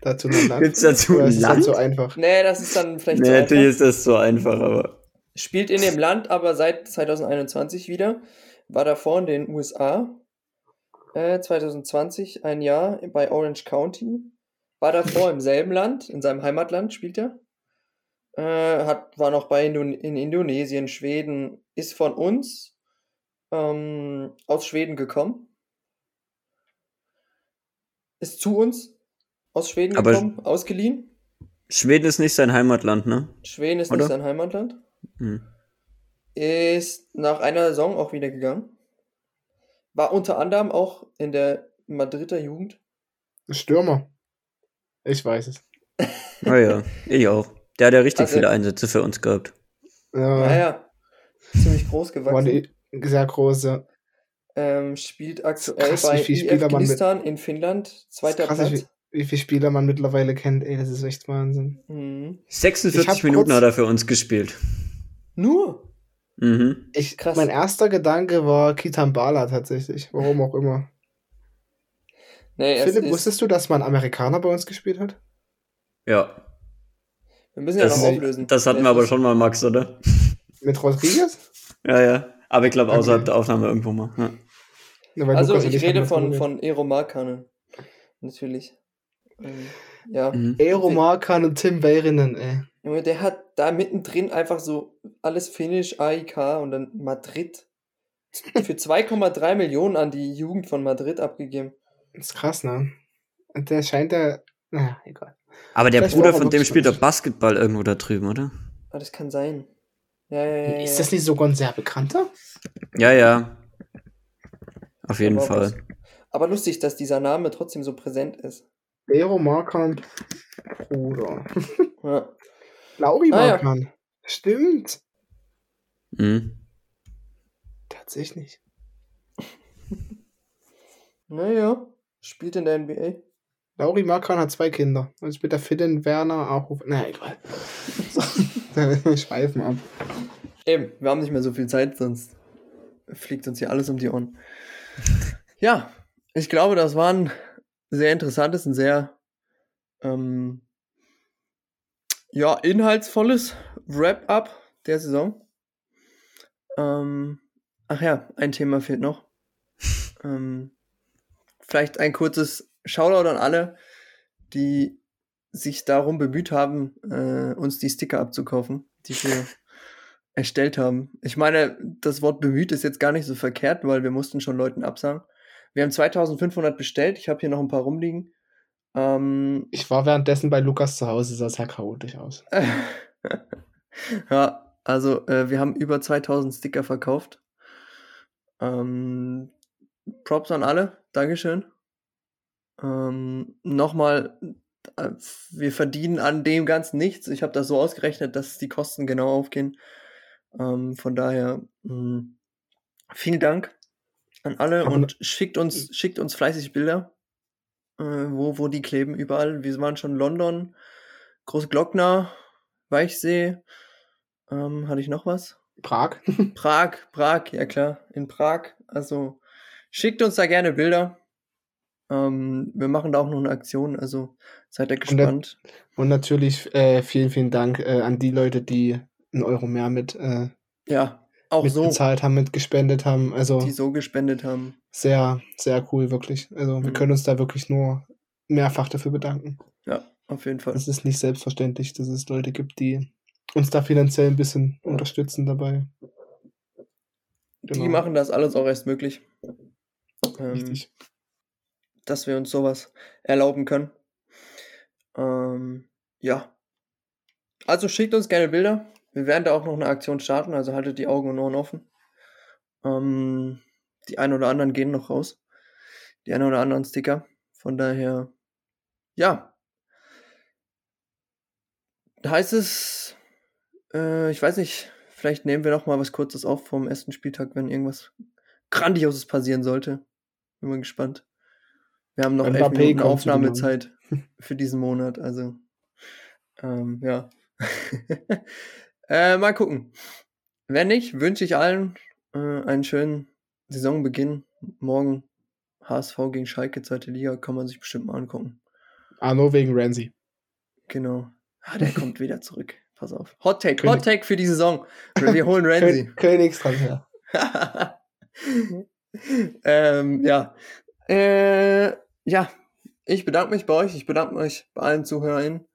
Dazu ein Land. Gibt's dazu ein ist das Land? so einfach? Nee, das ist dann vielleicht Nee, zu einfach. natürlich ist das so einfach, aber. Spielt in dem Land aber seit 2021 wieder. War davor in den USA. Äh, 2020 ein Jahr bei Orange County. War davor im selben Land, in seinem Heimatland spielt er. Äh, hat, war noch bei Indon in Indonesien, Schweden. Ist von uns ähm, aus Schweden gekommen. Ist zu uns aus Schweden Aber- gekommen, ausgeliehen. Schweden ist nicht sein Heimatland, ne? Schweden ist Oder? nicht sein Heimatland. Hm. Ist nach einer Saison auch wieder gegangen. War unter anderem auch in der Madrider Jugend. Stürmer. Ich weiß es. Ah ja, ich auch. Der hat ja richtig Also- viele Einsätze für uns gehabt. Ja, Naja, ziemlich groß gewachsen. die sehr große. Ähm, spielt aktuell Krass, bei Glistan in Finnland. Zweiter krass, Platz. Wie, viele Spieler man mittlerweile kennt. Ey, das ist echt Wahnsinn. Mhm. 46 Ich hab Minuten hat er für uns gespielt. Nur? Mhm. Ich, Krass. Mein erster Gedanke war Kitambala tatsächlich. Warum auch immer. Nee, Philipp, ist, wusstest du, dass mal ein Amerikaner bei uns gespielt hat? Ja, wir müssen ja das- noch auflösen. das hatten wir aber schon mal, Max, oder? Mit Rodriguez? Ja, ja. Aber ich glaube, Okay. außerhalb der Aufnahme irgendwo mal. Ja. Ja, Also ich rede von, von Ero Markkanen. Natürlich. Ähm, ja. Mhm. Eero Markan und Tim Weirinen, ey. Junge, der hat da mittendrin einfach so alles Finnisch, AIK und dann Madrid für 2,3 Millionen an die Jugend von Madrid abgegeben. Das ist krass, ne? Und der scheint ja. Naja, egal. Aber der Vielleicht Bruder er von dem spielt doch. Basketball irgendwo da drüben, oder? Ah, das kann sein. Ja, ja, ja. Ist das nicht sogar ein sehr bekannter? Ja, ja. Auf jeden Aber Fall. was- Aber lustig, dass dieser Name trotzdem so präsent ist. Eero Markan, Bruder. Ja. Lauri Ah, ja. Markan. Stimmt. Mhm. Tatsächlich. Naja, spielt in der NBA. Lauri Markan hat zwei Kinder. Und ist mit der Fidden Werner auch. Na, egal. Schweifen ab. Eben, wir haben nicht mehr so viel Zeit, sonst fliegt uns hier alles um die Ohren. Ja, ich glaube, das war ein sehr interessantes, ein sehr ähm, ja, inhaltsvolles Wrap-up der Saison. Ähm, ach ja, ein Thema fehlt noch. ähm, vielleicht ein kurzes Shoutout an alle, die sich darum bemüht haben, äh, uns die Sticker abzukaufen, die wir erstellt haben. Ich meine, das Wort bemüht ist jetzt gar nicht so verkehrt, weil wir mussten schon Leuten absagen. Wir haben 2500 bestellt. Ich habe hier noch ein paar rumliegen. Ähm, Ich war währenddessen bei Lukas zu Hause, sah sehr chaotisch aus. ja, also äh, wir haben über 2000 Sticker verkauft. Ähm, Props an alle. Dankeschön. Ähm, Nochmal, äh, wir verdienen an dem Ganzen nichts. Ich habe das so ausgerechnet, dass die Kosten genau aufgehen. Ähm, von daher, mh, vielen Dank an alle und schickt uns, schickt uns fleißig Bilder, äh, wo, wo die kleben, überall. Wir waren schon in London, Großglockner, Weichsee. Ähm, hatte ich noch was? Prag. Prag, Prag, ja klar, in Prag. Also schickt uns da gerne Bilder. Ähm, wir machen da auch noch eine Aktion, also seid der- gespannt. Und natürlich äh, vielen, vielen Dank äh, an die Leute, die einen Euro mehr mit, äh, Ja, auch so, mitbezahlt haben, mitgespendet haben. Also die so gespendet haben. sehr, sehr cool, wirklich. Also wir Mhm. können uns da wirklich nur mehrfach dafür bedanken. Ja, auf jeden Fall. Es ist nicht selbstverständlich, dass es Leute gibt, die uns da finanziell ein bisschen unterstützen dabei. Die genau. machen das alles auch erst möglich. Ähm, Richtig. dass wir uns sowas erlauben können. Ähm, ja. Also schickt uns gerne Bilder. Wir werden da auch noch eine Aktion starten, also haltet die Augen und Ohren offen. Ähm, die ein oder anderen gehen noch raus. Die ein oder anderen Sticker. Von daher, ja. Heißt es, äh, ich weiß nicht, vielleicht nehmen wir noch mal was Kurzes auf vom ersten Spieltag, wenn irgendwas Grandioses passieren sollte. Bin mal gespannt. Wir haben noch elf Minuten Aufnahmezeit für diesen Monat, also ähm, ja. äh, mal gucken. Wenn nicht, wünsche ich allen äh, einen schönen Saisonbeginn. Morgen HSV gegen Schalke, zweite Liga, kann man sich bestimmt mal angucken. Ah, nur wegen Ramsey. Genau. Ah, der kommt wieder zurück. Pass auf. Hot Take, König- Hot Take für die Saison. Wir holen Ramsey. Kö Königstransfer. ähm, ja. Äh, ja. Ich bedanke mich bei euch. Ich bedanke mich bei allen ZuhörerInnen.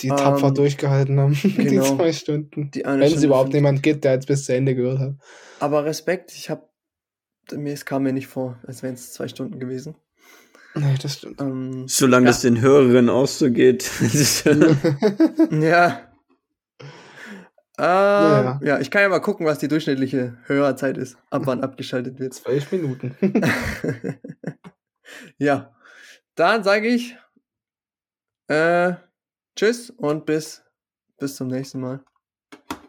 Die tapfer Ähm, durchgehalten haben. Die genau. zwei Stunden. Die eine Wenn es überhaupt jemand gibt, der jetzt bis zu Ende gehört hat. Aber Respekt, ich habe mir es kam mir nicht vor, als wären es zwei Stunden gewesen. Nee, das stimmt. Ähm, Solange Ja. das den Hörerinnen auch so geht. ja. Äh, Naja. Ja, ich kann ja mal gucken, was die durchschnittliche Hörerzeit ist, ab wann abgeschaltet wird. Zwölf Minuten. ja, dann sage ich äh, Tschüss und bis, bis zum nächsten Mal.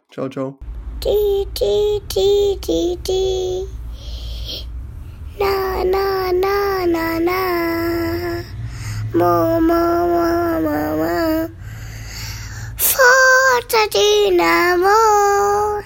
Ciao, ciao. Di, di, di, di, di. Na, na, na, na, na. Mo, mo, mo, mo, mo. Forza Dynamo.